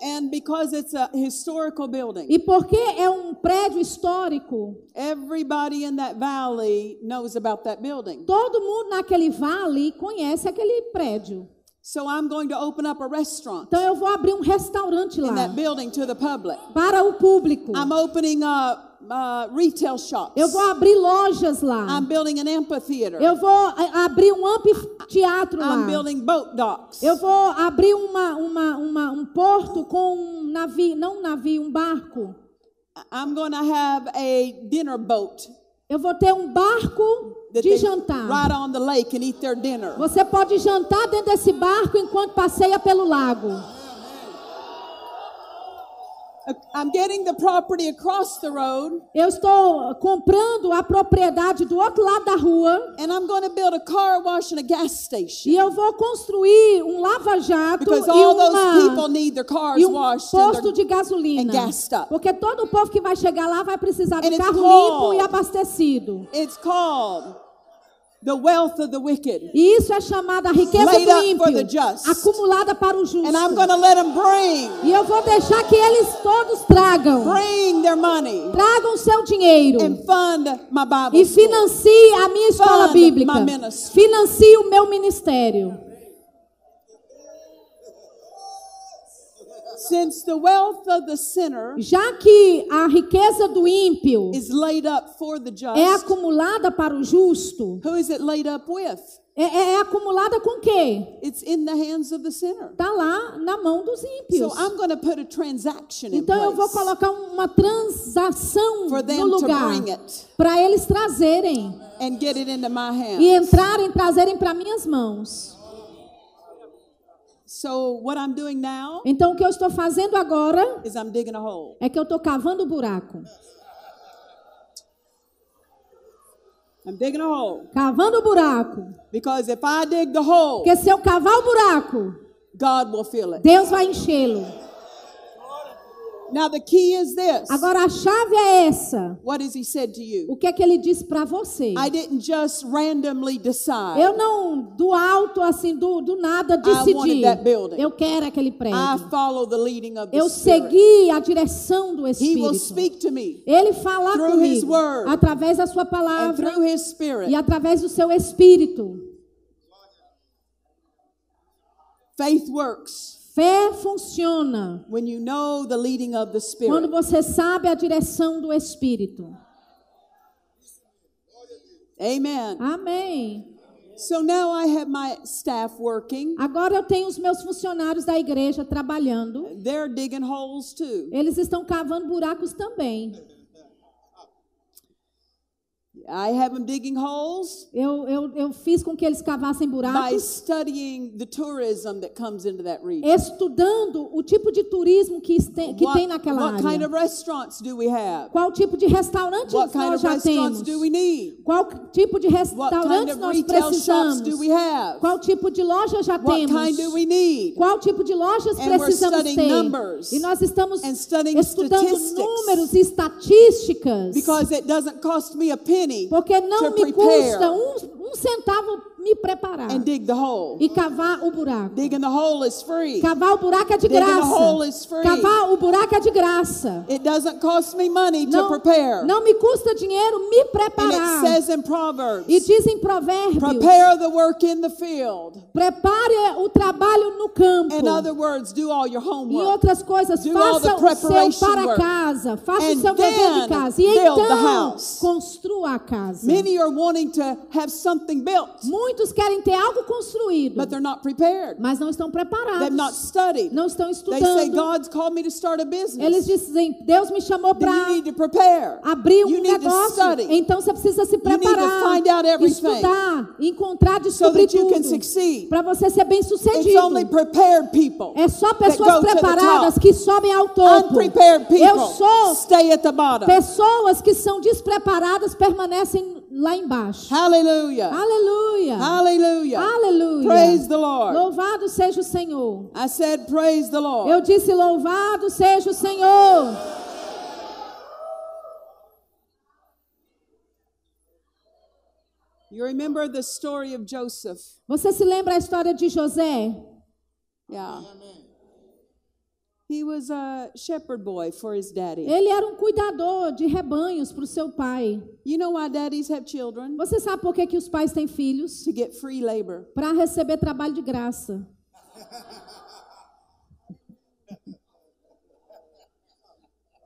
[SPEAKER 2] And because it's a historical building,
[SPEAKER 1] E porque é um prédio histórico,
[SPEAKER 2] everybody in that valley knows about that building.
[SPEAKER 1] todo mundo naquele vale conhece aquele prédio.
[SPEAKER 2] So I'm going to open up a restaurant
[SPEAKER 1] Então eu vou abrir um restaurante
[SPEAKER 2] in
[SPEAKER 1] lá
[SPEAKER 2] that building to the public.
[SPEAKER 1] para o público.
[SPEAKER 2] I'm opening uh, uh, retail shops.
[SPEAKER 1] Eu vou abrir lojas lá.
[SPEAKER 2] I'm building an amphitheater.
[SPEAKER 1] Eu vou a- abrir um anfiteatro lá.
[SPEAKER 2] I'm building boat docks.
[SPEAKER 1] Eu vou abrir uma, uma, uma, um porto com um navio, não um navio, um barco.
[SPEAKER 2] I'm going to have a dinner boat
[SPEAKER 1] Eu vou ter um barco de jantar.
[SPEAKER 2] ride on the lake and eat their dinner.
[SPEAKER 1] Você pode jantar dentro desse barco enquanto passeia pelo lago.
[SPEAKER 2] I'm getting the property across the road,
[SPEAKER 1] Eu estou comprando a propriedade do outro lado da rua
[SPEAKER 2] and I'm going to build a car wash and a gas station
[SPEAKER 1] e eu vou construir um lava-jato
[SPEAKER 2] because
[SPEAKER 1] e,
[SPEAKER 2] all those
[SPEAKER 1] uma,
[SPEAKER 2] people need their cars
[SPEAKER 1] e um
[SPEAKER 2] washed
[SPEAKER 1] posto de gasolina.
[SPEAKER 2] and gassed up.
[SPEAKER 1] Porque todo o povo que vai chegar lá vai precisar de
[SPEAKER 2] And
[SPEAKER 1] carro
[SPEAKER 2] called-
[SPEAKER 1] limpo e abastecido.
[SPEAKER 2] It's called the wealth of the wicked.
[SPEAKER 1] E isso é chamado a riqueza do
[SPEAKER 2] up for the
[SPEAKER 1] ímpio,
[SPEAKER 2] just.
[SPEAKER 1] acumulada para o justo.
[SPEAKER 2] And I'm going to let them bring,
[SPEAKER 1] E eu vou deixar que eles todos tragam.
[SPEAKER 2] bring their money
[SPEAKER 1] Tragam seu dinheiro.
[SPEAKER 2] and fund my Bible
[SPEAKER 1] E financie a minha escola
[SPEAKER 2] Fund
[SPEAKER 1] bíblica. Financie o meu ministério.
[SPEAKER 2] Since the wealth of the sinner
[SPEAKER 1] Já que a riqueza do ímpio
[SPEAKER 2] is laid up for the just,
[SPEAKER 1] é acumulada para o justo,
[SPEAKER 2] who is it laid up with?
[SPEAKER 1] é, é- é acumulada com quê?
[SPEAKER 2] It's in the hands of the sinner.
[SPEAKER 1] Está lá na mão dos
[SPEAKER 2] So
[SPEAKER 1] ímpios.
[SPEAKER 2] I'm going to put a transaction in
[SPEAKER 1] Então eu vou
[SPEAKER 2] place
[SPEAKER 1] colocar uma transação
[SPEAKER 2] for them
[SPEAKER 1] no
[SPEAKER 2] to
[SPEAKER 1] lugar para eles trazerem
[SPEAKER 2] and get it into my
[SPEAKER 1] e
[SPEAKER 2] hands.
[SPEAKER 1] entrarem, trazerem para minhas mãos.
[SPEAKER 2] So what I'm doing now
[SPEAKER 1] Então o que eu estou fazendo agora
[SPEAKER 2] is I'm digging a hole.
[SPEAKER 1] é que eu estou cavando o buraco.
[SPEAKER 2] I'm digging a hole
[SPEAKER 1] Cavando o buraco.
[SPEAKER 2] because if I dig the hole,
[SPEAKER 1] Porque se eu cavar o buraco,
[SPEAKER 2] God will fill it.
[SPEAKER 1] Deus vai enchê-lo.
[SPEAKER 2] Now the key is this.
[SPEAKER 1] Agora a chave é essa.
[SPEAKER 2] What has he said to you?
[SPEAKER 1] O que é que ele disse para você?
[SPEAKER 2] I didn't just randomly decide.
[SPEAKER 1] Eu não, do alto, assim, do, do nada,
[SPEAKER 2] wanted
[SPEAKER 1] decidi.
[SPEAKER 2] that building.
[SPEAKER 1] Eu quero aquele
[SPEAKER 2] I
[SPEAKER 1] prédio.
[SPEAKER 2] follow the leading of the
[SPEAKER 1] Eu
[SPEAKER 2] Spirit.
[SPEAKER 1] segui a direção do
[SPEAKER 2] He will
[SPEAKER 1] Espírito.
[SPEAKER 2] speak to me
[SPEAKER 1] Ele fala
[SPEAKER 2] through His
[SPEAKER 1] comigo
[SPEAKER 2] word
[SPEAKER 1] através da sua
[SPEAKER 2] and
[SPEAKER 1] palavra
[SPEAKER 2] through His Spirit.
[SPEAKER 1] e através do seu Espírito.
[SPEAKER 2] Faith works
[SPEAKER 1] Fé funciona
[SPEAKER 2] when you know the leading of the
[SPEAKER 1] quando
[SPEAKER 2] Spirit.
[SPEAKER 1] você sabe a direção do Espírito.
[SPEAKER 2] Amen.
[SPEAKER 1] Amém.
[SPEAKER 2] So now I have my staff working.
[SPEAKER 1] Agora eu tenho os meus funcionários da igreja trabalhando.
[SPEAKER 2] They're digging holes too.
[SPEAKER 1] Eles estão cavando buracos também.
[SPEAKER 2] I have them digging holes
[SPEAKER 1] Eu, eu, eu fiz com que eles cavassem
[SPEAKER 2] by
[SPEAKER 1] buracos,
[SPEAKER 2] studying the tourism that comes into that region.
[SPEAKER 1] estudando o tipo de turismo que, este- que
[SPEAKER 2] what,
[SPEAKER 1] tem naquela
[SPEAKER 2] what kind
[SPEAKER 1] área.
[SPEAKER 2] of restaurants do we have?
[SPEAKER 1] Qual tipo de restaurantes
[SPEAKER 2] What kind
[SPEAKER 1] nós
[SPEAKER 2] of
[SPEAKER 1] já
[SPEAKER 2] restaurants
[SPEAKER 1] temos?
[SPEAKER 2] do we need?
[SPEAKER 1] Qual tipo de
[SPEAKER 2] What kind of
[SPEAKER 1] nós
[SPEAKER 2] retail shops
[SPEAKER 1] precisamos?
[SPEAKER 2] do we have?
[SPEAKER 1] Qual tipo de loja já
[SPEAKER 2] What
[SPEAKER 1] temos?
[SPEAKER 2] kind do we need?
[SPEAKER 1] Qual tipo de lojas
[SPEAKER 2] And we're
[SPEAKER 1] precisamos
[SPEAKER 2] studying
[SPEAKER 1] ter?
[SPEAKER 2] numbers
[SPEAKER 1] E nós estamos
[SPEAKER 2] and studying
[SPEAKER 1] estudando
[SPEAKER 2] statistics.
[SPEAKER 1] números e estatísticas.
[SPEAKER 2] Because it doesn't cost me a penny
[SPEAKER 1] Porque não me custa um, um centavo me preparar
[SPEAKER 2] and dig the hole.
[SPEAKER 1] e cavar o buraco.
[SPEAKER 2] Digging the hole is free.
[SPEAKER 1] Cavar o buraco é de
[SPEAKER 2] Digging the
[SPEAKER 1] graça.
[SPEAKER 2] hole is free.
[SPEAKER 1] Cavar o buraco é de graça.
[SPEAKER 2] It doesn't cost me money to
[SPEAKER 1] Não,
[SPEAKER 2] prepare.
[SPEAKER 1] não me custa dinheiro me
[SPEAKER 2] And
[SPEAKER 1] preparar.
[SPEAKER 2] it says in Proverbs,
[SPEAKER 1] E diz em Provérbios:
[SPEAKER 2] prepare the work in the field.
[SPEAKER 1] prepare o trabalho no campo.
[SPEAKER 2] In other words, do all your
[SPEAKER 1] Em
[SPEAKER 2] homework.
[SPEAKER 1] outras coisas,
[SPEAKER 2] Do
[SPEAKER 1] faça
[SPEAKER 2] the
[SPEAKER 1] o seu para casa, faça
[SPEAKER 2] And
[SPEAKER 1] o seu dever de casa. E
[SPEAKER 2] the
[SPEAKER 1] então, construa a casa.
[SPEAKER 2] Many are wanting to have something built,
[SPEAKER 1] Muitos querem ter algo construído,
[SPEAKER 2] but they're not prepared.
[SPEAKER 1] mas não estão
[SPEAKER 2] They've
[SPEAKER 1] preparados.
[SPEAKER 2] not studied.
[SPEAKER 1] Não estão
[SPEAKER 2] They say,
[SPEAKER 1] estudando.
[SPEAKER 2] God's called me to start a
[SPEAKER 1] Eles
[SPEAKER 2] business.
[SPEAKER 1] dizem, Deus me chamou para
[SPEAKER 2] need to prepare.
[SPEAKER 1] abrir um
[SPEAKER 2] You
[SPEAKER 1] negócio. Então você precisa se preparar,
[SPEAKER 2] find out everything
[SPEAKER 1] estudar, encontrar,
[SPEAKER 2] so
[SPEAKER 1] descobrir
[SPEAKER 2] that you can
[SPEAKER 1] tudo.
[SPEAKER 2] succeed.
[SPEAKER 1] Para você ser bem sucedido.
[SPEAKER 2] only prepared people.
[SPEAKER 1] É só pessoas preparadas que sobem ao topo.
[SPEAKER 2] Unprepared
[SPEAKER 1] Eu
[SPEAKER 2] people
[SPEAKER 1] sou
[SPEAKER 2] stay at the bottom.
[SPEAKER 1] pessoas que são despreparadas permanecem lá embaixo.
[SPEAKER 2] Hallelujah.
[SPEAKER 1] Aleluia.
[SPEAKER 2] Hallelujah.
[SPEAKER 1] Aleluia.
[SPEAKER 2] Praise the Lord.
[SPEAKER 1] Louvado seja o Senhor.
[SPEAKER 2] I said, Praise the Lord.
[SPEAKER 1] Eu disse louvado seja o Senhor.
[SPEAKER 2] You remember the story of Joseph?
[SPEAKER 1] Você se lembra a história de José?
[SPEAKER 2] Yeah. He was a shepherd boy for his daddy.
[SPEAKER 1] Ele era um cuidador de rebanhos para o seu pai.
[SPEAKER 2] You know why daddies have children?
[SPEAKER 1] Você sabe por que, que os pais têm filhos?
[SPEAKER 2] To get free labor.
[SPEAKER 1] Para receber trabalho de graça.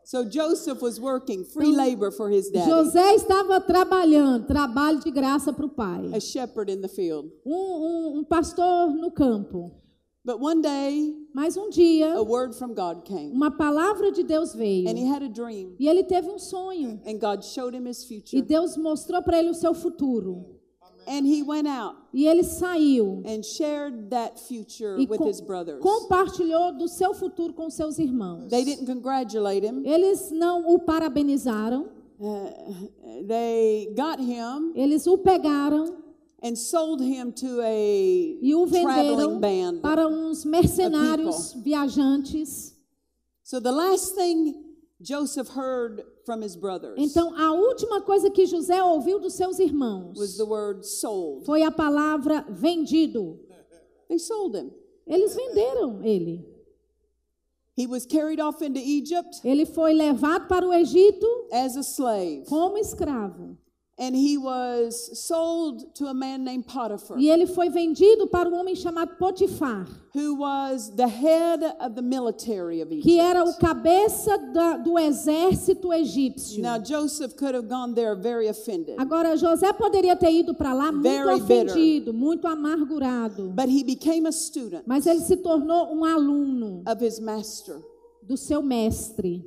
[SPEAKER 2] So Joseph was working free labor for his daddy,
[SPEAKER 1] José estava trabalhando, trabalho de graça para o pai.
[SPEAKER 2] a shepherd in the field.
[SPEAKER 1] Um, um- um pastor no campo.
[SPEAKER 2] But one day,
[SPEAKER 1] Mas um dia,
[SPEAKER 2] a word from God came,
[SPEAKER 1] uma palavra de Deus veio.
[SPEAKER 2] and he had a dream,
[SPEAKER 1] E ele teve um sonho.
[SPEAKER 2] and God showed him his
[SPEAKER 1] E
[SPEAKER 2] future.
[SPEAKER 1] Deus mostrou para ele o seu futuro.
[SPEAKER 2] And he went out
[SPEAKER 1] E ele saiu
[SPEAKER 2] and shared that future
[SPEAKER 1] e
[SPEAKER 2] with
[SPEAKER 1] com-
[SPEAKER 2] his brothers.
[SPEAKER 1] compartilhou do seu futuro com seus irmãos.
[SPEAKER 2] They didn't congratulate him.
[SPEAKER 1] Eles não o parabenizaram,
[SPEAKER 2] Uh, they got him
[SPEAKER 1] eles o pegaram
[SPEAKER 2] and sold him to a
[SPEAKER 1] e o
[SPEAKER 2] traveling
[SPEAKER 1] venderam
[SPEAKER 2] band.
[SPEAKER 1] para uns mercenários viajantes.
[SPEAKER 2] So the last thing Joseph heard from his brothers
[SPEAKER 1] Então, a última coisa que José ouviu dos seus irmãos
[SPEAKER 2] was the word sold.
[SPEAKER 1] foi a palavra vendido.
[SPEAKER 2] They sold him.
[SPEAKER 1] Eles venderam ele.
[SPEAKER 2] He was carried off into Egypt
[SPEAKER 1] Ele foi levado para o Egito
[SPEAKER 2] as a slave,
[SPEAKER 1] como escravo.
[SPEAKER 2] And he was sold to a man named Potiphar,
[SPEAKER 1] E ele foi vendido para um homem chamado Potifar,
[SPEAKER 2] who was the head of the military of
[SPEAKER 1] que era o cabeça da- do exército egípcio.
[SPEAKER 2] Now Joseph could have gone there very offended,
[SPEAKER 1] Agora, José poderia ter ido para lá muito
[SPEAKER 2] Very bitter.
[SPEAKER 1] ofendido, muito amargurado.
[SPEAKER 2] but he became a student
[SPEAKER 1] Mas ele se tornou um aluno
[SPEAKER 2] of his master,
[SPEAKER 1] do seu mestre.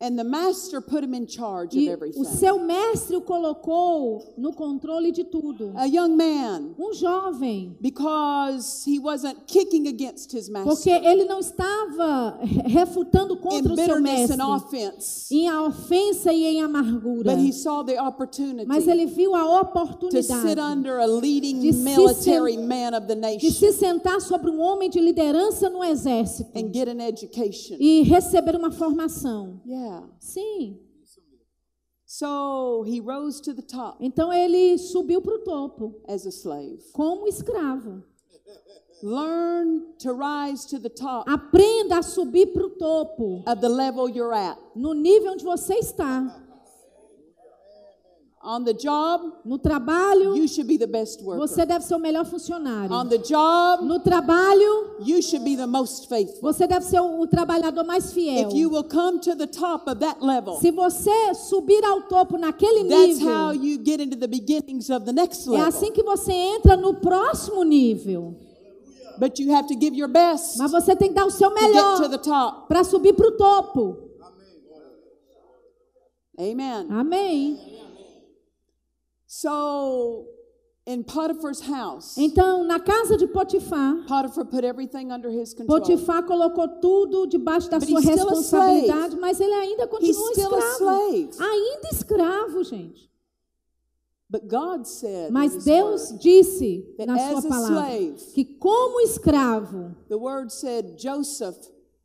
[SPEAKER 2] And the master put him in charge of
[SPEAKER 1] E
[SPEAKER 2] everything.
[SPEAKER 1] o seu mestre o colocou no controle de tudo.
[SPEAKER 2] A young man,
[SPEAKER 1] Um jovem.
[SPEAKER 2] because he wasn't kicking against his
[SPEAKER 1] Porque
[SPEAKER 2] master
[SPEAKER 1] ele não estava refutando
[SPEAKER 2] in
[SPEAKER 1] contra o seu mestre.
[SPEAKER 2] and offense,
[SPEAKER 1] Em ofensa e em amargura.
[SPEAKER 2] but he saw the opportunity
[SPEAKER 1] Mas ele viu a
[SPEAKER 2] to sit
[SPEAKER 1] oportunidade
[SPEAKER 2] under a leading
[SPEAKER 1] De se
[SPEAKER 2] military
[SPEAKER 1] sen-
[SPEAKER 2] man of the
[SPEAKER 1] de
[SPEAKER 2] nation
[SPEAKER 1] se sentar sobre um homem de liderança no exército
[SPEAKER 2] and get an education.
[SPEAKER 1] e receber uma formação.
[SPEAKER 2] Yeah.
[SPEAKER 1] Sim.
[SPEAKER 2] So he rose to the top
[SPEAKER 1] Então ele subiu para o topo
[SPEAKER 2] as a slave.
[SPEAKER 1] como escravo.
[SPEAKER 2] Learn to rise to the top
[SPEAKER 1] Aprenda a subir para o topo,
[SPEAKER 2] of the level you're at.
[SPEAKER 1] no nível onde você está.
[SPEAKER 2] On the job,
[SPEAKER 1] No trabalho,
[SPEAKER 2] you should be the best worker.
[SPEAKER 1] você deve ser o melhor
[SPEAKER 2] On
[SPEAKER 1] funcionário.
[SPEAKER 2] the job,
[SPEAKER 1] No trabalho,
[SPEAKER 2] you should be the most faithful.
[SPEAKER 1] você deve ser o, o trabalhador mais fiel.
[SPEAKER 2] If you will come to the top of that level,
[SPEAKER 1] Se você subir ao topo naquele
[SPEAKER 2] that's how
[SPEAKER 1] nível,
[SPEAKER 2] you get into the beginnings of the next
[SPEAKER 1] é
[SPEAKER 2] level.
[SPEAKER 1] assim que você entra no próximo nível.
[SPEAKER 2] But you have to give your best
[SPEAKER 1] Mas você tem que dar o seu
[SPEAKER 2] to get to
[SPEAKER 1] melhor para subir para o topo.
[SPEAKER 2] Amen.
[SPEAKER 1] Amém.
[SPEAKER 2] So in Potiphar's house,
[SPEAKER 1] Então, na casa de Potifar,
[SPEAKER 2] Potiphar put everything under his control.
[SPEAKER 1] Potifar colocou tudo debaixo da
[SPEAKER 2] But
[SPEAKER 1] sua
[SPEAKER 2] he's
[SPEAKER 1] responsabilidade, mas ele ainda continua
[SPEAKER 2] a
[SPEAKER 1] escravo. Ainda escravo, gente.
[SPEAKER 2] But God said,
[SPEAKER 1] Mas Deus
[SPEAKER 2] word,
[SPEAKER 1] disse na sua palavra
[SPEAKER 2] slave,
[SPEAKER 1] que como escravo,
[SPEAKER 2] the word said Joseph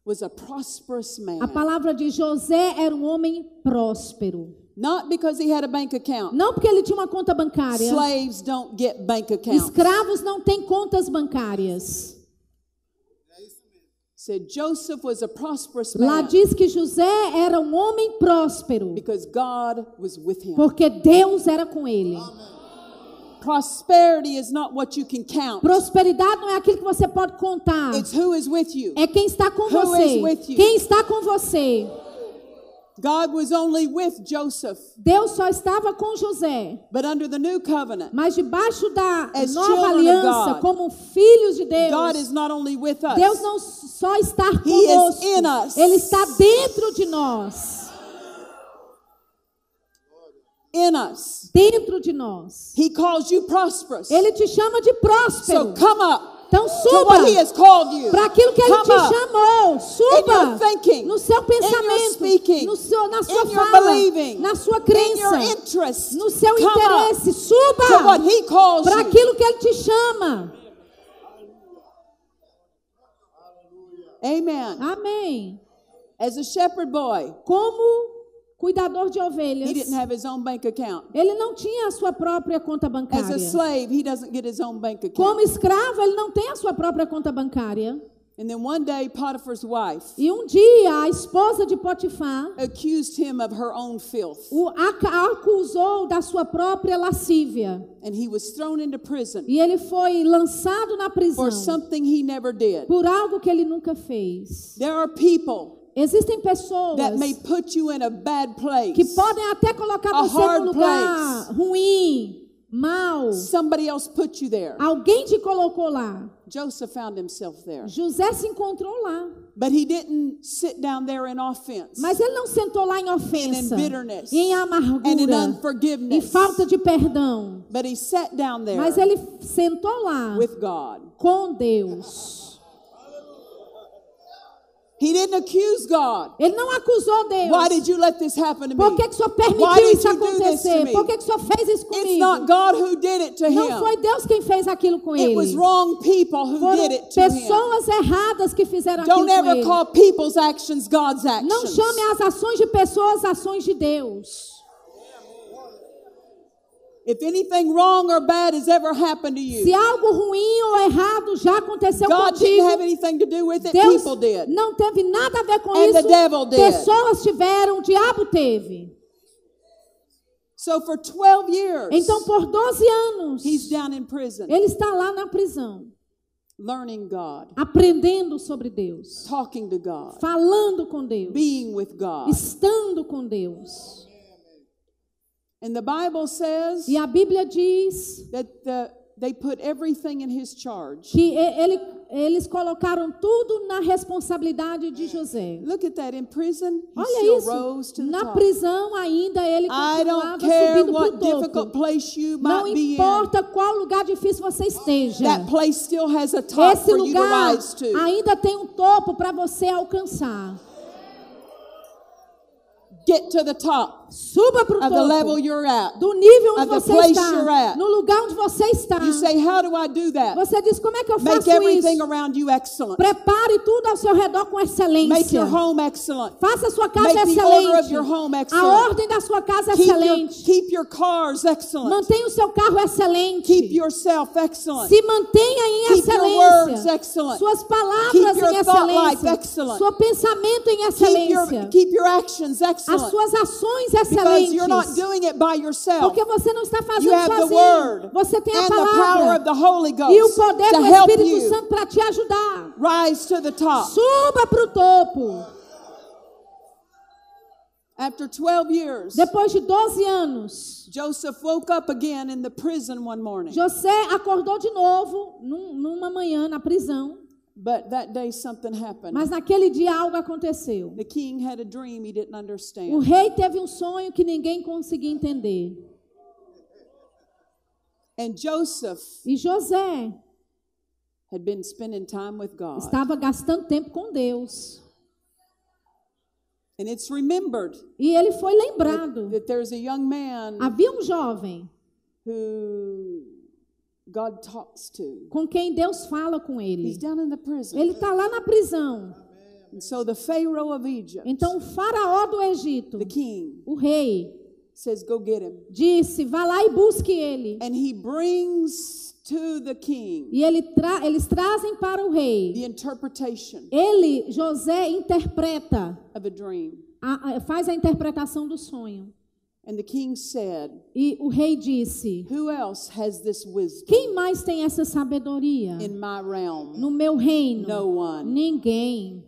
[SPEAKER 2] was a prosperous man.
[SPEAKER 1] a palavra de José era um homem próspero.
[SPEAKER 2] Not because he had a bank account.
[SPEAKER 1] Não porque ele tinha uma conta bancária.
[SPEAKER 2] Slaves don't get bank accounts.
[SPEAKER 1] Escravos não têm contas bancárias.
[SPEAKER 2] Said Joseph was a prosperous
[SPEAKER 1] Lá
[SPEAKER 2] man
[SPEAKER 1] diz que José era um homem próspero,
[SPEAKER 2] because God was with him.
[SPEAKER 1] porque Deus era com ele.
[SPEAKER 2] Prosperity is not what you can count.
[SPEAKER 1] Prosperidade não é aquilo que você pode contar.
[SPEAKER 2] It's who is with you.
[SPEAKER 1] É quem está com
[SPEAKER 2] Who
[SPEAKER 1] você.
[SPEAKER 2] is with you?
[SPEAKER 1] Quem está com você?
[SPEAKER 2] God was only with Joseph,
[SPEAKER 1] Deus só estava com José.
[SPEAKER 2] but under the new covenant,
[SPEAKER 1] Mas debaixo da
[SPEAKER 2] As
[SPEAKER 1] nova aliança,
[SPEAKER 2] God,
[SPEAKER 1] como filhos de Deus,
[SPEAKER 2] God is not only with us,
[SPEAKER 1] Deus não só está
[SPEAKER 2] He is
[SPEAKER 1] conosco,
[SPEAKER 2] in us.
[SPEAKER 1] Ele está dentro de nós.
[SPEAKER 2] in us.
[SPEAKER 1] Dentro de nós.
[SPEAKER 2] He calls you prosperous.
[SPEAKER 1] Ele te chama de
[SPEAKER 2] So
[SPEAKER 1] próspero.
[SPEAKER 2] come up
[SPEAKER 1] Então suba para aquilo que Ele
[SPEAKER 2] Come
[SPEAKER 1] te
[SPEAKER 2] up
[SPEAKER 1] chamou. Suba
[SPEAKER 2] thinking,
[SPEAKER 1] no seu pensamento, no seu, na sua fala,
[SPEAKER 2] believing,
[SPEAKER 1] na sua crença,
[SPEAKER 2] interest.
[SPEAKER 1] no seu
[SPEAKER 2] up
[SPEAKER 1] interesse. Suba para aquilo que Ele te chama.
[SPEAKER 2] Amen.
[SPEAKER 1] Amém.
[SPEAKER 2] As a shepherd boy,
[SPEAKER 1] Como cuidador de
[SPEAKER 2] he
[SPEAKER 1] ovelhas,
[SPEAKER 2] didn't have his own bank account.
[SPEAKER 1] ele não tinha a sua própria conta
[SPEAKER 2] As
[SPEAKER 1] bancária.
[SPEAKER 2] a slave, he doesn't get his own bank
[SPEAKER 1] Como
[SPEAKER 2] account.
[SPEAKER 1] escravo, ele não tem a sua própria conta bancária.
[SPEAKER 2] And then one day, Potiphar's wife
[SPEAKER 1] E um dia, a esposa de Potifar
[SPEAKER 2] accused him of her own filth,
[SPEAKER 1] o aca- acusou da sua própria lascívia.
[SPEAKER 2] and he was thrown into prison
[SPEAKER 1] E ele foi lançado na prisão
[SPEAKER 2] for something he never did.
[SPEAKER 1] por algo que ele nunca fez.
[SPEAKER 2] There are people
[SPEAKER 1] Existem pessoas
[SPEAKER 2] that may put you in a bad place.
[SPEAKER 1] que podem até colocar
[SPEAKER 2] A
[SPEAKER 1] você
[SPEAKER 2] hard
[SPEAKER 1] num lugar ruim, mal.
[SPEAKER 2] Somebody else put you there.
[SPEAKER 1] Alguém te colocou lá.
[SPEAKER 2] Joseph found himself there.
[SPEAKER 1] José se encontrou lá.
[SPEAKER 2] But he didn't sit down there in offense
[SPEAKER 1] Mas ele não sentou lá em ofensa,
[SPEAKER 2] And in bitterness.
[SPEAKER 1] em
[SPEAKER 2] and in
[SPEAKER 1] amargura, em
[SPEAKER 2] unforgiveness.
[SPEAKER 1] falta de perdão.
[SPEAKER 2] But he sat down there
[SPEAKER 1] Mas ele sentou lá
[SPEAKER 2] with God.
[SPEAKER 1] com Deus.
[SPEAKER 2] He didn't accuse God.
[SPEAKER 1] Ele não acusou Deus.
[SPEAKER 2] Why did you let this happen to
[SPEAKER 1] Por
[SPEAKER 2] me?
[SPEAKER 1] que, que o senhor permitiu isso acontecer? Por que, que o senhor fez isso
[SPEAKER 2] It's
[SPEAKER 1] comigo?
[SPEAKER 2] not God who did it to
[SPEAKER 1] Não
[SPEAKER 2] him.
[SPEAKER 1] foi Deus quem fez aquilo com
[SPEAKER 2] It
[SPEAKER 1] ele.
[SPEAKER 2] was wrong people who
[SPEAKER 1] Foram
[SPEAKER 2] did it to him.
[SPEAKER 1] pessoas erradas que fizeram aquilo
[SPEAKER 2] Don't
[SPEAKER 1] com
[SPEAKER 2] ever
[SPEAKER 1] ele.
[SPEAKER 2] call people's actions God's
[SPEAKER 1] Não
[SPEAKER 2] actions.
[SPEAKER 1] chame as ações de pessoas ações de Deus.
[SPEAKER 2] If anything wrong or bad has ever happened to
[SPEAKER 1] Se
[SPEAKER 2] you,
[SPEAKER 1] algo ruim ou errado já aconteceu
[SPEAKER 2] God didn't have
[SPEAKER 1] contigo,
[SPEAKER 2] anything to do with it.
[SPEAKER 1] Deus
[SPEAKER 2] People did.
[SPEAKER 1] não teve nada a ver com
[SPEAKER 2] And the
[SPEAKER 1] isso.
[SPEAKER 2] devil did.
[SPEAKER 1] Pessoas tiveram, o diabo teve.
[SPEAKER 2] So for 12 years,
[SPEAKER 1] Então, por 12 anos,
[SPEAKER 2] he's down in prison,
[SPEAKER 1] ele está lá na prisão,
[SPEAKER 2] learning God,
[SPEAKER 1] aprendendo sobre Deus,
[SPEAKER 2] talking to God,
[SPEAKER 1] falando com Deus,
[SPEAKER 2] being with God.
[SPEAKER 1] estando com Deus.
[SPEAKER 2] And the Bible says
[SPEAKER 1] E a Bíblia diz
[SPEAKER 2] that the, they put everything in his charge.
[SPEAKER 1] que ele, eles colocaram tudo na responsabilidade de José.
[SPEAKER 2] Look at that. In prison, he
[SPEAKER 1] Olha
[SPEAKER 2] still
[SPEAKER 1] isso.
[SPEAKER 2] rose to the
[SPEAKER 1] Na
[SPEAKER 2] top.
[SPEAKER 1] prisão ainda ele
[SPEAKER 2] I
[SPEAKER 1] continuava
[SPEAKER 2] don't care
[SPEAKER 1] subindo
[SPEAKER 2] what
[SPEAKER 1] para o
[SPEAKER 2] difficult
[SPEAKER 1] topo.
[SPEAKER 2] place you
[SPEAKER 1] Não
[SPEAKER 2] might be in.
[SPEAKER 1] importa qual lugar difícil você esteja.
[SPEAKER 2] That place still has a top
[SPEAKER 1] Esse
[SPEAKER 2] for you to
[SPEAKER 1] lugar
[SPEAKER 2] rise to.
[SPEAKER 1] ainda tem um topo para você alcançar.
[SPEAKER 2] Get to the top
[SPEAKER 1] Suba para o
[SPEAKER 2] the level
[SPEAKER 1] topo
[SPEAKER 2] you're at.
[SPEAKER 1] do nível onde você
[SPEAKER 2] place
[SPEAKER 1] está,
[SPEAKER 2] you're at.
[SPEAKER 1] no lugar onde você está.
[SPEAKER 2] You say, How do I do that?
[SPEAKER 1] Você diz como é que eu faço
[SPEAKER 2] Make everything
[SPEAKER 1] isso?
[SPEAKER 2] around you excellent.
[SPEAKER 1] Prepare tudo ao seu redor com
[SPEAKER 2] Make
[SPEAKER 1] excelência.
[SPEAKER 2] your home excellent.
[SPEAKER 1] Faça a sua casa
[SPEAKER 2] Make the order of
[SPEAKER 1] excelente.
[SPEAKER 2] your home
[SPEAKER 1] A
[SPEAKER 2] excellent.
[SPEAKER 1] ordem da sua casa
[SPEAKER 2] Keep your,
[SPEAKER 1] excelente.
[SPEAKER 2] keep your cars excellent.
[SPEAKER 1] Mantenha o seu carro excelente.
[SPEAKER 2] Keep yourself excellent.
[SPEAKER 1] Se mantenha em
[SPEAKER 2] Keep your words
[SPEAKER 1] excelência.
[SPEAKER 2] excellent.
[SPEAKER 1] Suas palavras
[SPEAKER 2] Keep your
[SPEAKER 1] em
[SPEAKER 2] life
[SPEAKER 1] excelência.
[SPEAKER 2] excellent.
[SPEAKER 1] Seu pensamento em
[SPEAKER 2] Keep your,
[SPEAKER 1] excelência.
[SPEAKER 2] keep your actions
[SPEAKER 1] As
[SPEAKER 2] excellent.
[SPEAKER 1] suas ações excelentes.
[SPEAKER 2] doing it by yourself.
[SPEAKER 1] Porque você não está
[SPEAKER 2] You
[SPEAKER 1] fazendo sozinho.
[SPEAKER 2] word
[SPEAKER 1] Você tem a
[SPEAKER 2] and the power
[SPEAKER 1] palavra
[SPEAKER 2] of the Holy
[SPEAKER 1] e o
[SPEAKER 2] Ghost
[SPEAKER 1] poder do Espírito Santo para te ajudar.
[SPEAKER 2] rise to the top.
[SPEAKER 1] Suba para o topo.
[SPEAKER 2] After 12 years,
[SPEAKER 1] Depois de 12 anos,
[SPEAKER 2] Joseph woke up again in the prison one morning.
[SPEAKER 1] José acordou de novo num- numa manhã na prisão.
[SPEAKER 2] But that day something happened.
[SPEAKER 1] Mas naquele dia algo aconteceu.
[SPEAKER 2] The king had a dream he didn't
[SPEAKER 1] O
[SPEAKER 2] understand.
[SPEAKER 1] rei teve um sonho que ninguém conseguia entender.
[SPEAKER 2] And Joseph
[SPEAKER 1] E José
[SPEAKER 2] had been spending time with God.
[SPEAKER 1] estava gastando tempo com Deus.
[SPEAKER 2] And it's remembered
[SPEAKER 1] E ele foi lembrado.
[SPEAKER 2] that there's a young man
[SPEAKER 1] Havia um jovem
[SPEAKER 2] who God talks to.
[SPEAKER 1] com quem Deus fala com
[SPEAKER 2] He's
[SPEAKER 1] ele.
[SPEAKER 2] down in the prison.
[SPEAKER 1] Ele está lá na prisão.
[SPEAKER 2] And so the Pharaoh of Egypt,
[SPEAKER 1] Então o faraó do Egito,
[SPEAKER 2] the king,
[SPEAKER 1] o rei,
[SPEAKER 2] says, Go get him.
[SPEAKER 1] disse: vá lá e busque ele.
[SPEAKER 2] And he brings to the king
[SPEAKER 1] E ele tra eles trazem para o rei.
[SPEAKER 2] the interpretation
[SPEAKER 1] Ele, José, interpreta,
[SPEAKER 2] of a dream.
[SPEAKER 1] a- a- faz a interpretação do sonho.
[SPEAKER 2] And the king said,
[SPEAKER 1] E o rei disse:
[SPEAKER 2] Who else has this wisdom
[SPEAKER 1] Quem mais tem essa sabedoria
[SPEAKER 2] in my realm?
[SPEAKER 1] no meu reino?
[SPEAKER 2] No one.
[SPEAKER 1] Ninguém.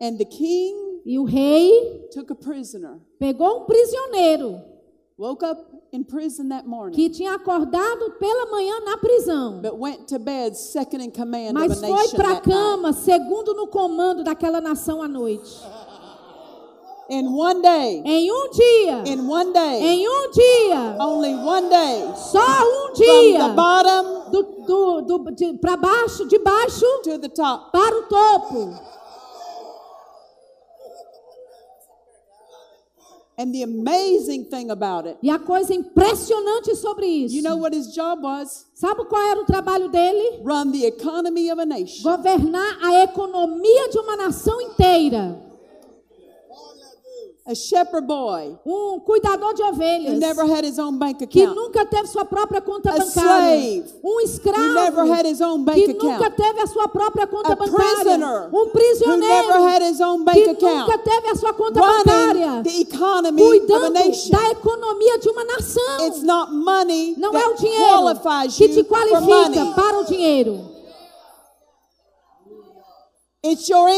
[SPEAKER 2] And the king
[SPEAKER 1] E o rei
[SPEAKER 2] took a prisoner,
[SPEAKER 1] pegou um prisioneiro
[SPEAKER 2] woke up in prison that morning,
[SPEAKER 1] que tinha acordado pela manhã na prisão,
[SPEAKER 2] but went to bed second in command
[SPEAKER 1] mas
[SPEAKER 2] of a
[SPEAKER 1] foi para a cama, segundo no comando daquela nação à noite.
[SPEAKER 2] In one day,
[SPEAKER 1] Em um dia,
[SPEAKER 2] in one day,
[SPEAKER 1] em um dia,
[SPEAKER 2] only one day,
[SPEAKER 1] só um
[SPEAKER 2] from
[SPEAKER 1] dia,
[SPEAKER 2] the bottom
[SPEAKER 1] do, do, do, para baixo, de baixo
[SPEAKER 2] to the top.
[SPEAKER 1] para o topo.
[SPEAKER 2] And the amazing thing about it,
[SPEAKER 1] E a coisa impressionante sobre isso.
[SPEAKER 2] you know what his job was?
[SPEAKER 1] Sabe qual era o trabalho dele?
[SPEAKER 2] Run the economy of a nation.
[SPEAKER 1] Governar a economia de uma nação inteira.
[SPEAKER 2] A shepherd boy
[SPEAKER 1] Um cuidador de
[SPEAKER 2] who
[SPEAKER 1] ovelhas.
[SPEAKER 2] never had his own bank
[SPEAKER 1] que
[SPEAKER 2] account.
[SPEAKER 1] nunca teve sua própria conta
[SPEAKER 2] A
[SPEAKER 1] bancária.
[SPEAKER 2] slave
[SPEAKER 1] Um escravo
[SPEAKER 2] who never had his own bank
[SPEAKER 1] que nunca
[SPEAKER 2] account.
[SPEAKER 1] teve a sua própria conta
[SPEAKER 2] A
[SPEAKER 1] bancária.
[SPEAKER 2] prisoner
[SPEAKER 1] Um
[SPEAKER 2] who
[SPEAKER 1] prisioneiro
[SPEAKER 2] never had his own bank
[SPEAKER 1] que
[SPEAKER 2] account.
[SPEAKER 1] nunca teve a sua conta bancária.
[SPEAKER 2] Running the economy of a
[SPEAKER 1] Cuidando
[SPEAKER 2] nation.
[SPEAKER 1] da economia de uma nação.
[SPEAKER 2] It's not money
[SPEAKER 1] Não é o
[SPEAKER 2] that
[SPEAKER 1] dinheiro
[SPEAKER 2] qualifies
[SPEAKER 1] que te qualifica para o dinheiro.
[SPEAKER 2] It's your.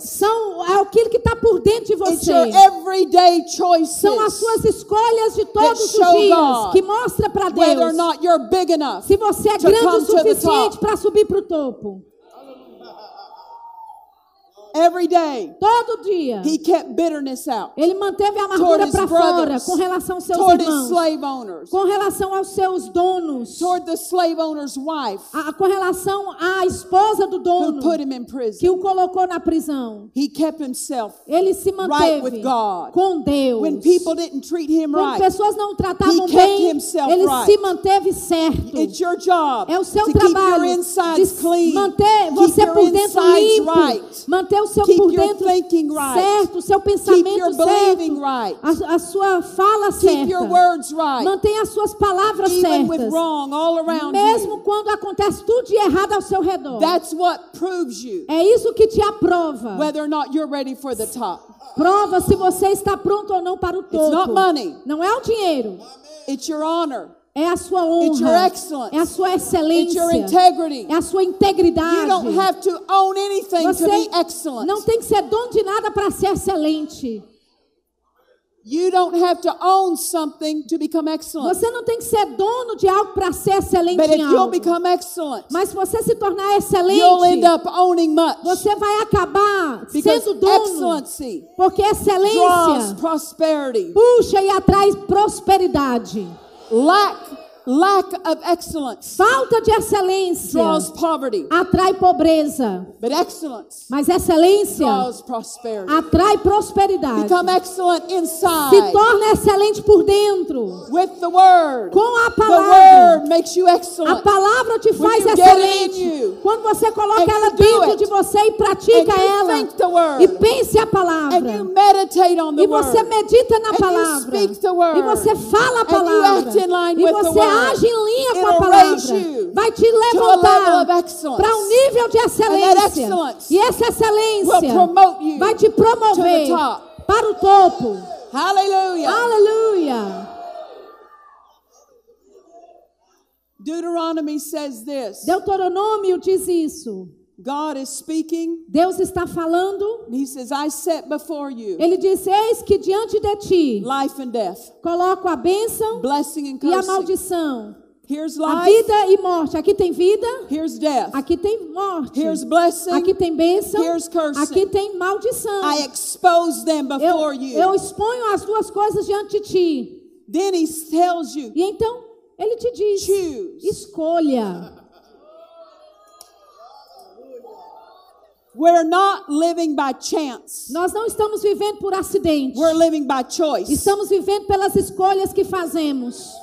[SPEAKER 1] São é aquilo que está por dentro de
[SPEAKER 2] It's
[SPEAKER 1] você.
[SPEAKER 2] your everyday choices.
[SPEAKER 1] São as suas escolhas de todos os
[SPEAKER 2] show
[SPEAKER 1] dias
[SPEAKER 2] God
[SPEAKER 1] que mostra para Deus
[SPEAKER 2] not you're big enough.
[SPEAKER 1] se você é grande o suficiente para subir para o topo.
[SPEAKER 2] Every day,
[SPEAKER 1] Todo dia.
[SPEAKER 2] he kept bitterness out
[SPEAKER 1] Ele manteve a amargura
[SPEAKER 2] his
[SPEAKER 1] para fora com relação aos seus
[SPEAKER 2] toward his
[SPEAKER 1] irmãos,
[SPEAKER 2] slave owners,
[SPEAKER 1] com relação aos seus donos,
[SPEAKER 2] toward the slave owner's wife
[SPEAKER 1] a- com relação à esposa do
[SPEAKER 2] who
[SPEAKER 1] dono
[SPEAKER 2] put him in
[SPEAKER 1] que
[SPEAKER 2] prison.
[SPEAKER 1] o colocou na prisão.
[SPEAKER 2] He kept himself
[SPEAKER 1] Ele se
[SPEAKER 2] right
[SPEAKER 1] manteve
[SPEAKER 2] with God.
[SPEAKER 1] com Deus.
[SPEAKER 2] When people didn't treat him
[SPEAKER 1] Quando
[SPEAKER 2] right,
[SPEAKER 1] pessoas não o tratavam
[SPEAKER 2] He kept
[SPEAKER 1] bem,
[SPEAKER 2] himself
[SPEAKER 1] ele
[SPEAKER 2] right.
[SPEAKER 1] se manteve certo.
[SPEAKER 2] it's your job
[SPEAKER 1] É o seu
[SPEAKER 2] to keep
[SPEAKER 1] trabalho
[SPEAKER 2] your insides
[SPEAKER 1] de
[SPEAKER 2] clean,
[SPEAKER 1] manter
[SPEAKER 2] keep
[SPEAKER 1] você
[SPEAKER 2] your
[SPEAKER 1] por dentro limpo,
[SPEAKER 2] right,
[SPEAKER 1] manter o seu
[SPEAKER 2] Keep
[SPEAKER 1] por
[SPEAKER 2] your
[SPEAKER 1] dentro
[SPEAKER 2] right.
[SPEAKER 1] certo, o seu pensamento certo,
[SPEAKER 2] right,
[SPEAKER 1] a, a sua fala
[SPEAKER 2] keep
[SPEAKER 1] certa.
[SPEAKER 2] right,
[SPEAKER 1] Mantenha as suas palavras
[SPEAKER 2] even
[SPEAKER 1] certas.
[SPEAKER 2] wrong
[SPEAKER 1] Mesmo
[SPEAKER 2] you.
[SPEAKER 1] quando acontece tudo de errado ao seu redor.
[SPEAKER 2] That's what proves you
[SPEAKER 1] É isso que te aprova.
[SPEAKER 2] whether or not you're ready for the top.
[SPEAKER 1] Prova se você está pronto ou não para o
[SPEAKER 2] It's not
[SPEAKER 1] topo.
[SPEAKER 2] money,
[SPEAKER 1] Não é o dinheiro,
[SPEAKER 2] it's your honor,
[SPEAKER 1] é a sua honra, é a sua excelência, é a sua integridade.
[SPEAKER 2] You don't have to own anything to
[SPEAKER 1] Você
[SPEAKER 2] be excellent.
[SPEAKER 1] não tem que ser dono de nada para ser excelente. Você não tem que ser dono de algo para ser excelente
[SPEAKER 2] But if
[SPEAKER 1] em algo. Mas se você se tornar excelente, você vai acabar sendo dono. Porque excelência puxa e atrai prosperidade.
[SPEAKER 2] Lack, lack of excellence
[SPEAKER 1] Falta de excelência
[SPEAKER 2] draws poverty.
[SPEAKER 1] atrai pobreza.
[SPEAKER 2] But excellence
[SPEAKER 1] Mas excelência
[SPEAKER 2] draws prosperity.
[SPEAKER 1] atrai prosperidade.
[SPEAKER 2] Become excellent
[SPEAKER 1] Se
[SPEAKER 2] inside
[SPEAKER 1] torna excelente por dentro.
[SPEAKER 2] with the word.
[SPEAKER 1] Com a
[SPEAKER 2] The
[SPEAKER 1] palavra.
[SPEAKER 2] word makes you
[SPEAKER 1] A
[SPEAKER 2] excellent.
[SPEAKER 1] palavra te
[SPEAKER 2] When
[SPEAKER 1] faz
[SPEAKER 2] you get it in
[SPEAKER 1] excelente.
[SPEAKER 2] you,
[SPEAKER 1] Quando você coloca
[SPEAKER 2] and
[SPEAKER 1] ela
[SPEAKER 2] you
[SPEAKER 1] dentro
[SPEAKER 2] it,
[SPEAKER 1] de você e pratica
[SPEAKER 2] and you
[SPEAKER 1] ela.
[SPEAKER 2] think the word,
[SPEAKER 1] E pense a
[SPEAKER 2] And you
[SPEAKER 1] palavra.
[SPEAKER 2] meditate on the
[SPEAKER 1] E você
[SPEAKER 2] word.
[SPEAKER 1] medita na
[SPEAKER 2] And you
[SPEAKER 1] palavra.
[SPEAKER 2] speak the word.
[SPEAKER 1] E você fala a
[SPEAKER 2] And you
[SPEAKER 1] palavra.
[SPEAKER 2] act in line
[SPEAKER 1] E
[SPEAKER 2] with the
[SPEAKER 1] você
[SPEAKER 2] word.
[SPEAKER 1] Age em linha com a palavra. Vai te levantar para um nível de excelência. E essa excelência vai te promover para o topo.
[SPEAKER 2] Hallelujah.
[SPEAKER 1] Aleluia.
[SPEAKER 2] Deuteronomy says this
[SPEAKER 1] Deuteronômio diz isso.
[SPEAKER 2] God is speaking.
[SPEAKER 1] Deus está falando.
[SPEAKER 2] and He says, I set before you
[SPEAKER 1] Ele diz: Eis que diante de ti
[SPEAKER 2] life and death,
[SPEAKER 1] coloco a bênção
[SPEAKER 2] blessing and
[SPEAKER 1] e a maldição.
[SPEAKER 2] Here's
[SPEAKER 1] A
[SPEAKER 2] life,
[SPEAKER 1] vida e morte. Aqui tem vida,
[SPEAKER 2] here's death.
[SPEAKER 1] aqui tem morte.
[SPEAKER 2] Here's blessing.
[SPEAKER 1] Aqui tem bênção,
[SPEAKER 2] Here's cursing.
[SPEAKER 1] aqui tem maldição.
[SPEAKER 2] I expose them
[SPEAKER 1] Eu,
[SPEAKER 2] before you.
[SPEAKER 1] eu exponho as duas coisas diante de ti.
[SPEAKER 2] Then He tells you,
[SPEAKER 1] E então Ele te diz:
[SPEAKER 2] choose.
[SPEAKER 1] escolha.
[SPEAKER 2] We're not living by chance.
[SPEAKER 1] Nós não estamos vivendo por acidente.
[SPEAKER 2] We're living by choice.
[SPEAKER 1] Estamos vivendo pelas escolhas que fazemos.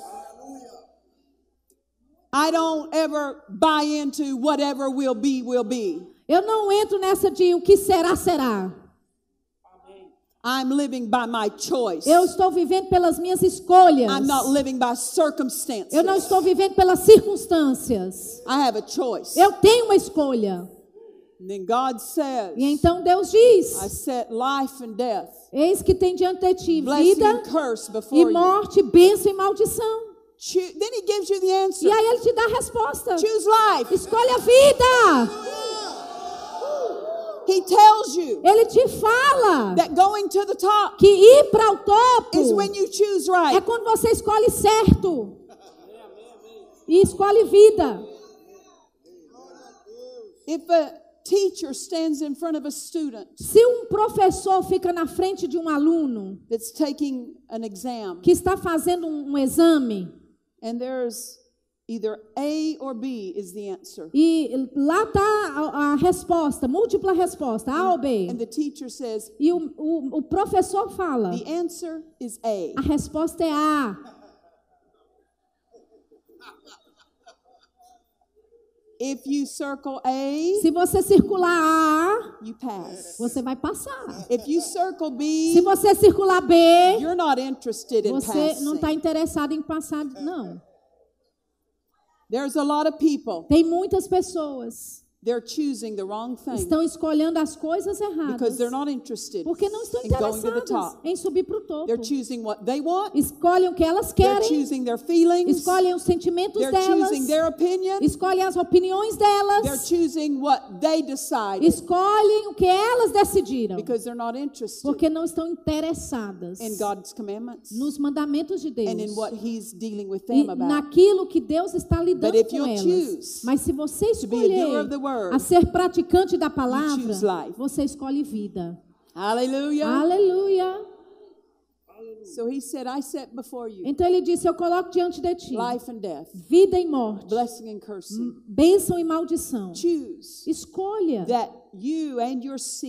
[SPEAKER 2] I don't ever buy into whatever will be, will be.
[SPEAKER 1] Eu não entro nessa de o que será, será.
[SPEAKER 2] I'm living by my choice.
[SPEAKER 1] Eu estou vivendo pelas minhas escolhas.
[SPEAKER 2] I'm not living by circumstances.
[SPEAKER 1] Eu não estou vivendo pelas circunstâncias.
[SPEAKER 2] I have a choice.
[SPEAKER 1] Eu tenho uma escolha.
[SPEAKER 2] And then God says,
[SPEAKER 1] E então Deus
[SPEAKER 2] I
[SPEAKER 1] diz:
[SPEAKER 2] set life and death,
[SPEAKER 1] Eis que tem diante de ti vida e morte, bênção e maldição.
[SPEAKER 2] Then He gives you the answer.
[SPEAKER 1] E aí ele te dá a resposta.
[SPEAKER 2] Choose life.
[SPEAKER 1] Escolha a vida.
[SPEAKER 2] He tells you
[SPEAKER 1] Ele te fala
[SPEAKER 2] that going to the top
[SPEAKER 1] que ir para o topo
[SPEAKER 2] is when you choose
[SPEAKER 1] é
[SPEAKER 2] right.
[SPEAKER 1] quando você escolhe certo. E escolhe vida.
[SPEAKER 2] If a teacher stands in front of a student
[SPEAKER 1] Se um professor fica na frente de um aluno
[SPEAKER 2] that's taking an exam
[SPEAKER 1] que está fazendo um, um exame
[SPEAKER 2] and there's either A or B is the answer,
[SPEAKER 1] e lá está a, a resposta, múltipla resposta, A ou B.
[SPEAKER 2] and the teacher says
[SPEAKER 1] E o, o, o professor fala,
[SPEAKER 2] the answer is A,
[SPEAKER 1] a resposta é A.
[SPEAKER 2] if you circle A,
[SPEAKER 1] Se você circular A,
[SPEAKER 2] you pass.
[SPEAKER 1] você vai passar.
[SPEAKER 2] If you circle
[SPEAKER 1] Se
[SPEAKER 2] B,
[SPEAKER 1] você circular B,
[SPEAKER 2] you're not interested in
[SPEAKER 1] você não está
[SPEAKER 2] passing.
[SPEAKER 1] interessado em passar, não.
[SPEAKER 2] There's a lot of people,
[SPEAKER 1] Tem muitas pessoas
[SPEAKER 2] they're choosing the wrong thing
[SPEAKER 1] estão escolhendo as coisas erradas
[SPEAKER 2] because they're not interested
[SPEAKER 1] porque não estão interessadas em subir para o topo.
[SPEAKER 2] They're choosing what they want,
[SPEAKER 1] Escolhem o que elas
[SPEAKER 2] they're
[SPEAKER 1] querem,
[SPEAKER 2] choosing their feelings,
[SPEAKER 1] escolhem os sentimentos
[SPEAKER 2] they're
[SPEAKER 1] delas,
[SPEAKER 2] choosing their opinion,
[SPEAKER 1] escolhem as opiniões
[SPEAKER 2] they're
[SPEAKER 1] delas,
[SPEAKER 2] choosing what they decided
[SPEAKER 1] escolhem o que elas decidiram,
[SPEAKER 2] because they're not interested
[SPEAKER 1] porque não estão interessadas
[SPEAKER 2] in God's commandments
[SPEAKER 1] nos mandamentos de Deus
[SPEAKER 2] and in what He's dealing with
[SPEAKER 1] e
[SPEAKER 2] them about.
[SPEAKER 1] naquilo que Deus está lidando
[SPEAKER 2] But if
[SPEAKER 1] com
[SPEAKER 2] you
[SPEAKER 1] elas.
[SPEAKER 2] choose
[SPEAKER 1] Mas se você
[SPEAKER 2] to be a doer
[SPEAKER 1] escolher
[SPEAKER 2] of the word,
[SPEAKER 1] a ser praticante da palavra, você escolhe vida.
[SPEAKER 2] Hallelujah.
[SPEAKER 1] Aleluia.
[SPEAKER 2] So He said, I set before you
[SPEAKER 1] Então ele disse: Eu coloco diante de ti
[SPEAKER 2] life and death,
[SPEAKER 1] vida e morte,
[SPEAKER 2] blessing and cursing.
[SPEAKER 1] bênção e maldição.
[SPEAKER 2] Choose
[SPEAKER 1] Escolha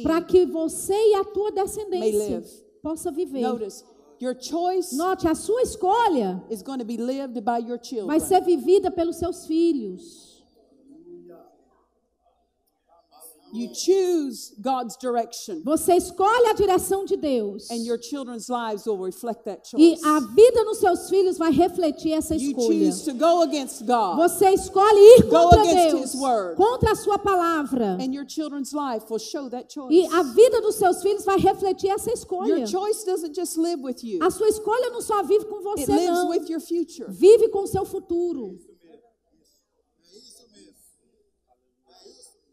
[SPEAKER 1] para que você e a tua descendência
[SPEAKER 2] live.
[SPEAKER 1] possa viver.
[SPEAKER 2] Notice, your choice
[SPEAKER 1] Note, a sua escolha
[SPEAKER 2] is going to be lived by your
[SPEAKER 1] vai ser vivida pelos seus filhos.
[SPEAKER 2] You choose God's direction,
[SPEAKER 1] Você escolhe a direção de Deus.
[SPEAKER 2] and your children's lives will reflect that
[SPEAKER 1] E
[SPEAKER 2] choice.
[SPEAKER 1] a vida dos seus filhos vai refletir essa
[SPEAKER 2] You
[SPEAKER 1] escolha.
[SPEAKER 2] choose to go against God,
[SPEAKER 1] Você escolhe ir
[SPEAKER 2] Go
[SPEAKER 1] contra
[SPEAKER 2] against
[SPEAKER 1] Deus,
[SPEAKER 2] His word.
[SPEAKER 1] contra a sua palavra.
[SPEAKER 2] and your children's life will show that choice.
[SPEAKER 1] E a vida dos seus filhos vai refletir essa escolha.
[SPEAKER 2] Your choice doesn't just live with you,
[SPEAKER 1] A sua escolha não só vive com
[SPEAKER 2] it
[SPEAKER 1] você,
[SPEAKER 2] lives
[SPEAKER 1] não.
[SPEAKER 2] with your future.
[SPEAKER 1] Vive com o seu futuro.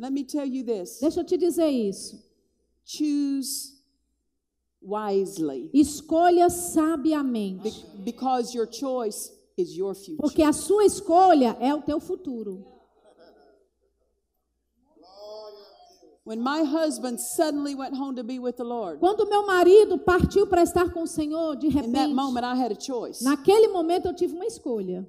[SPEAKER 2] Let me tell you this
[SPEAKER 1] Deixa eu te dizer isso.
[SPEAKER 2] choose wisely
[SPEAKER 1] Escolha sabiamente.
[SPEAKER 2] be- because your choice is your future.
[SPEAKER 1] Porque a sua escolha é o teu futuro.
[SPEAKER 2] When my husband suddenly went home to be with the Lord,
[SPEAKER 1] Quando meu marido partiu para estar com o Senhor, de
[SPEAKER 2] in that
[SPEAKER 1] repente,
[SPEAKER 2] moment I had a choice.
[SPEAKER 1] naquele momento eu tive uma escolha.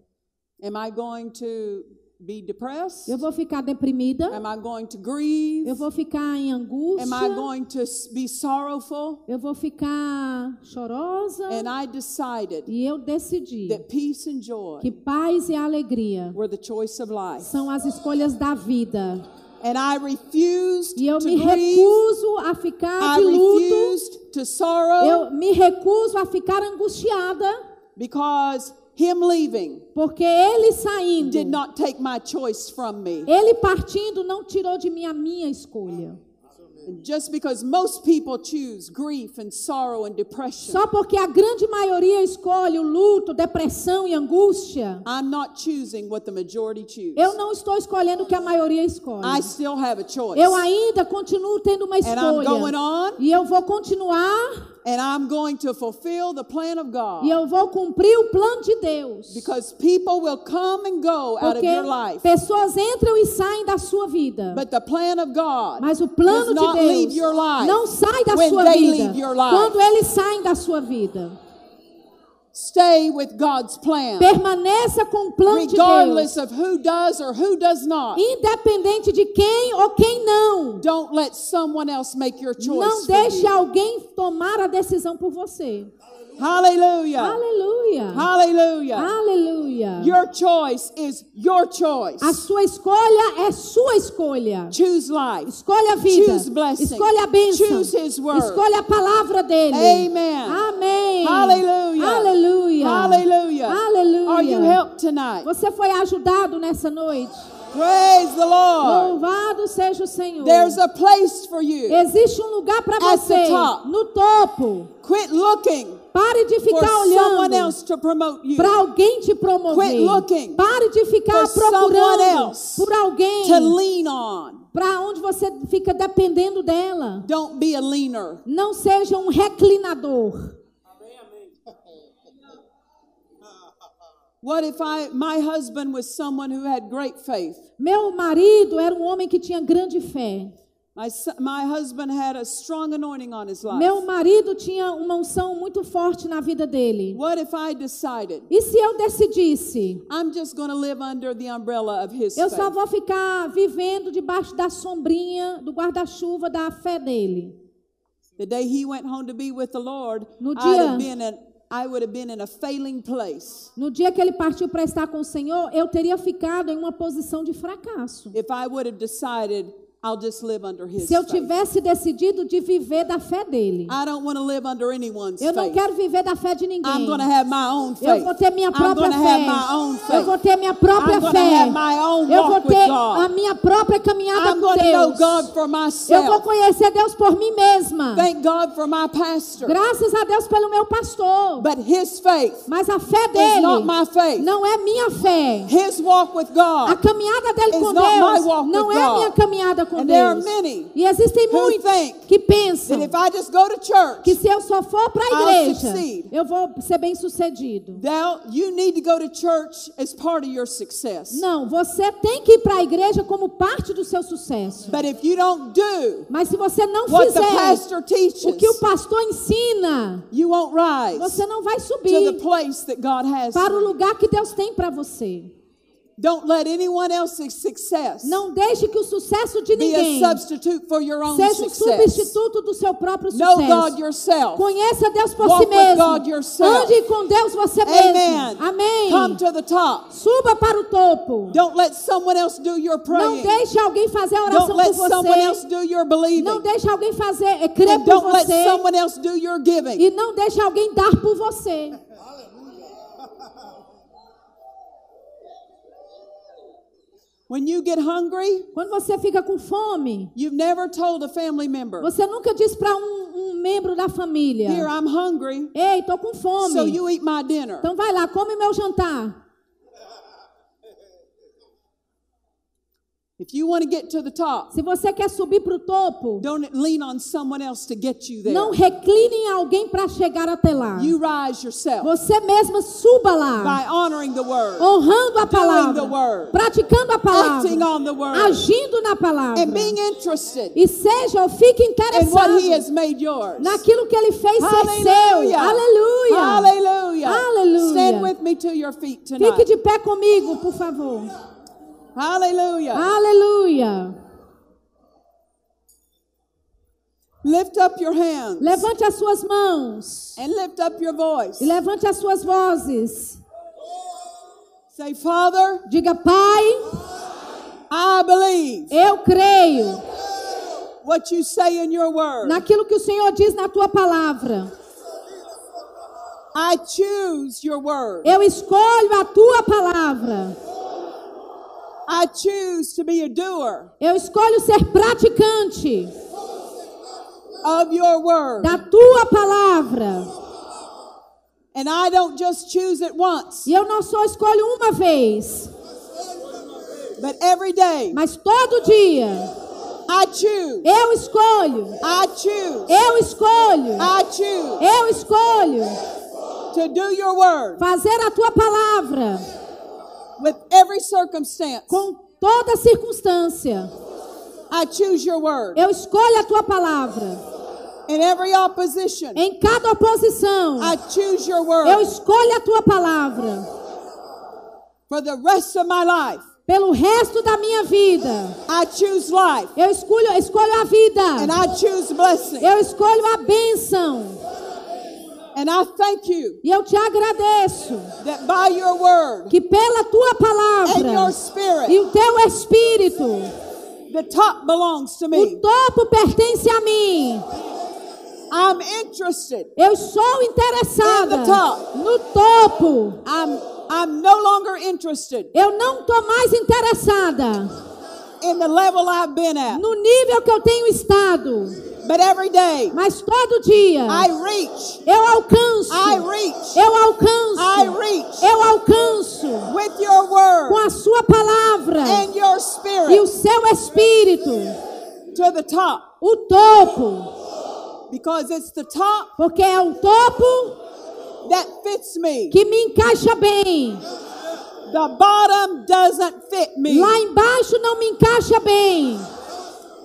[SPEAKER 2] Am I going to be depressed?
[SPEAKER 1] Eu vou ficar deprimida,
[SPEAKER 2] Am I going to grieve?
[SPEAKER 1] eu vou ficar em angústia,
[SPEAKER 2] Am I going to be sorrowful?
[SPEAKER 1] eu vou ficar chorosa.
[SPEAKER 2] And I decided
[SPEAKER 1] E eu decidi
[SPEAKER 2] that peace and joy
[SPEAKER 1] que paz e alegria
[SPEAKER 2] were the choice of life.
[SPEAKER 1] são as escolhas da vida.
[SPEAKER 2] And I refused
[SPEAKER 1] E eu
[SPEAKER 2] to
[SPEAKER 1] me
[SPEAKER 2] grieve.
[SPEAKER 1] recuso a ficar
[SPEAKER 2] I
[SPEAKER 1] de luto.
[SPEAKER 2] refused to sorrow
[SPEAKER 1] Eu me recuso a ficar angustiada,
[SPEAKER 2] because him leaving
[SPEAKER 1] porque ele saindo,
[SPEAKER 2] did not take my choice from me.
[SPEAKER 1] ele partindo não tirou de mim a minha escolha.
[SPEAKER 2] Just because most people choose grief and sorrow and depression,
[SPEAKER 1] Só porque a grande maioria escolhe o luto, depressão e angústia,
[SPEAKER 2] I'm not choosing what the majority choose.
[SPEAKER 1] eu não estou escolhendo o que a maioria escolhe.
[SPEAKER 2] I still have a choice.
[SPEAKER 1] Eu ainda continuo tendo uma
[SPEAKER 2] And I'm going
[SPEAKER 1] escolha.
[SPEAKER 2] on
[SPEAKER 1] E eu vou continuar
[SPEAKER 2] and I'm going to fulfill the plan of God.
[SPEAKER 1] e eu vou cumprir o plano de Deus.
[SPEAKER 2] Because people will come and go out of
[SPEAKER 1] Porque
[SPEAKER 2] your life.
[SPEAKER 1] pessoas entram e saem da sua vida.
[SPEAKER 2] But the plan of God
[SPEAKER 1] Mas o plano
[SPEAKER 2] does
[SPEAKER 1] de
[SPEAKER 2] not leave
[SPEAKER 1] Deus
[SPEAKER 2] your life
[SPEAKER 1] não sai da sua vida
[SPEAKER 2] leave your life.
[SPEAKER 1] quando eles saem da sua vida.
[SPEAKER 2] Stay with God's plan.
[SPEAKER 1] Permaneça com o plano de Deus.
[SPEAKER 2] Regardless of who does or who does not.
[SPEAKER 1] Independente de quem ou quem não.
[SPEAKER 2] Don't let someone else make your choice.
[SPEAKER 1] Não deixe alguém tomar a decisão por você.
[SPEAKER 2] Hallelujah.
[SPEAKER 1] Aleluia.
[SPEAKER 2] Hallelujah.
[SPEAKER 1] Aleluia.
[SPEAKER 2] Your choice is your choice.
[SPEAKER 1] A sua escolha é sua escolha.
[SPEAKER 2] Choose life.
[SPEAKER 1] Escolha a vida.
[SPEAKER 2] Choose blessing.
[SPEAKER 1] Escolha a bênção.
[SPEAKER 2] Choose his word.
[SPEAKER 1] Escolha a palavra dele.
[SPEAKER 2] Amen.
[SPEAKER 1] Amém.
[SPEAKER 2] Hallelujah.
[SPEAKER 1] Aleluia.
[SPEAKER 2] Hallelujah.
[SPEAKER 1] Aleluia.
[SPEAKER 2] Are you helped tonight?
[SPEAKER 1] Você foi ajudado nessa noite.
[SPEAKER 2] Praise the Lord.
[SPEAKER 1] Louvado seja o Senhor.
[SPEAKER 2] There's a place for you.
[SPEAKER 1] Existe um lugar para você
[SPEAKER 2] the top.
[SPEAKER 1] no topo.
[SPEAKER 2] Quit looking
[SPEAKER 1] Pare de ficar
[SPEAKER 2] someone
[SPEAKER 1] olhando
[SPEAKER 2] else to promote you.
[SPEAKER 1] para alguém te promover.
[SPEAKER 2] Quit looking
[SPEAKER 1] Pare de ficar procurando por alguém
[SPEAKER 2] To lean on.
[SPEAKER 1] para onde você fica dependendo dela.
[SPEAKER 2] Don't be a leaner.
[SPEAKER 1] Não seja um reclinador.
[SPEAKER 2] What if I my husband was someone who had great faith?
[SPEAKER 1] Meu marido era um homem que tinha grande fé.
[SPEAKER 2] My my husband had a strong anointing on his life.
[SPEAKER 1] Meu marido tinha uma unção muito forte na vida dele.
[SPEAKER 2] What if I decided
[SPEAKER 1] E se eu decidisse,
[SPEAKER 2] I'm just going to live under the umbrella of his
[SPEAKER 1] eu só vou ficar vivendo debaixo da sombrinha do guarda-chuva da fé dele?
[SPEAKER 2] The day he went home to be with the Lord,
[SPEAKER 1] No
[SPEAKER 2] I'd
[SPEAKER 1] dia-
[SPEAKER 2] have been in, I would have been in a failing place
[SPEAKER 1] No dia que ele partiu para estar com o Senhor, eu teria ficado em uma posição de fracasso.
[SPEAKER 2] if I would have decided I'll just live under his
[SPEAKER 1] Se eu tivesse decidido de viver da fé dele.
[SPEAKER 2] I don't want to live under anyone's
[SPEAKER 1] Eu não
[SPEAKER 2] faith.
[SPEAKER 1] quero viver da fé de ninguém.
[SPEAKER 2] I'm going to have my own faith.
[SPEAKER 1] Eu vou ter minha
[SPEAKER 2] I'm
[SPEAKER 1] própria
[SPEAKER 2] going to
[SPEAKER 1] fé.
[SPEAKER 2] have my own faith.
[SPEAKER 1] Eu vou ter minha própria
[SPEAKER 2] I'm
[SPEAKER 1] fé.
[SPEAKER 2] have my own
[SPEAKER 1] Eu vou
[SPEAKER 2] walk with
[SPEAKER 1] ter
[SPEAKER 2] God.
[SPEAKER 1] a minha própria caminhada
[SPEAKER 2] I'm
[SPEAKER 1] com
[SPEAKER 2] to know
[SPEAKER 1] Deus.
[SPEAKER 2] God for
[SPEAKER 1] Eu vou conhecer Deus por mim mesma.
[SPEAKER 2] Thank God for my pastor.
[SPEAKER 1] Graças a Deus pelo meu pastor.
[SPEAKER 2] But his faith
[SPEAKER 1] Mas a fé
[SPEAKER 2] is
[SPEAKER 1] dele
[SPEAKER 2] not my faith.
[SPEAKER 1] não é minha fé.
[SPEAKER 2] His walk with
[SPEAKER 1] A
[SPEAKER 2] God.
[SPEAKER 1] caminhada dele
[SPEAKER 2] is
[SPEAKER 1] com
[SPEAKER 2] not my
[SPEAKER 1] Deus
[SPEAKER 2] walk
[SPEAKER 1] não
[SPEAKER 2] with
[SPEAKER 1] é a
[SPEAKER 2] God.
[SPEAKER 1] minha caminhada com
[SPEAKER 2] And there are
[SPEAKER 1] Deus.
[SPEAKER 2] many
[SPEAKER 1] E existem
[SPEAKER 2] who
[SPEAKER 1] muitos
[SPEAKER 2] think
[SPEAKER 1] que pensam
[SPEAKER 2] That if I just go to church,
[SPEAKER 1] que se eu só for para a igreja, eu vou ser bem sucedido.
[SPEAKER 2] thou, you need to go to church as part of your success.
[SPEAKER 1] Não, você tem que ir para a igreja como parte do seu sucesso.
[SPEAKER 2] But if you don't do
[SPEAKER 1] Mas se você não
[SPEAKER 2] what the
[SPEAKER 1] fizer
[SPEAKER 2] pastor
[SPEAKER 1] o
[SPEAKER 2] teaches,
[SPEAKER 1] que o pastor ensina,
[SPEAKER 2] you won't rise
[SPEAKER 1] você não vai
[SPEAKER 2] to the
[SPEAKER 1] subir
[SPEAKER 2] place that God has.
[SPEAKER 1] para o
[SPEAKER 2] for you.
[SPEAKER 1] lugar que Deus tem para você.
[SPEAKER 2] Don't let anyone else's success
[SPEAKER 1] Não deixe que o sucesso de
[SPEAKER 2] be a
[SPEAKER 1] ninguém
[SPEAKER 2] substitute for your own
[SPEAKER 1] seja um
[SPEAKER 2] success.
[SPEAKER 1] substituto do seu próprio
[SPEAKER 2] Know
[SPEAKER 1] sucesso.
[SPEAKER 2] God yourself.
[SPEAKER 1] Conheça Deus por
[SPEAKER 2] Walk
[SPEAKER 1] si
[SPEAKER 2] with
[SPEAKER 1] mesmo.
[SPEAKER 2] God yourself.
[SPEAKER 1] Ande com Deus você
[SPEAKER 2] Amen.
[SPEAKER 1] mesmo. Amém.
[SPEAKER 2] Come to the top.
[SPEAKER 1] Suba para o topo.
[SPEAKER 2] Don't let someone else do your
[SPEAKER 1] Não
[SPEAKER 2] praying.
[SPEAKER 1] deixe alguém fazer a
[SPEAKER 2] Don't
[SPEAKER 1] oração
[SPEAKER 2] let
[SPEAKER 1] por
[SPEAKER 2] someone else
[SPEAKER 1] você.
[SPEAKER 2] do your believing.
[SPEAKER 1] Não deixe alguém fazer, é, crer
[SPEAKER 2] And
[SPEAKER 1] por
[SPEAKER 2] don't let
[SPEAKER 1] você.
[SPEAKER 2] someone else do your giving.
[SPEAKER 1] E não deixe alguém dar por você.
[SPEAKER 2] When you get hungry,
[SPEAKER 1] Quando você fica com fome,
[SPEAKER 2] you've never told a family member,
[SPEAKER 1] você nunca diz para um, um membro da família:
[SPEAKER 2] Here, I'm hungry,
[SPEAKER 1] Ei, tô com fome.
[SPEAKER 2] so you eat my dinner.
[SPEAKER 1] Então vai lá, come meu jantar.
[SPEAKER 2] If you want to get to the top,
[SPEAKER 1] Se você quer subir para o topo,
[SPEAKER 2] don't lean on someone else to get you there.
[SPEAKER 1] não recline em alguém para chegar até lá.
[SPEAKER 2] You rise yourself
[SPEAKER 1] Você mesma suba lá,
[SPEAKER 2] by honoring the word,
[SPEAKER 1] honrando a
[SPEAKER 2] the
[SPEAKER 1] palavra,
[SPEAKER 2] word,
[SPEAKER 1] praticando a palavra,
[SPEAKER 2] acting on the word,
[SPEAKER 1] agindo na palavra.
[SPEAKER 2] and being interested
[SPEAKER 1] E seja ou fique
[SPEAKER 2] in what
[SPEAKER 1] interessado
[SPEAKER 2] He has made yours.
[SPEAKER 1] naquilo que ele fez ser seu.
[SPEAKER 2] Hallelujah.
[SPEAKER 1] Aleluia.
[SPEAKER 2] Hallelujah.
[SPEAKER 1] Aleluia.
[SPEAKER 2] Stand with me to your feet
[SPEAKER 1] Fique
[SPEAKER 2] tonight.
[SPEAKER 1] de pé comigo, por favor.
[SPEAKER 2] Hallelujah.
[SPEAKER 1] Aleluia.
[SPEAKER 2] Lift up your hands
[SPEAKER 1] Levante as suas mãos
[SPEAKER 2] and lift up your voice.
[SPEAKER 1] e levante as suas vozes.
[SPEAKER 2] Say, Father,
[SPEAKER 1] Diga, Pai,
[SPEAKER 2] I believe
[SPEAKER 1] eu creio
[SPEAKER 2] what you say in your word.
[SPEAKER 1] naquilo que o Senhor diz na tua palavra.
[SPEAKER 2] I choose your word.
[SPEAKER 1] Eu escolho a tua palavra.
[SPEAKER 2] I choose to be a doer
[SPEAKER 1] Eu escolho ser praticante
[SPEAKER 2] of your word.
[SPEAKER 1] da tua palavra.
[SPEAKER 2] And I don't just choose it once,
[SPEAKER 1] E eu não só escolho uma vez,
[SPEAKER 2] but every day
[SPEAKER 1] mas todo dia.
[SPEAKER 2] I choose.
[SPEAKER 1] Eu escolho.
[SPEAKER 2] I choose.
[SPEAKER 1] Eu escolho.
[SPEAKER 2] I choose
[SPEAKER 1] Eu escolho
[SPEAKER 2] to do your word
[SPEAKER 1] fazer a tua palavra
[SPEAKER 2] with every circumstance.
[SPEAKER 1] com toda circunstância.
[SPEAKER 2] I choose your word.
[SPEAKER 1] Eu escolho a tua palavra.
[SPEAKER 2] In every opposition,
[SPEAKER 1] Em cada oposição,
[SPEAKER 2] I choose your
[SPEAKER 1] eu
[SPEAKER 2] word
[SPEAKER 1] escolho a tua palavra.
[SPEAKER 2] for the rest of my life.
[SPEAKER 1] Pelo resto da minha vida,
[SPEAKER 2] I choose life
[SPEAKER 1] eu escolho, escolho a
[SPEAKER 2] and
[SPEAKER 1] vida.
[SPEAKER 2] I choose blessing.
[SPEAKER 1] Eu escolho a bênção.
[SPEAKER 2] And I thank you
[SPEAKER 1] E eu te agradeço
[SPEAKER 2] that by your word
[SPEAKER 1] que pela tua
[SPEAKER 2] and
[SPEAKER 1] palavra
[SPEAKER 2] your
[SPEAKER 1] e
[SPEAKER 2] spirit,
[SPEAKER 1] o teu espírito,
[SPEAKER 2] the top belongs to
[SPEAKER 1] o
[SPEAKER 2] me.
[SPEAKER 1] topo pertence a mim.
[SPEAKER 2] I'm interested.
[SPEAKER 1] Eu sou interessada
[SPEAKER 2] In the top.
[SPEAKER 1] no topo.
[SPEAKER 2] I'm I'm no longer interested
[SPEAKER 1] Eu não estou mais interessada
[SPEAKER 2] in the level I've been at.
[SPEAKER 1] no nível que eu tenho estado.
[SPEAKER 2] But every day
[SPEAKER 1] Mas todo dia
[SPEAKER 2] I reach,
[SPEAKER 1] eu alcanço.
[SPEAKER 2] I reach,
[SPEAKER 1] Eu alcanço.
[SPEAKER 2] I reach
[SPEAKER 1] Eu alcanço
[SPEAKER 2] with your
[SPEAKER 1] com
[SPEAKER 2] word
[SPEAKER 1] a sua palavra
[SPEAKER 2] and your
[SPEAKER 1] e o
[SPEAKER 2] spirit
[SPEAKER 1] seu espírito
[SPEAKER 2] to the top.
[SPEAKER 1] o topo,
[SPEAKER 2] Because it's the top
[SPEAKER 1] porque é o topo
[SPEAKER 2] that fits me.
[SPEAKER 1] que me encaixa bem.
[SPEAKER 2] The bottom doesn't fit me.
[SPEAKER 1] Lá embaixo não me encaixa bem.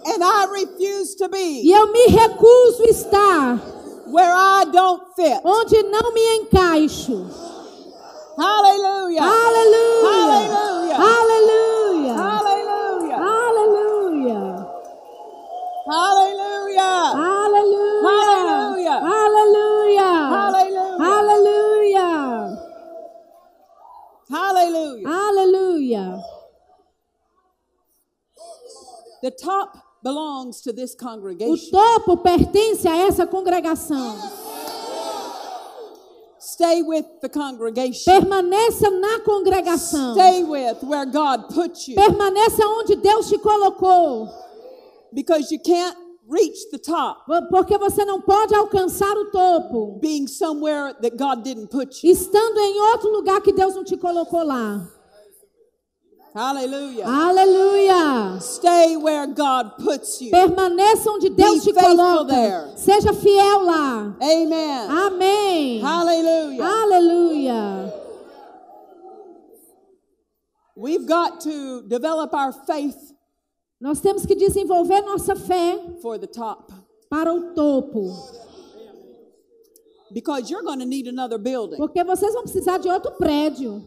[SPEAKER 2] And I refuse to be
[SPEAKER 1] E eu me recuso a estar
[SPEAKER 2] where I don't fit.
[SPEAKER 1] onde não me encaixo.
[SPEAKER 2] Hallelujah. Hallelujah. Hallelujah. Hallelujah.
[SPEAKER 1] Aleluia!
[SPEAKER 2] Hallelujah.
[SPEAKER 1] Aleluia!
[SPEAKER 2] Hallelujah.
[SPEAKER 1] Aleluia!
[SPEAKER 2] Hallelujah.
[SPEAKER 1] Aleluia!
[SPEAKER 2] The top belongs to this
[SPEAKER 1] O
[SPEAKER 2] congregation.
[SPEAKER 1] topo pertence a essa congregação.
[SPEAKER 2] Stay with the congregation.
[SPEAKER 1] Permaneça na congregação.
[SPEAKER 2] Stay with where God put you
[SPEAKER 1] Permaneça onde Deus te colocou.
[SPEAKER 2] because you can't reach the top
[SPEAKER 1] Porque você não pode alcançar o topo
[SPEAKER 2] being somewhere that God didn't put you.
[SPEAKER 1] estando em outro lugar que Deus não te colocou lá.
[SPEAKER 2] Hallelujah.
[SPEAKER 1] Aleluia!
[SPEAKER 2] Stay where God puts you.
[SPEAKER 1] Permaneça onde Deus te
[SPEAKER 2] faithful
[SPEAKER 1] coloca.
[SPEAKER 2] there.
[SPEAKER 1] Seja fiel lá.
[SPEAKER 2] Amen.
[SPEAKER 1] Amém.
[SPEAKER 2] Hallelujah.
[SPEAKER 1] Aleluia.
[SPEAKER 2] We've got to develop our faith
[SPEAKER 1] Nós temos que desenvolver nossa fé
[SPEAKER 2] for the top
[SPEAKER 1] para o topo.
[SPEAKER 2] because you're going to need another building.
[SPEAKER 1] Porque vocês vão precisar de outro prédio.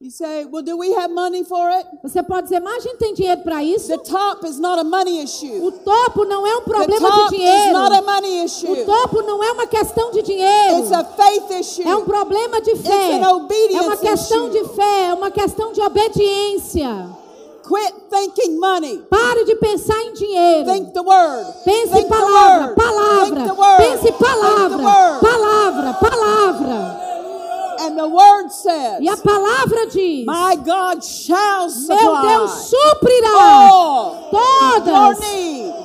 [SPEAKER 2] You say, well, do we have money for it?
[SPEAKER 1] Você pode dizer, mas a gente tem dinheiro para isso?
[SPEAKER 2] The top is not a money issue.
[SPEAKER 1] O topo não é um
[SPEAKER 2] The
[SPEAKER 1] problema
[SPEAKER 2] top
[SPEAKER 1] de
[SPEAKER 2] is
[SPEAKER 1] dinheiro.
[SPEAKER 2] not a money
[SPEAKER 1] O
[SPEAKER 2] issue.
[SPEAKER 1] topo não é uma questão de dinheiro.
[SPEAKER 2] It's a faith issue.
[SPEAKER 1] É um problema de fé.
[SPEAKER 2] It's an obedience
[SPEAKER 1] É uma questão
[SPEAKER 2] issue.
[SPEAKER 1] de fé, é uma questão de obediência.
[SPEAKER 2] Quit thinking money.
[SPEAKER 1] Pare de pensar em dinheiro.
[SPEAKER 2] Think the word.
[SPEAKER 1] Pense
[SPEAKER 2] Think the
[SPEAKER 1] palavra,
[SPEAKER 2] word.
[SPEAKER 1] palavra.
[SPEAKER 2] Think the word.
[SPEAKER 1] Pense
[SPEAKER 2] Think the
[SPEAKER 1] palavra,
[SPEAKER 2] word.
[SPEAKER 1] palavra, palavra.
[SPEAKER 2] And the word says,
[SPEAKER 1] E a palavra diz:
[SPEAKER 2] My God shall
[SPEAKER 1] Meu Deus suprirá todas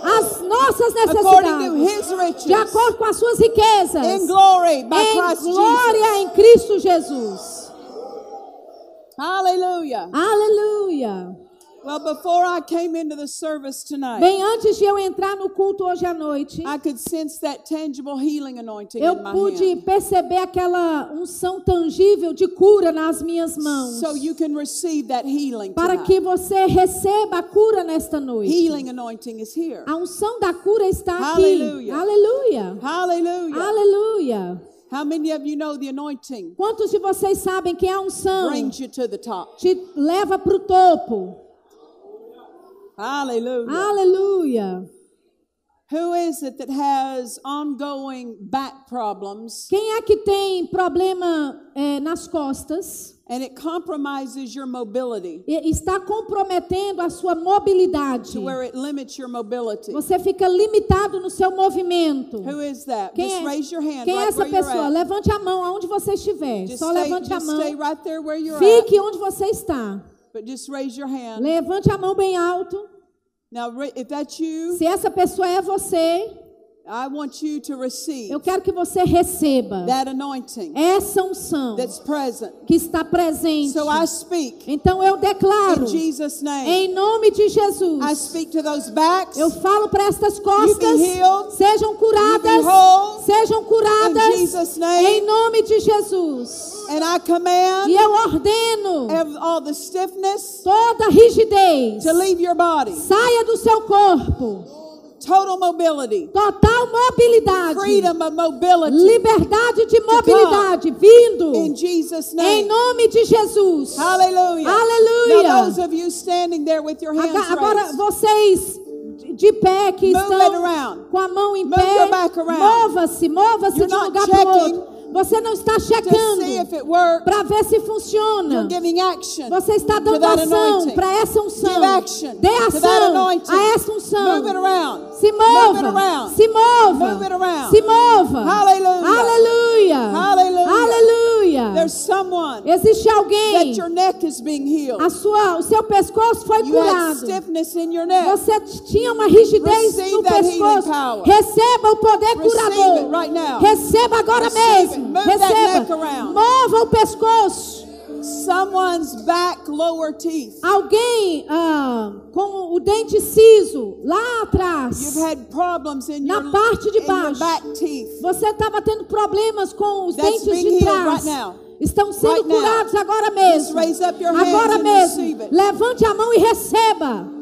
[SPEAKER 1] as nossas necessidades de acordo com as suas riquezas
[SPEAKER 2] in glory by
[SPEAKER 1] em
[SPEAKER 2] Christ
[SPEAKER 1] glória
[SPEAKER 2] Jesus.
[SPEAKER 1] em Cristo Jesus.
[SPEAKER 2] Hallelujah.
[SPEAKER 1] Aleluia.
[SPEAKER 2] Well, before I came into the service tonight,
[SPEAKER 1] Bem antes de eu entrar no culto hoje à noite,
[SPEAKER 2] I could sense that tangible healing anointing
[SPEAKER 1] eu
[SPEAKER 2] in my
[SPEAKER 1] pude
[SPEAKER 2] hand.
[SPEAKER 1] perceber aquela unção tangível de cura nas minhas mãos.
[SPEAKER 2] So you can receive that healing
[SPEAKER 1] Para
[SPEAKER 2] tonight.
[SPEAKER 1] que você receba a cura nesta noite.
[SPEAKER 2] Healing anointing is here.
[SPEAKER 1] A unção da cura está aqui.
[SPEAKER 2] Aleluia.
[SPEAKER 1] Aleluia.
[SPEAKER 2] Hallelujah.
[SPEAKER 1] Aleluia.
[SPEAKER 2] How many of you know the anointing
[SPEAKER 1] Quantos de vocês sabem que a unção
[SPEAKER 2] brings you to the top?
[SPEAKER 1] te leva para o topo?
[SPEAKER 2] Hallelujah.
[SPEAKER 1] Aleluia.
[SPEAKER 2] Who is it that has ongoing back problems
[SPEAKER 1] Quem é que tem problema eh, nas costas
[SPEAKER 2] and it compromises your mobility
[SPEAKER 1] e está comprometendo a sua mobilidade?
[SPEAKER 2] to where it limits your mobility?
[SPEAKER 1] Você fica limitado no seu movimento.
[SPEAKER 2] Who is that?
[SPEAKER 1] Quem
[SPEAKER 2] Just
[SPEAKER 1] é,
[SPEAKER 2] raise your hand
[SPEAKER 1] quem é
[SPEAKER 2] right
[SPEAKER 1] essa
[SPEAKER 2] where you're
[SPEAKER 1] pessoa?
[SPEAKER 2] at.
[SPEAKER 1] Levante a mão aonde você estiver.
[SPEAKER 2] Just
[SPEAKER 1] Só
[SPEAKER 2] stay,
[SPEAKER 1] levante a mão.
[SPEAKER 2] stay right there where you're at.
[SPEAKER 1] Fique onde você está.
[SPEAKER 2] But just raise your hand.
[SPEAKER 1] Levante a mão bem alto.
[SPEAKER 2] Now, if that's you,
[SPEAKER 1] Se essa pessoa é você,
[SPEAKER 2] I want you to receive
[SPEAKER 1] Eu quero que você receba
[SPEAKER 2] that anointing
[SPEAKER 1] essa unção
[SPEAKER 2] that's present.
[SPEAKER 1] que está presente.
[SPEAKER 2] So I speak
[SPEAKER 1] Então eu declaro,
[SPEAKER 2] in Jesus' name.
[SPEAKER 1] em nome de
[SPEAKER 2] I
[SPEAKER 1] Jesus,
[SPEAKER 2] speak to those backs.
[SPEAKER 1] eu falo para estas costas,
[SPEAKER 2] healed.
[SPEAKER 1] sejam curadas,
[SPEAKER 2] whole.
[SPEAKER 1] sejam
[SPEAKER 2] In
[SPEAKER 1] curadas,
[SPEAKER 2] Jesus' name.
[SPEAKER 1] em nome de Jesus.
[SPEAKER 2] And I command
[SPEAKER 1] E eu ordeno
[SPEAKER 2] all the stiffness
[SPEAKER 1] toda rigidez,
[SPEAKER 2] to leave your body.
[SPEAKER 1] saia do seu corpo,
[SPEAKER 2] Total mobility.
[SPEAKER 1] total mobilidade,
[SPEAKER 2] Freedom of mobility.
[SPEAKER 1] liberdade de mobilidade, vindo,
[SPEAKER 2] In Jesus'
[SPEAKER 1] em
[SPEAKER 2] name.
[SPEAKER 1] nome de Jesus.
[SPEAKER 2] Hallelujah.
[SPEAKER 1] Aleluia.
[SPEAKER 2] Now those of you standing there with your hands
[SPEAKER 1] Agora,
[SPEAKER 2] raised.
[SPEAKER 1] vocês de pé que
[SPEAKER 2] Move
[SPEAKER 1] estão com a mão em
[SPEAKER 2] Move
[SPEAKER 1] pé, mova-se, mova-se de um lugar para o outro. Você não está checando para ver se funciona. Você está dando ação para essa unção. Dê ação a essa unção. Se mova. Se mova. Se mova.
[SPEAKER 2] Hallelujah.
[SPEAKER 1] Aleluia.
[SPEAKER 2] Hallelujah.
[SPEAKER 1] Aleluia.
[SPEAKER 2] There's someone
[SPEAKER 1] Existe
[SPEAKER 2] that
[SPEAKER 1] alguém.
[SPEAKER 2] your neck is being healed.
[SPEAKER 1] A sua, o seu pescoço foi
[SPEAKER 2] You had
[SPEAKER 1] curado.
[SPEAKER 2] stiffness in your neck.
[SPEAKER 1] Você tinha uma rigidez
[SPEAKER 2] Receive
[SPEAKER 1] no
[SPEAKER 2] that
[SPEAKER 1] pescoço. Receba o poder
[SPEAKER 2] Receive
[SPEAKER 1] curador.
[SPEAKER 2] it right now.
[SPEAKER 1] Receba agora
[SPEAKER 2] Receive
[SPEAKER 1] mesmo.
[SPEAKER 2] Move that
[SPEAKER 1] Receba.
[SPEAKER 2] around.
[SPEAKER 1] Mova o pescoço.
[SPEAKER 2] Someone's back lower teeth.
[SPEAKER 1] Alguém ah, com o dente ciso lá atrás.
[SPEAKER 2] You've had problems in
[SPEAKER 1] Na
[SPEAKER 2] your,
[SPEAKER 1] parte de baixo.
[SPEAKER 2] back teeth.
[SPEAKER 1] Você estava tendo problemas com os
[SPEAKER 2] That's
[SPEAKER 1] dentes de trás.
[SPEAKER 2] right now.
[SPEAKER 1] Estão sendo
[SPEAKER 2] Right
[SPEAKER 1] curados agora mesmo. Agora mesmo. Levante a mão e receba.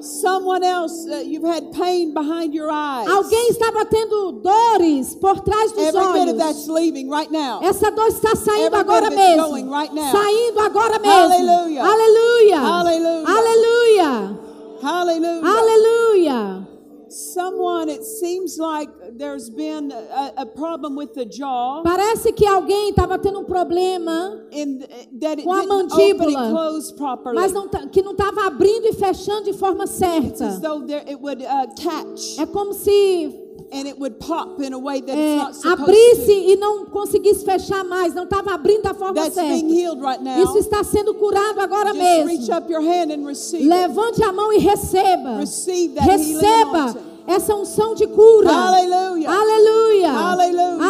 [SPEAKER 2] Someone else, uh, you've had pain behind your eyes.
[SPEAKER 1] Alguém estava tendo dores por trás dos
[SPEAKER 2] Every bit of
[SPEAKER 1] olhos.
[SPEAKER 2] that's leaving right now.
[SPEAKER 1] Essa dor está saindo
[SPEAKER 2] Every
[SPEAKER 1] agora mesmo.
[SPEAKER 2] going right now.
[SPEAKER 1] Saindo agora mesmo. Aleluia.
[SPEAKER 2] Hallelujah.
[SPEAKER 1] Aleluia.
[SPEAKER 2] Hallelujah.
[SPEAKER 1] Aleluia.
[SPEAKER 2] Someone, it seems like there's been a, a problem with the jaw.
[SPEAKER 1] Parece que alguém estava tendo um problema,
[SPEAKER 2] it
[SPEAKER 1] Com a mandíbula. mas não tá- que não estava abrindo e fechando de forma certa.
[SPEAKER 2] uh,
[SPEAKER 1] É como se
[SPEAKER 2] and it would pop in a way that
[SPEAKER 1] é, abrisse e não conseguisse fechar mais, não estava abrindo da forma
[SPEAKER 2] That's
[SPEAKER 1] certa.
[SPEAKER 2] right.
[SPEAKER 1] Isso está sendo curado agora
[SPEAKER 2] Just
[SPEAKER 1] mesmo. Levante a mão e receba. Receba essa unção de cura. Aleluia.
[SPEAKER 2] Hallelujah.
[SPEAKER 1] Aleluia.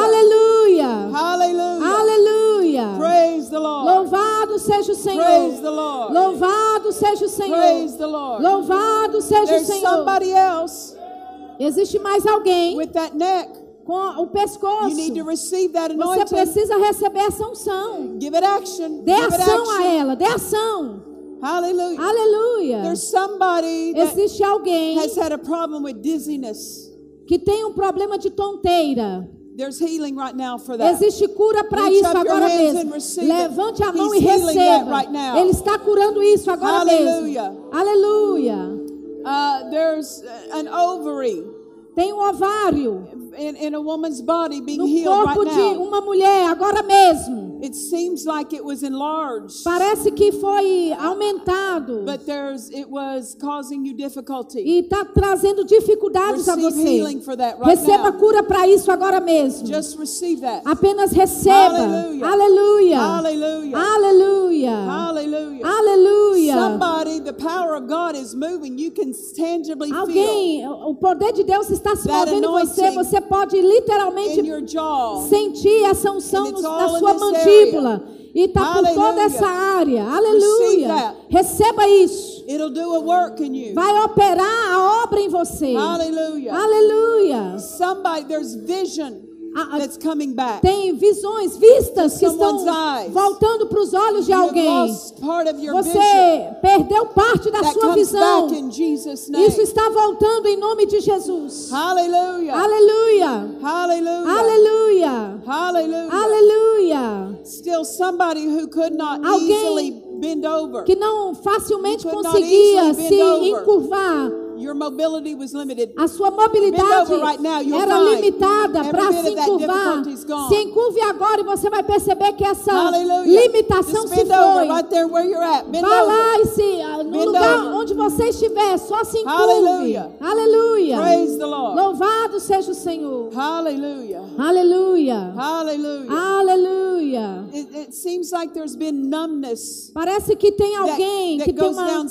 [SPEAKER 2] Hallelujah.
[SPEAKER 1] Aleluia.
[SPEAKER 2] Praise the Lord.
[SPEAKER 1] Louvado seja o
[SPEAKER 2] Praise
[SPEAKER 1] Senhor.
[SPEAKER 2] the Lord.
[SPEAKER 1] Louvado seja o
[SPEAKER 2] Praise
[SPEAKER 1] Senhor.
[SPEAKER 2] the Lord.
[SPEAKER 1] Louvado seja o Senhor. Existe mais alguém
[SPEAKER 2] with that neck.
[SPEAKER 1] com o pescoço.
[SPEAKER 2] You need to receive that
[SPEAKER 1] Você
[SPEAKER 2] anointing.
[SPEAKER 1] precisa receber essa unção.
[SPEAKER 2] Give it action.
[SPEAKER 1] Dê
[SPEAKER 2] Give it
[SPEAKER 1] ação a
[SPEAKER 2] action.
[SPEAKER 1] ela, dê ação.
[SPEAKER 2] Hallelujah.
[SPEAKER 1] Aleluia.
[SPEAKER 2] There's somebody that
[SPEAKER 1] Existe alguém
[SPEAKER 2] has had a problem with dizziness.
[SPEAKER 1] que tem um problema de tonteira.
[SPEAKER 2] There's healing right now for that.
[SPEAKER 1] Existe cura para isso agora mesmo.
[SPEAKER 2] it.
[SPEAKER 1] Levante a mão
[SPEAKER 2] He's
[SPEAKER 1] e receba.
[SPEAKER 2] right.
[SPEAKER 1] Ele está curando isso agora
[SPEAKER 2] Hallelujah.
[SPEAKER 1] mesmo. Aleluia.
[SPEAKER 2] Uh, there's an ovary.
[SPEAKER 1] Tem um ovário
[SPEAKER 2] in, in a woman's body being
[SPEAKER 1] no
[SPEAKER 2] healed
[SPEAKER 1] corpo
[SPEAKER 2] right
[SPEAKER 1] de
[SPEAKER 2] now.
[SPEAKER 1] uma mulher agora mesmo.
[SPEAKER 2] It seems like it was enlarged,
[SPEAKER 1] Parece que foi aumentado
[SPEAKER 2] but there's it was causing you difficulty.
[SPEAKER 1] e está trazendo dificuldades a
[SPEAKER 2] Receive
[SPEAKER 1] você.
[SPEAKER 2] healing for that right
[SPEAKER 1] Receba
[SPEAKER 2] now.
[SPEAKER 1] cura para isso agora mesmo.
[SPEAKER 2] Just receive that.
[SPEAKER 1] Apenas receba. Aleluia.
[SPEAKER 2] Hallelujah.
[SPEAKER 1] Aleluia.
[SPEAKER 2] Hallelujah.
[SPEAKER 1] Aleluia.
[SPEAKER 2] Somebody, the power of God is moving. You can tangibly feel
[SPEAKER 1] Alguém, o poder de Deus está se movendo em você.
[SPEAKER 2] anointing
[SPEAKER 1] Você pode literalmente sentir essa unção no- na sua mandíbula. E está por toda essa área. Aleluia. Receba isso.
[SPEAKER 2] It'll do a work in you.
[SPEAKER 1] Vai operar a obra em você. Aleluia.
[SPEAKER 2] Somebody, there's vision
[SPEAKER 1] A- a-
[SPEAKER 2] that's coming back.
[SPEAKER 1] Tem visões, vistas que estão voltando para os olhos de alguém. Você perdeu parte da sua visão. Isso está voltando em nome de Jesus. Aleluia. Aleluia. Aleluia.
[SPEAKER 2] Still somebody who could not
[SPEAKER 1] Alguém
[SPEAKER 2] easily bend over.
[SPEAKER 1] Que não facilmente conseguia se encurvar.
[SPEAKER 2] Your mobility was limited.
[SPEAKER 1] A sua mobilidade era limitada para se encurvar.
[SPEAKER 2] gone.
[SPEAKER 1] Se encurve agora e você vai perceber que essa
[SPEAKER 2] Hallelujah.
[SPEAKER 1] limitação se foi.
[SPEAKER 2] right there where you're at. Bend
[SPEAKER 1] Vá lá e se, ah, no lugar onde você estiver, só se encurve.
[SPEAKER 2] Hallelujah.
[SPEAKER 1] Aleluia.
[SPEAKER 2] Praise the Lord.
[SPEAKER 1] Louvado seja o Senhor. Aleluia. Aleluia.
[SPEAKER 2] It, it seems like there's been numbness
[SPEAKER 1] Parece que tem alguém que tem uma,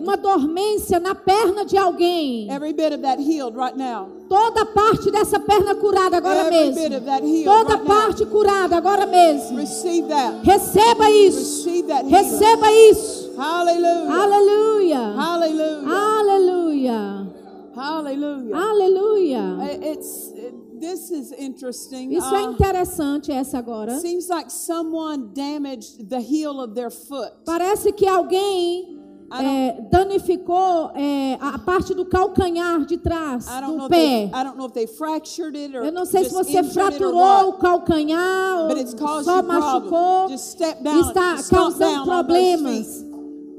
[SPEAKER 1] uma dormência na perna perna de alguém,
[SPEAKER 2] Every bit of that healed right now.
[SPEAKER 1] toda parte dessa perna curada agora
[SPEAKER 2] Every bit
[SPEAKER 1] mesmo.
[SPEAKER 2] of that healed
[SPEAKER 1] Toda
[SPEAKER 2] right now.
[SPEAKER 1] parte curada agora mesmo.
[SPEAKER 2] Receive that.
[SPEAKER 1] Receba isso.
[SPEAKER 2] Receive that healing.
[SPEAKER 1] Receba isso.
[SPEAKER 2] Hallelujah.
[SPEAKER 1] Aleluia.
[SPEAKER 2] Hallelujah.
[SPEAKER 1] Aleluia.
[SPEAKER 2] Hallelujah.
[SPEAKER 1] Aleluia.
[SPEAKER 2] I- It's it, this is interesting.
[SPEAKER 1] Isso é
[SPEAKER 2] Uh,
[SPEAKER 1] interessante essa agora.
[SPEAKER 2] seems like someone damaged the heel of their foot.
[SPEAKER 1] Parece que alguém é, danificou é, a parte do calcanhar de trás do pé.
[SPEAKER 2] They
[SPEAKER 1] Eu não sei se você fraturou o calcanhar ou só machucou está causando problemas.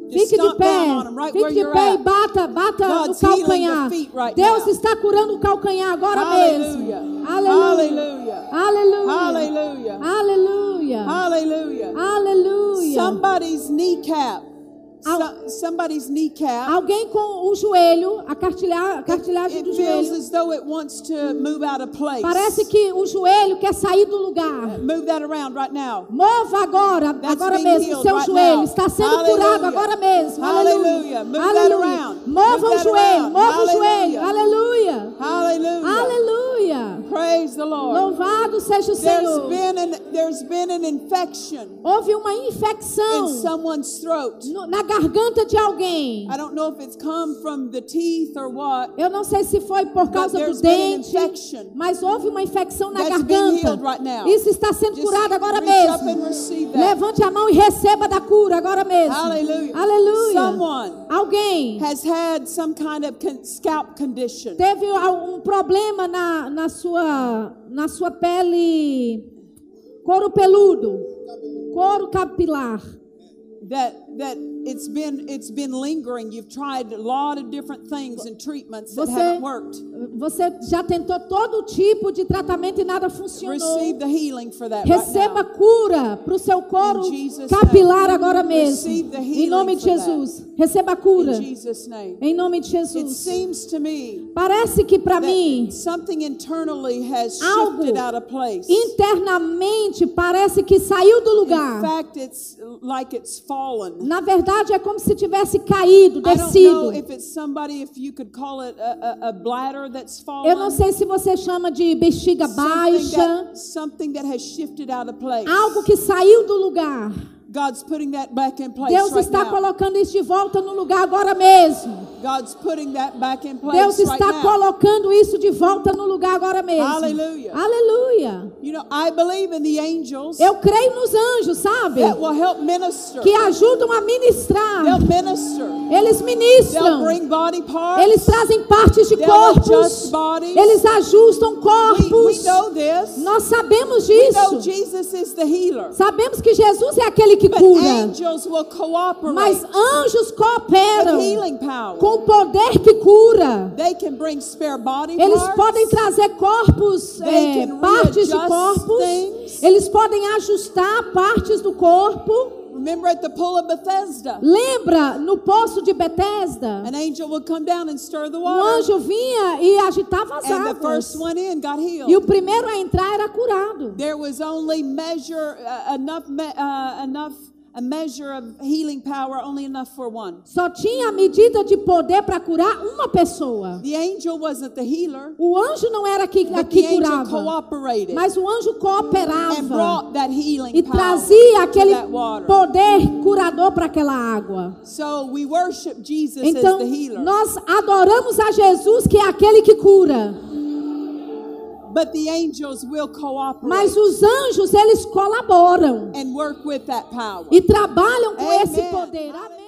[SPEAKER 1] Fique de pé,
[SPEAKER 2] right
[SPEAKER 1] fique de pé e
[SPEAKER 2] at.
[SPEAKER 1] bata, bata
[SPEAKER 2] God's
[SPEAKER 1] no calcanhar.
[SPEAKER 2] right
[SPEAKER 1] Deus
[SPEAKER 2] now.
[SPEAKER 1] está curando o calcanhar agora
[SPEAKER 2] Hallelujah.
[SPEAKER 1] mesmo. Aleluia. Aleluia. Aleluia.
[SPEAKER 2] Hallelujah.
[SPEAKER 1] Aleluia.
[SPEAKER 2] Somebody's kneecap.
[SPEAKER 1] Al-
[SPEAKER 2] so- somebody's kneecap.
[SPEAKER 1] Alguém com o joelho, a cartilha-
[SPEAKER 2] It
[SPEAKER 1] do
[SPEAKER 2] feels
[SPEAKER 1] joelho.
[SPEAKER 2] as though it wants to move out of place.
[SPEAKER 1] Parece que o joelho quer sair do lugar.
[SPEAKER 2] Move that around right now.
[SPEAKER 1] Mova agora,
[SPEAKER 2] That's
[SPEAKER 1] agora mesmo, seu
[SPEAKER 2] right
[SPEAKER 1] joelho
[SPEAKER 2] now.
[SPEAKER 1] está sendo
[SPEAKER 2] Hallelujah.
[SPEAKER 1] curado agora mesmo. Aleluia.
[SPEAKER 2] Move that
[SPEAKER 1] Aleluia.
[SPEAKER 2] around.
[SPEAKER 1] Mova
[SPEAKER 2] Move
[SPEAKER 1] o joelho, mova o joelho. Aleluia. Aleluia.
[SPEAKER 2] Praise the Lord.
[SPEAKER 1] Louvado seja o
[SPEAKER 2] There's
[SPEAKER 1] Senhor.
[SPEAKER 2] been an there's been an infection
[SPEAKER 1] Houve uma
[SPEAKER 2] in
[SPEAKER 1] infecção
[SPEAKER 2] someone's throat.
[SPEAKER 1] no- na garganta de alguém.
[SPEAKER 2] I don't know if it's come from the teeth or what.
[SPEAKER 1] Eu não sei se foi por causa do dente, mas houve uma infecção na garganta.
[SPEAKER 2] right.
[SPEAKER 1] Isso está sendo
[SPEAKER 2] Just
[SPEAKER 1] curado agora mesmo. Levante a mão e receba da cura agora mesmo.
[SPEAKER 2] Hallelujah.
[SPEAKER 1] Aleluia.
[SPEAKER 2] Someone
[SPEAKER 1] Alguém
[SPEAKER 2] has had some kind of scalp condition.
[SPEAKER 1] teve um problema na, na, sua, na sua pele, couro peludo, couro capilar.
[SPEAKER 2] that that it's been it's been lingering. You've tried a lot of different things and treatments that
[SPEAKER 1] Você,
[SPEAKER 2] haven't worked.
[SPEAKER 1] você já tentou todo tipo de tratamento e nada funcionou.
[SPEAKER 2] Receive the healing for that
[SPEAKER 1] Receba
[SPEAKER 2] right
[SPEAKER 1] cura para o seu couro
[SPEAKER 2] In Jesus'
[SPEAKER 1] capilar
[SPEAKER 2] name.
[SPEAKER 1] agora mesmo. Em nome de
[SPEAKER 2] that.
[SPEAKER 1] Jesus. Receba cura.
[SPEAKER 2] In.
[SPEAKER 1] Em nome de
[SPEAKER 2] It
[SPEAKER 1] Jesus.
[SPEAKER 2] seems to me
[SPEAKER 1] Parece que para mim,
[SPEAKER 2] that something internally has
[SPEAKER 1] Algo
[SPEAKER 2] shifted out of place.
[SPEAKER 1] internamente, parece que saiu do
[SPEAKER 2] In
[SPEAKER 1] lugar.
[SPEAKER 2] fact, it's like it's fallen.
[SPEAKER 1] Na verdade, é como se tivesse caído, descido. Eu não sei se você chama de bexiga
[SPEAKER 2] something
[SPEAKER 1] baixa,
[SPEAKER 2] that, something that has shifted out of place.
[SPEAKER 1] algo que saiu do lugar.
[SPEAKER 2] God's putting that back in place
[SPEAKER 1] Deus
[SPEAKER 2] right
[SPEAKER 1] está
[SPEAKER 2] now.
[SPEAKER 1] colocando isso de volta no lugar agora mesmo.
[SPEAKER 2] God's putting that back in place
[SPEAKER 1] Deus
[SPEAKER 2] right
[SPEAKER 1] está
[SPEAKER 2] now.
[SPEAKER 1] colocando isso de volta no lugar agora mesmo.
[SPEAKER 2] Hallelujah.
[SPEAKER 1] Aleluia.
[SPEAKER 2] You know, I believe in the angels
[SPEAKER 1] Eu creio nos anjos, sabe?
[SPEAKER 2] that will help minister.
[SPEAKER 1] Que ajudam a ministrar.
[SPEAKER 2] They'll minister.
[SPEAKER 1] Eles
[SPEAKER 2] They'll
[SPEAKER 1] ministram.
[SPEAKER 2] bring body parts.
[SPEAKER 1] Eles trazem partes de
[SPEAKER 2] They'll
[SPEAKER 1] corpos.
[SPEAKER 2] adjust bodies.
[SPEAKER 1] Eles ajustam
[SPEAKER 2] we, we
[SPEAKER 1] corpos.
[SPEAKER 2] know this.
[SPEAKER 1] Nós sabemos
[SPEAKER 2] We know
[SPEAKER 1] disso.
[SPEAKER 2] Jesus is the healer.
[SPEAKER 1] Sabemos que Jesus é aquele que cura. Mas anjos cooperam com o poder que cura. Eles podem trazer corpos, é, partes de corpos. Eles podem ajustar partes do corpo.
[SPEAKER 2] Remember at the pool of Bethesda,
[SPEAKER 1] Lembra no poço de Betesda?
[SPEAKER 2] an angel would come down and stir the
[SPEAKER 1] Um
[SPEAKER 2] water.
[SPEAKER 1] anjo vinha e agitava as
[SPEAKER 2] And the
[SPEAKER 1] águas.
[SPEAKER 2] first one in got healed.
[SPEAKER 1] E o primeiro a entrar era curado.
[SPEAKER 2] There was only measure uh, enough uh, enough a measure of healing power only enough for one.
[SPEAKER 1] Só tinha a medida de poder para curar uma pessoa.
[SPEAKER 2] The angel wasn't the healer,
[SPEAKER 1] O anjo não era que,
[SPEAKER 2] but
[SPEAKER 1] que
[SPEAKER 2] the angel
[SPEAKER 1] curava,
[SPEAKER 2] cooperated
[SPEAKER 1] mas o anjo
[SPEAKER 2] and
[SPEAKER 1] cooperava
[SPEAKER 2] brought that healing
[SPEAKER 1] e trazia aquele poder curador para aquela água.
[SPEAKER 2] So we worship Jesus
[SPEAKER 1] Então,
[SPEAKER 2] as the healer,
[SPEAKER 1] nós adoramos a Jesus, que é aquele que cura.
[SPEAKER 2] But the angels will cooperate
[SPEAKER 1] Mas os anjos, eles colaboram
[SPEAKER 2] and work with that power.
[SPEAKER 1] e trabalham com
[SPEAKER 2] Amen.
[SPEAKER 1] esse poder. Amém.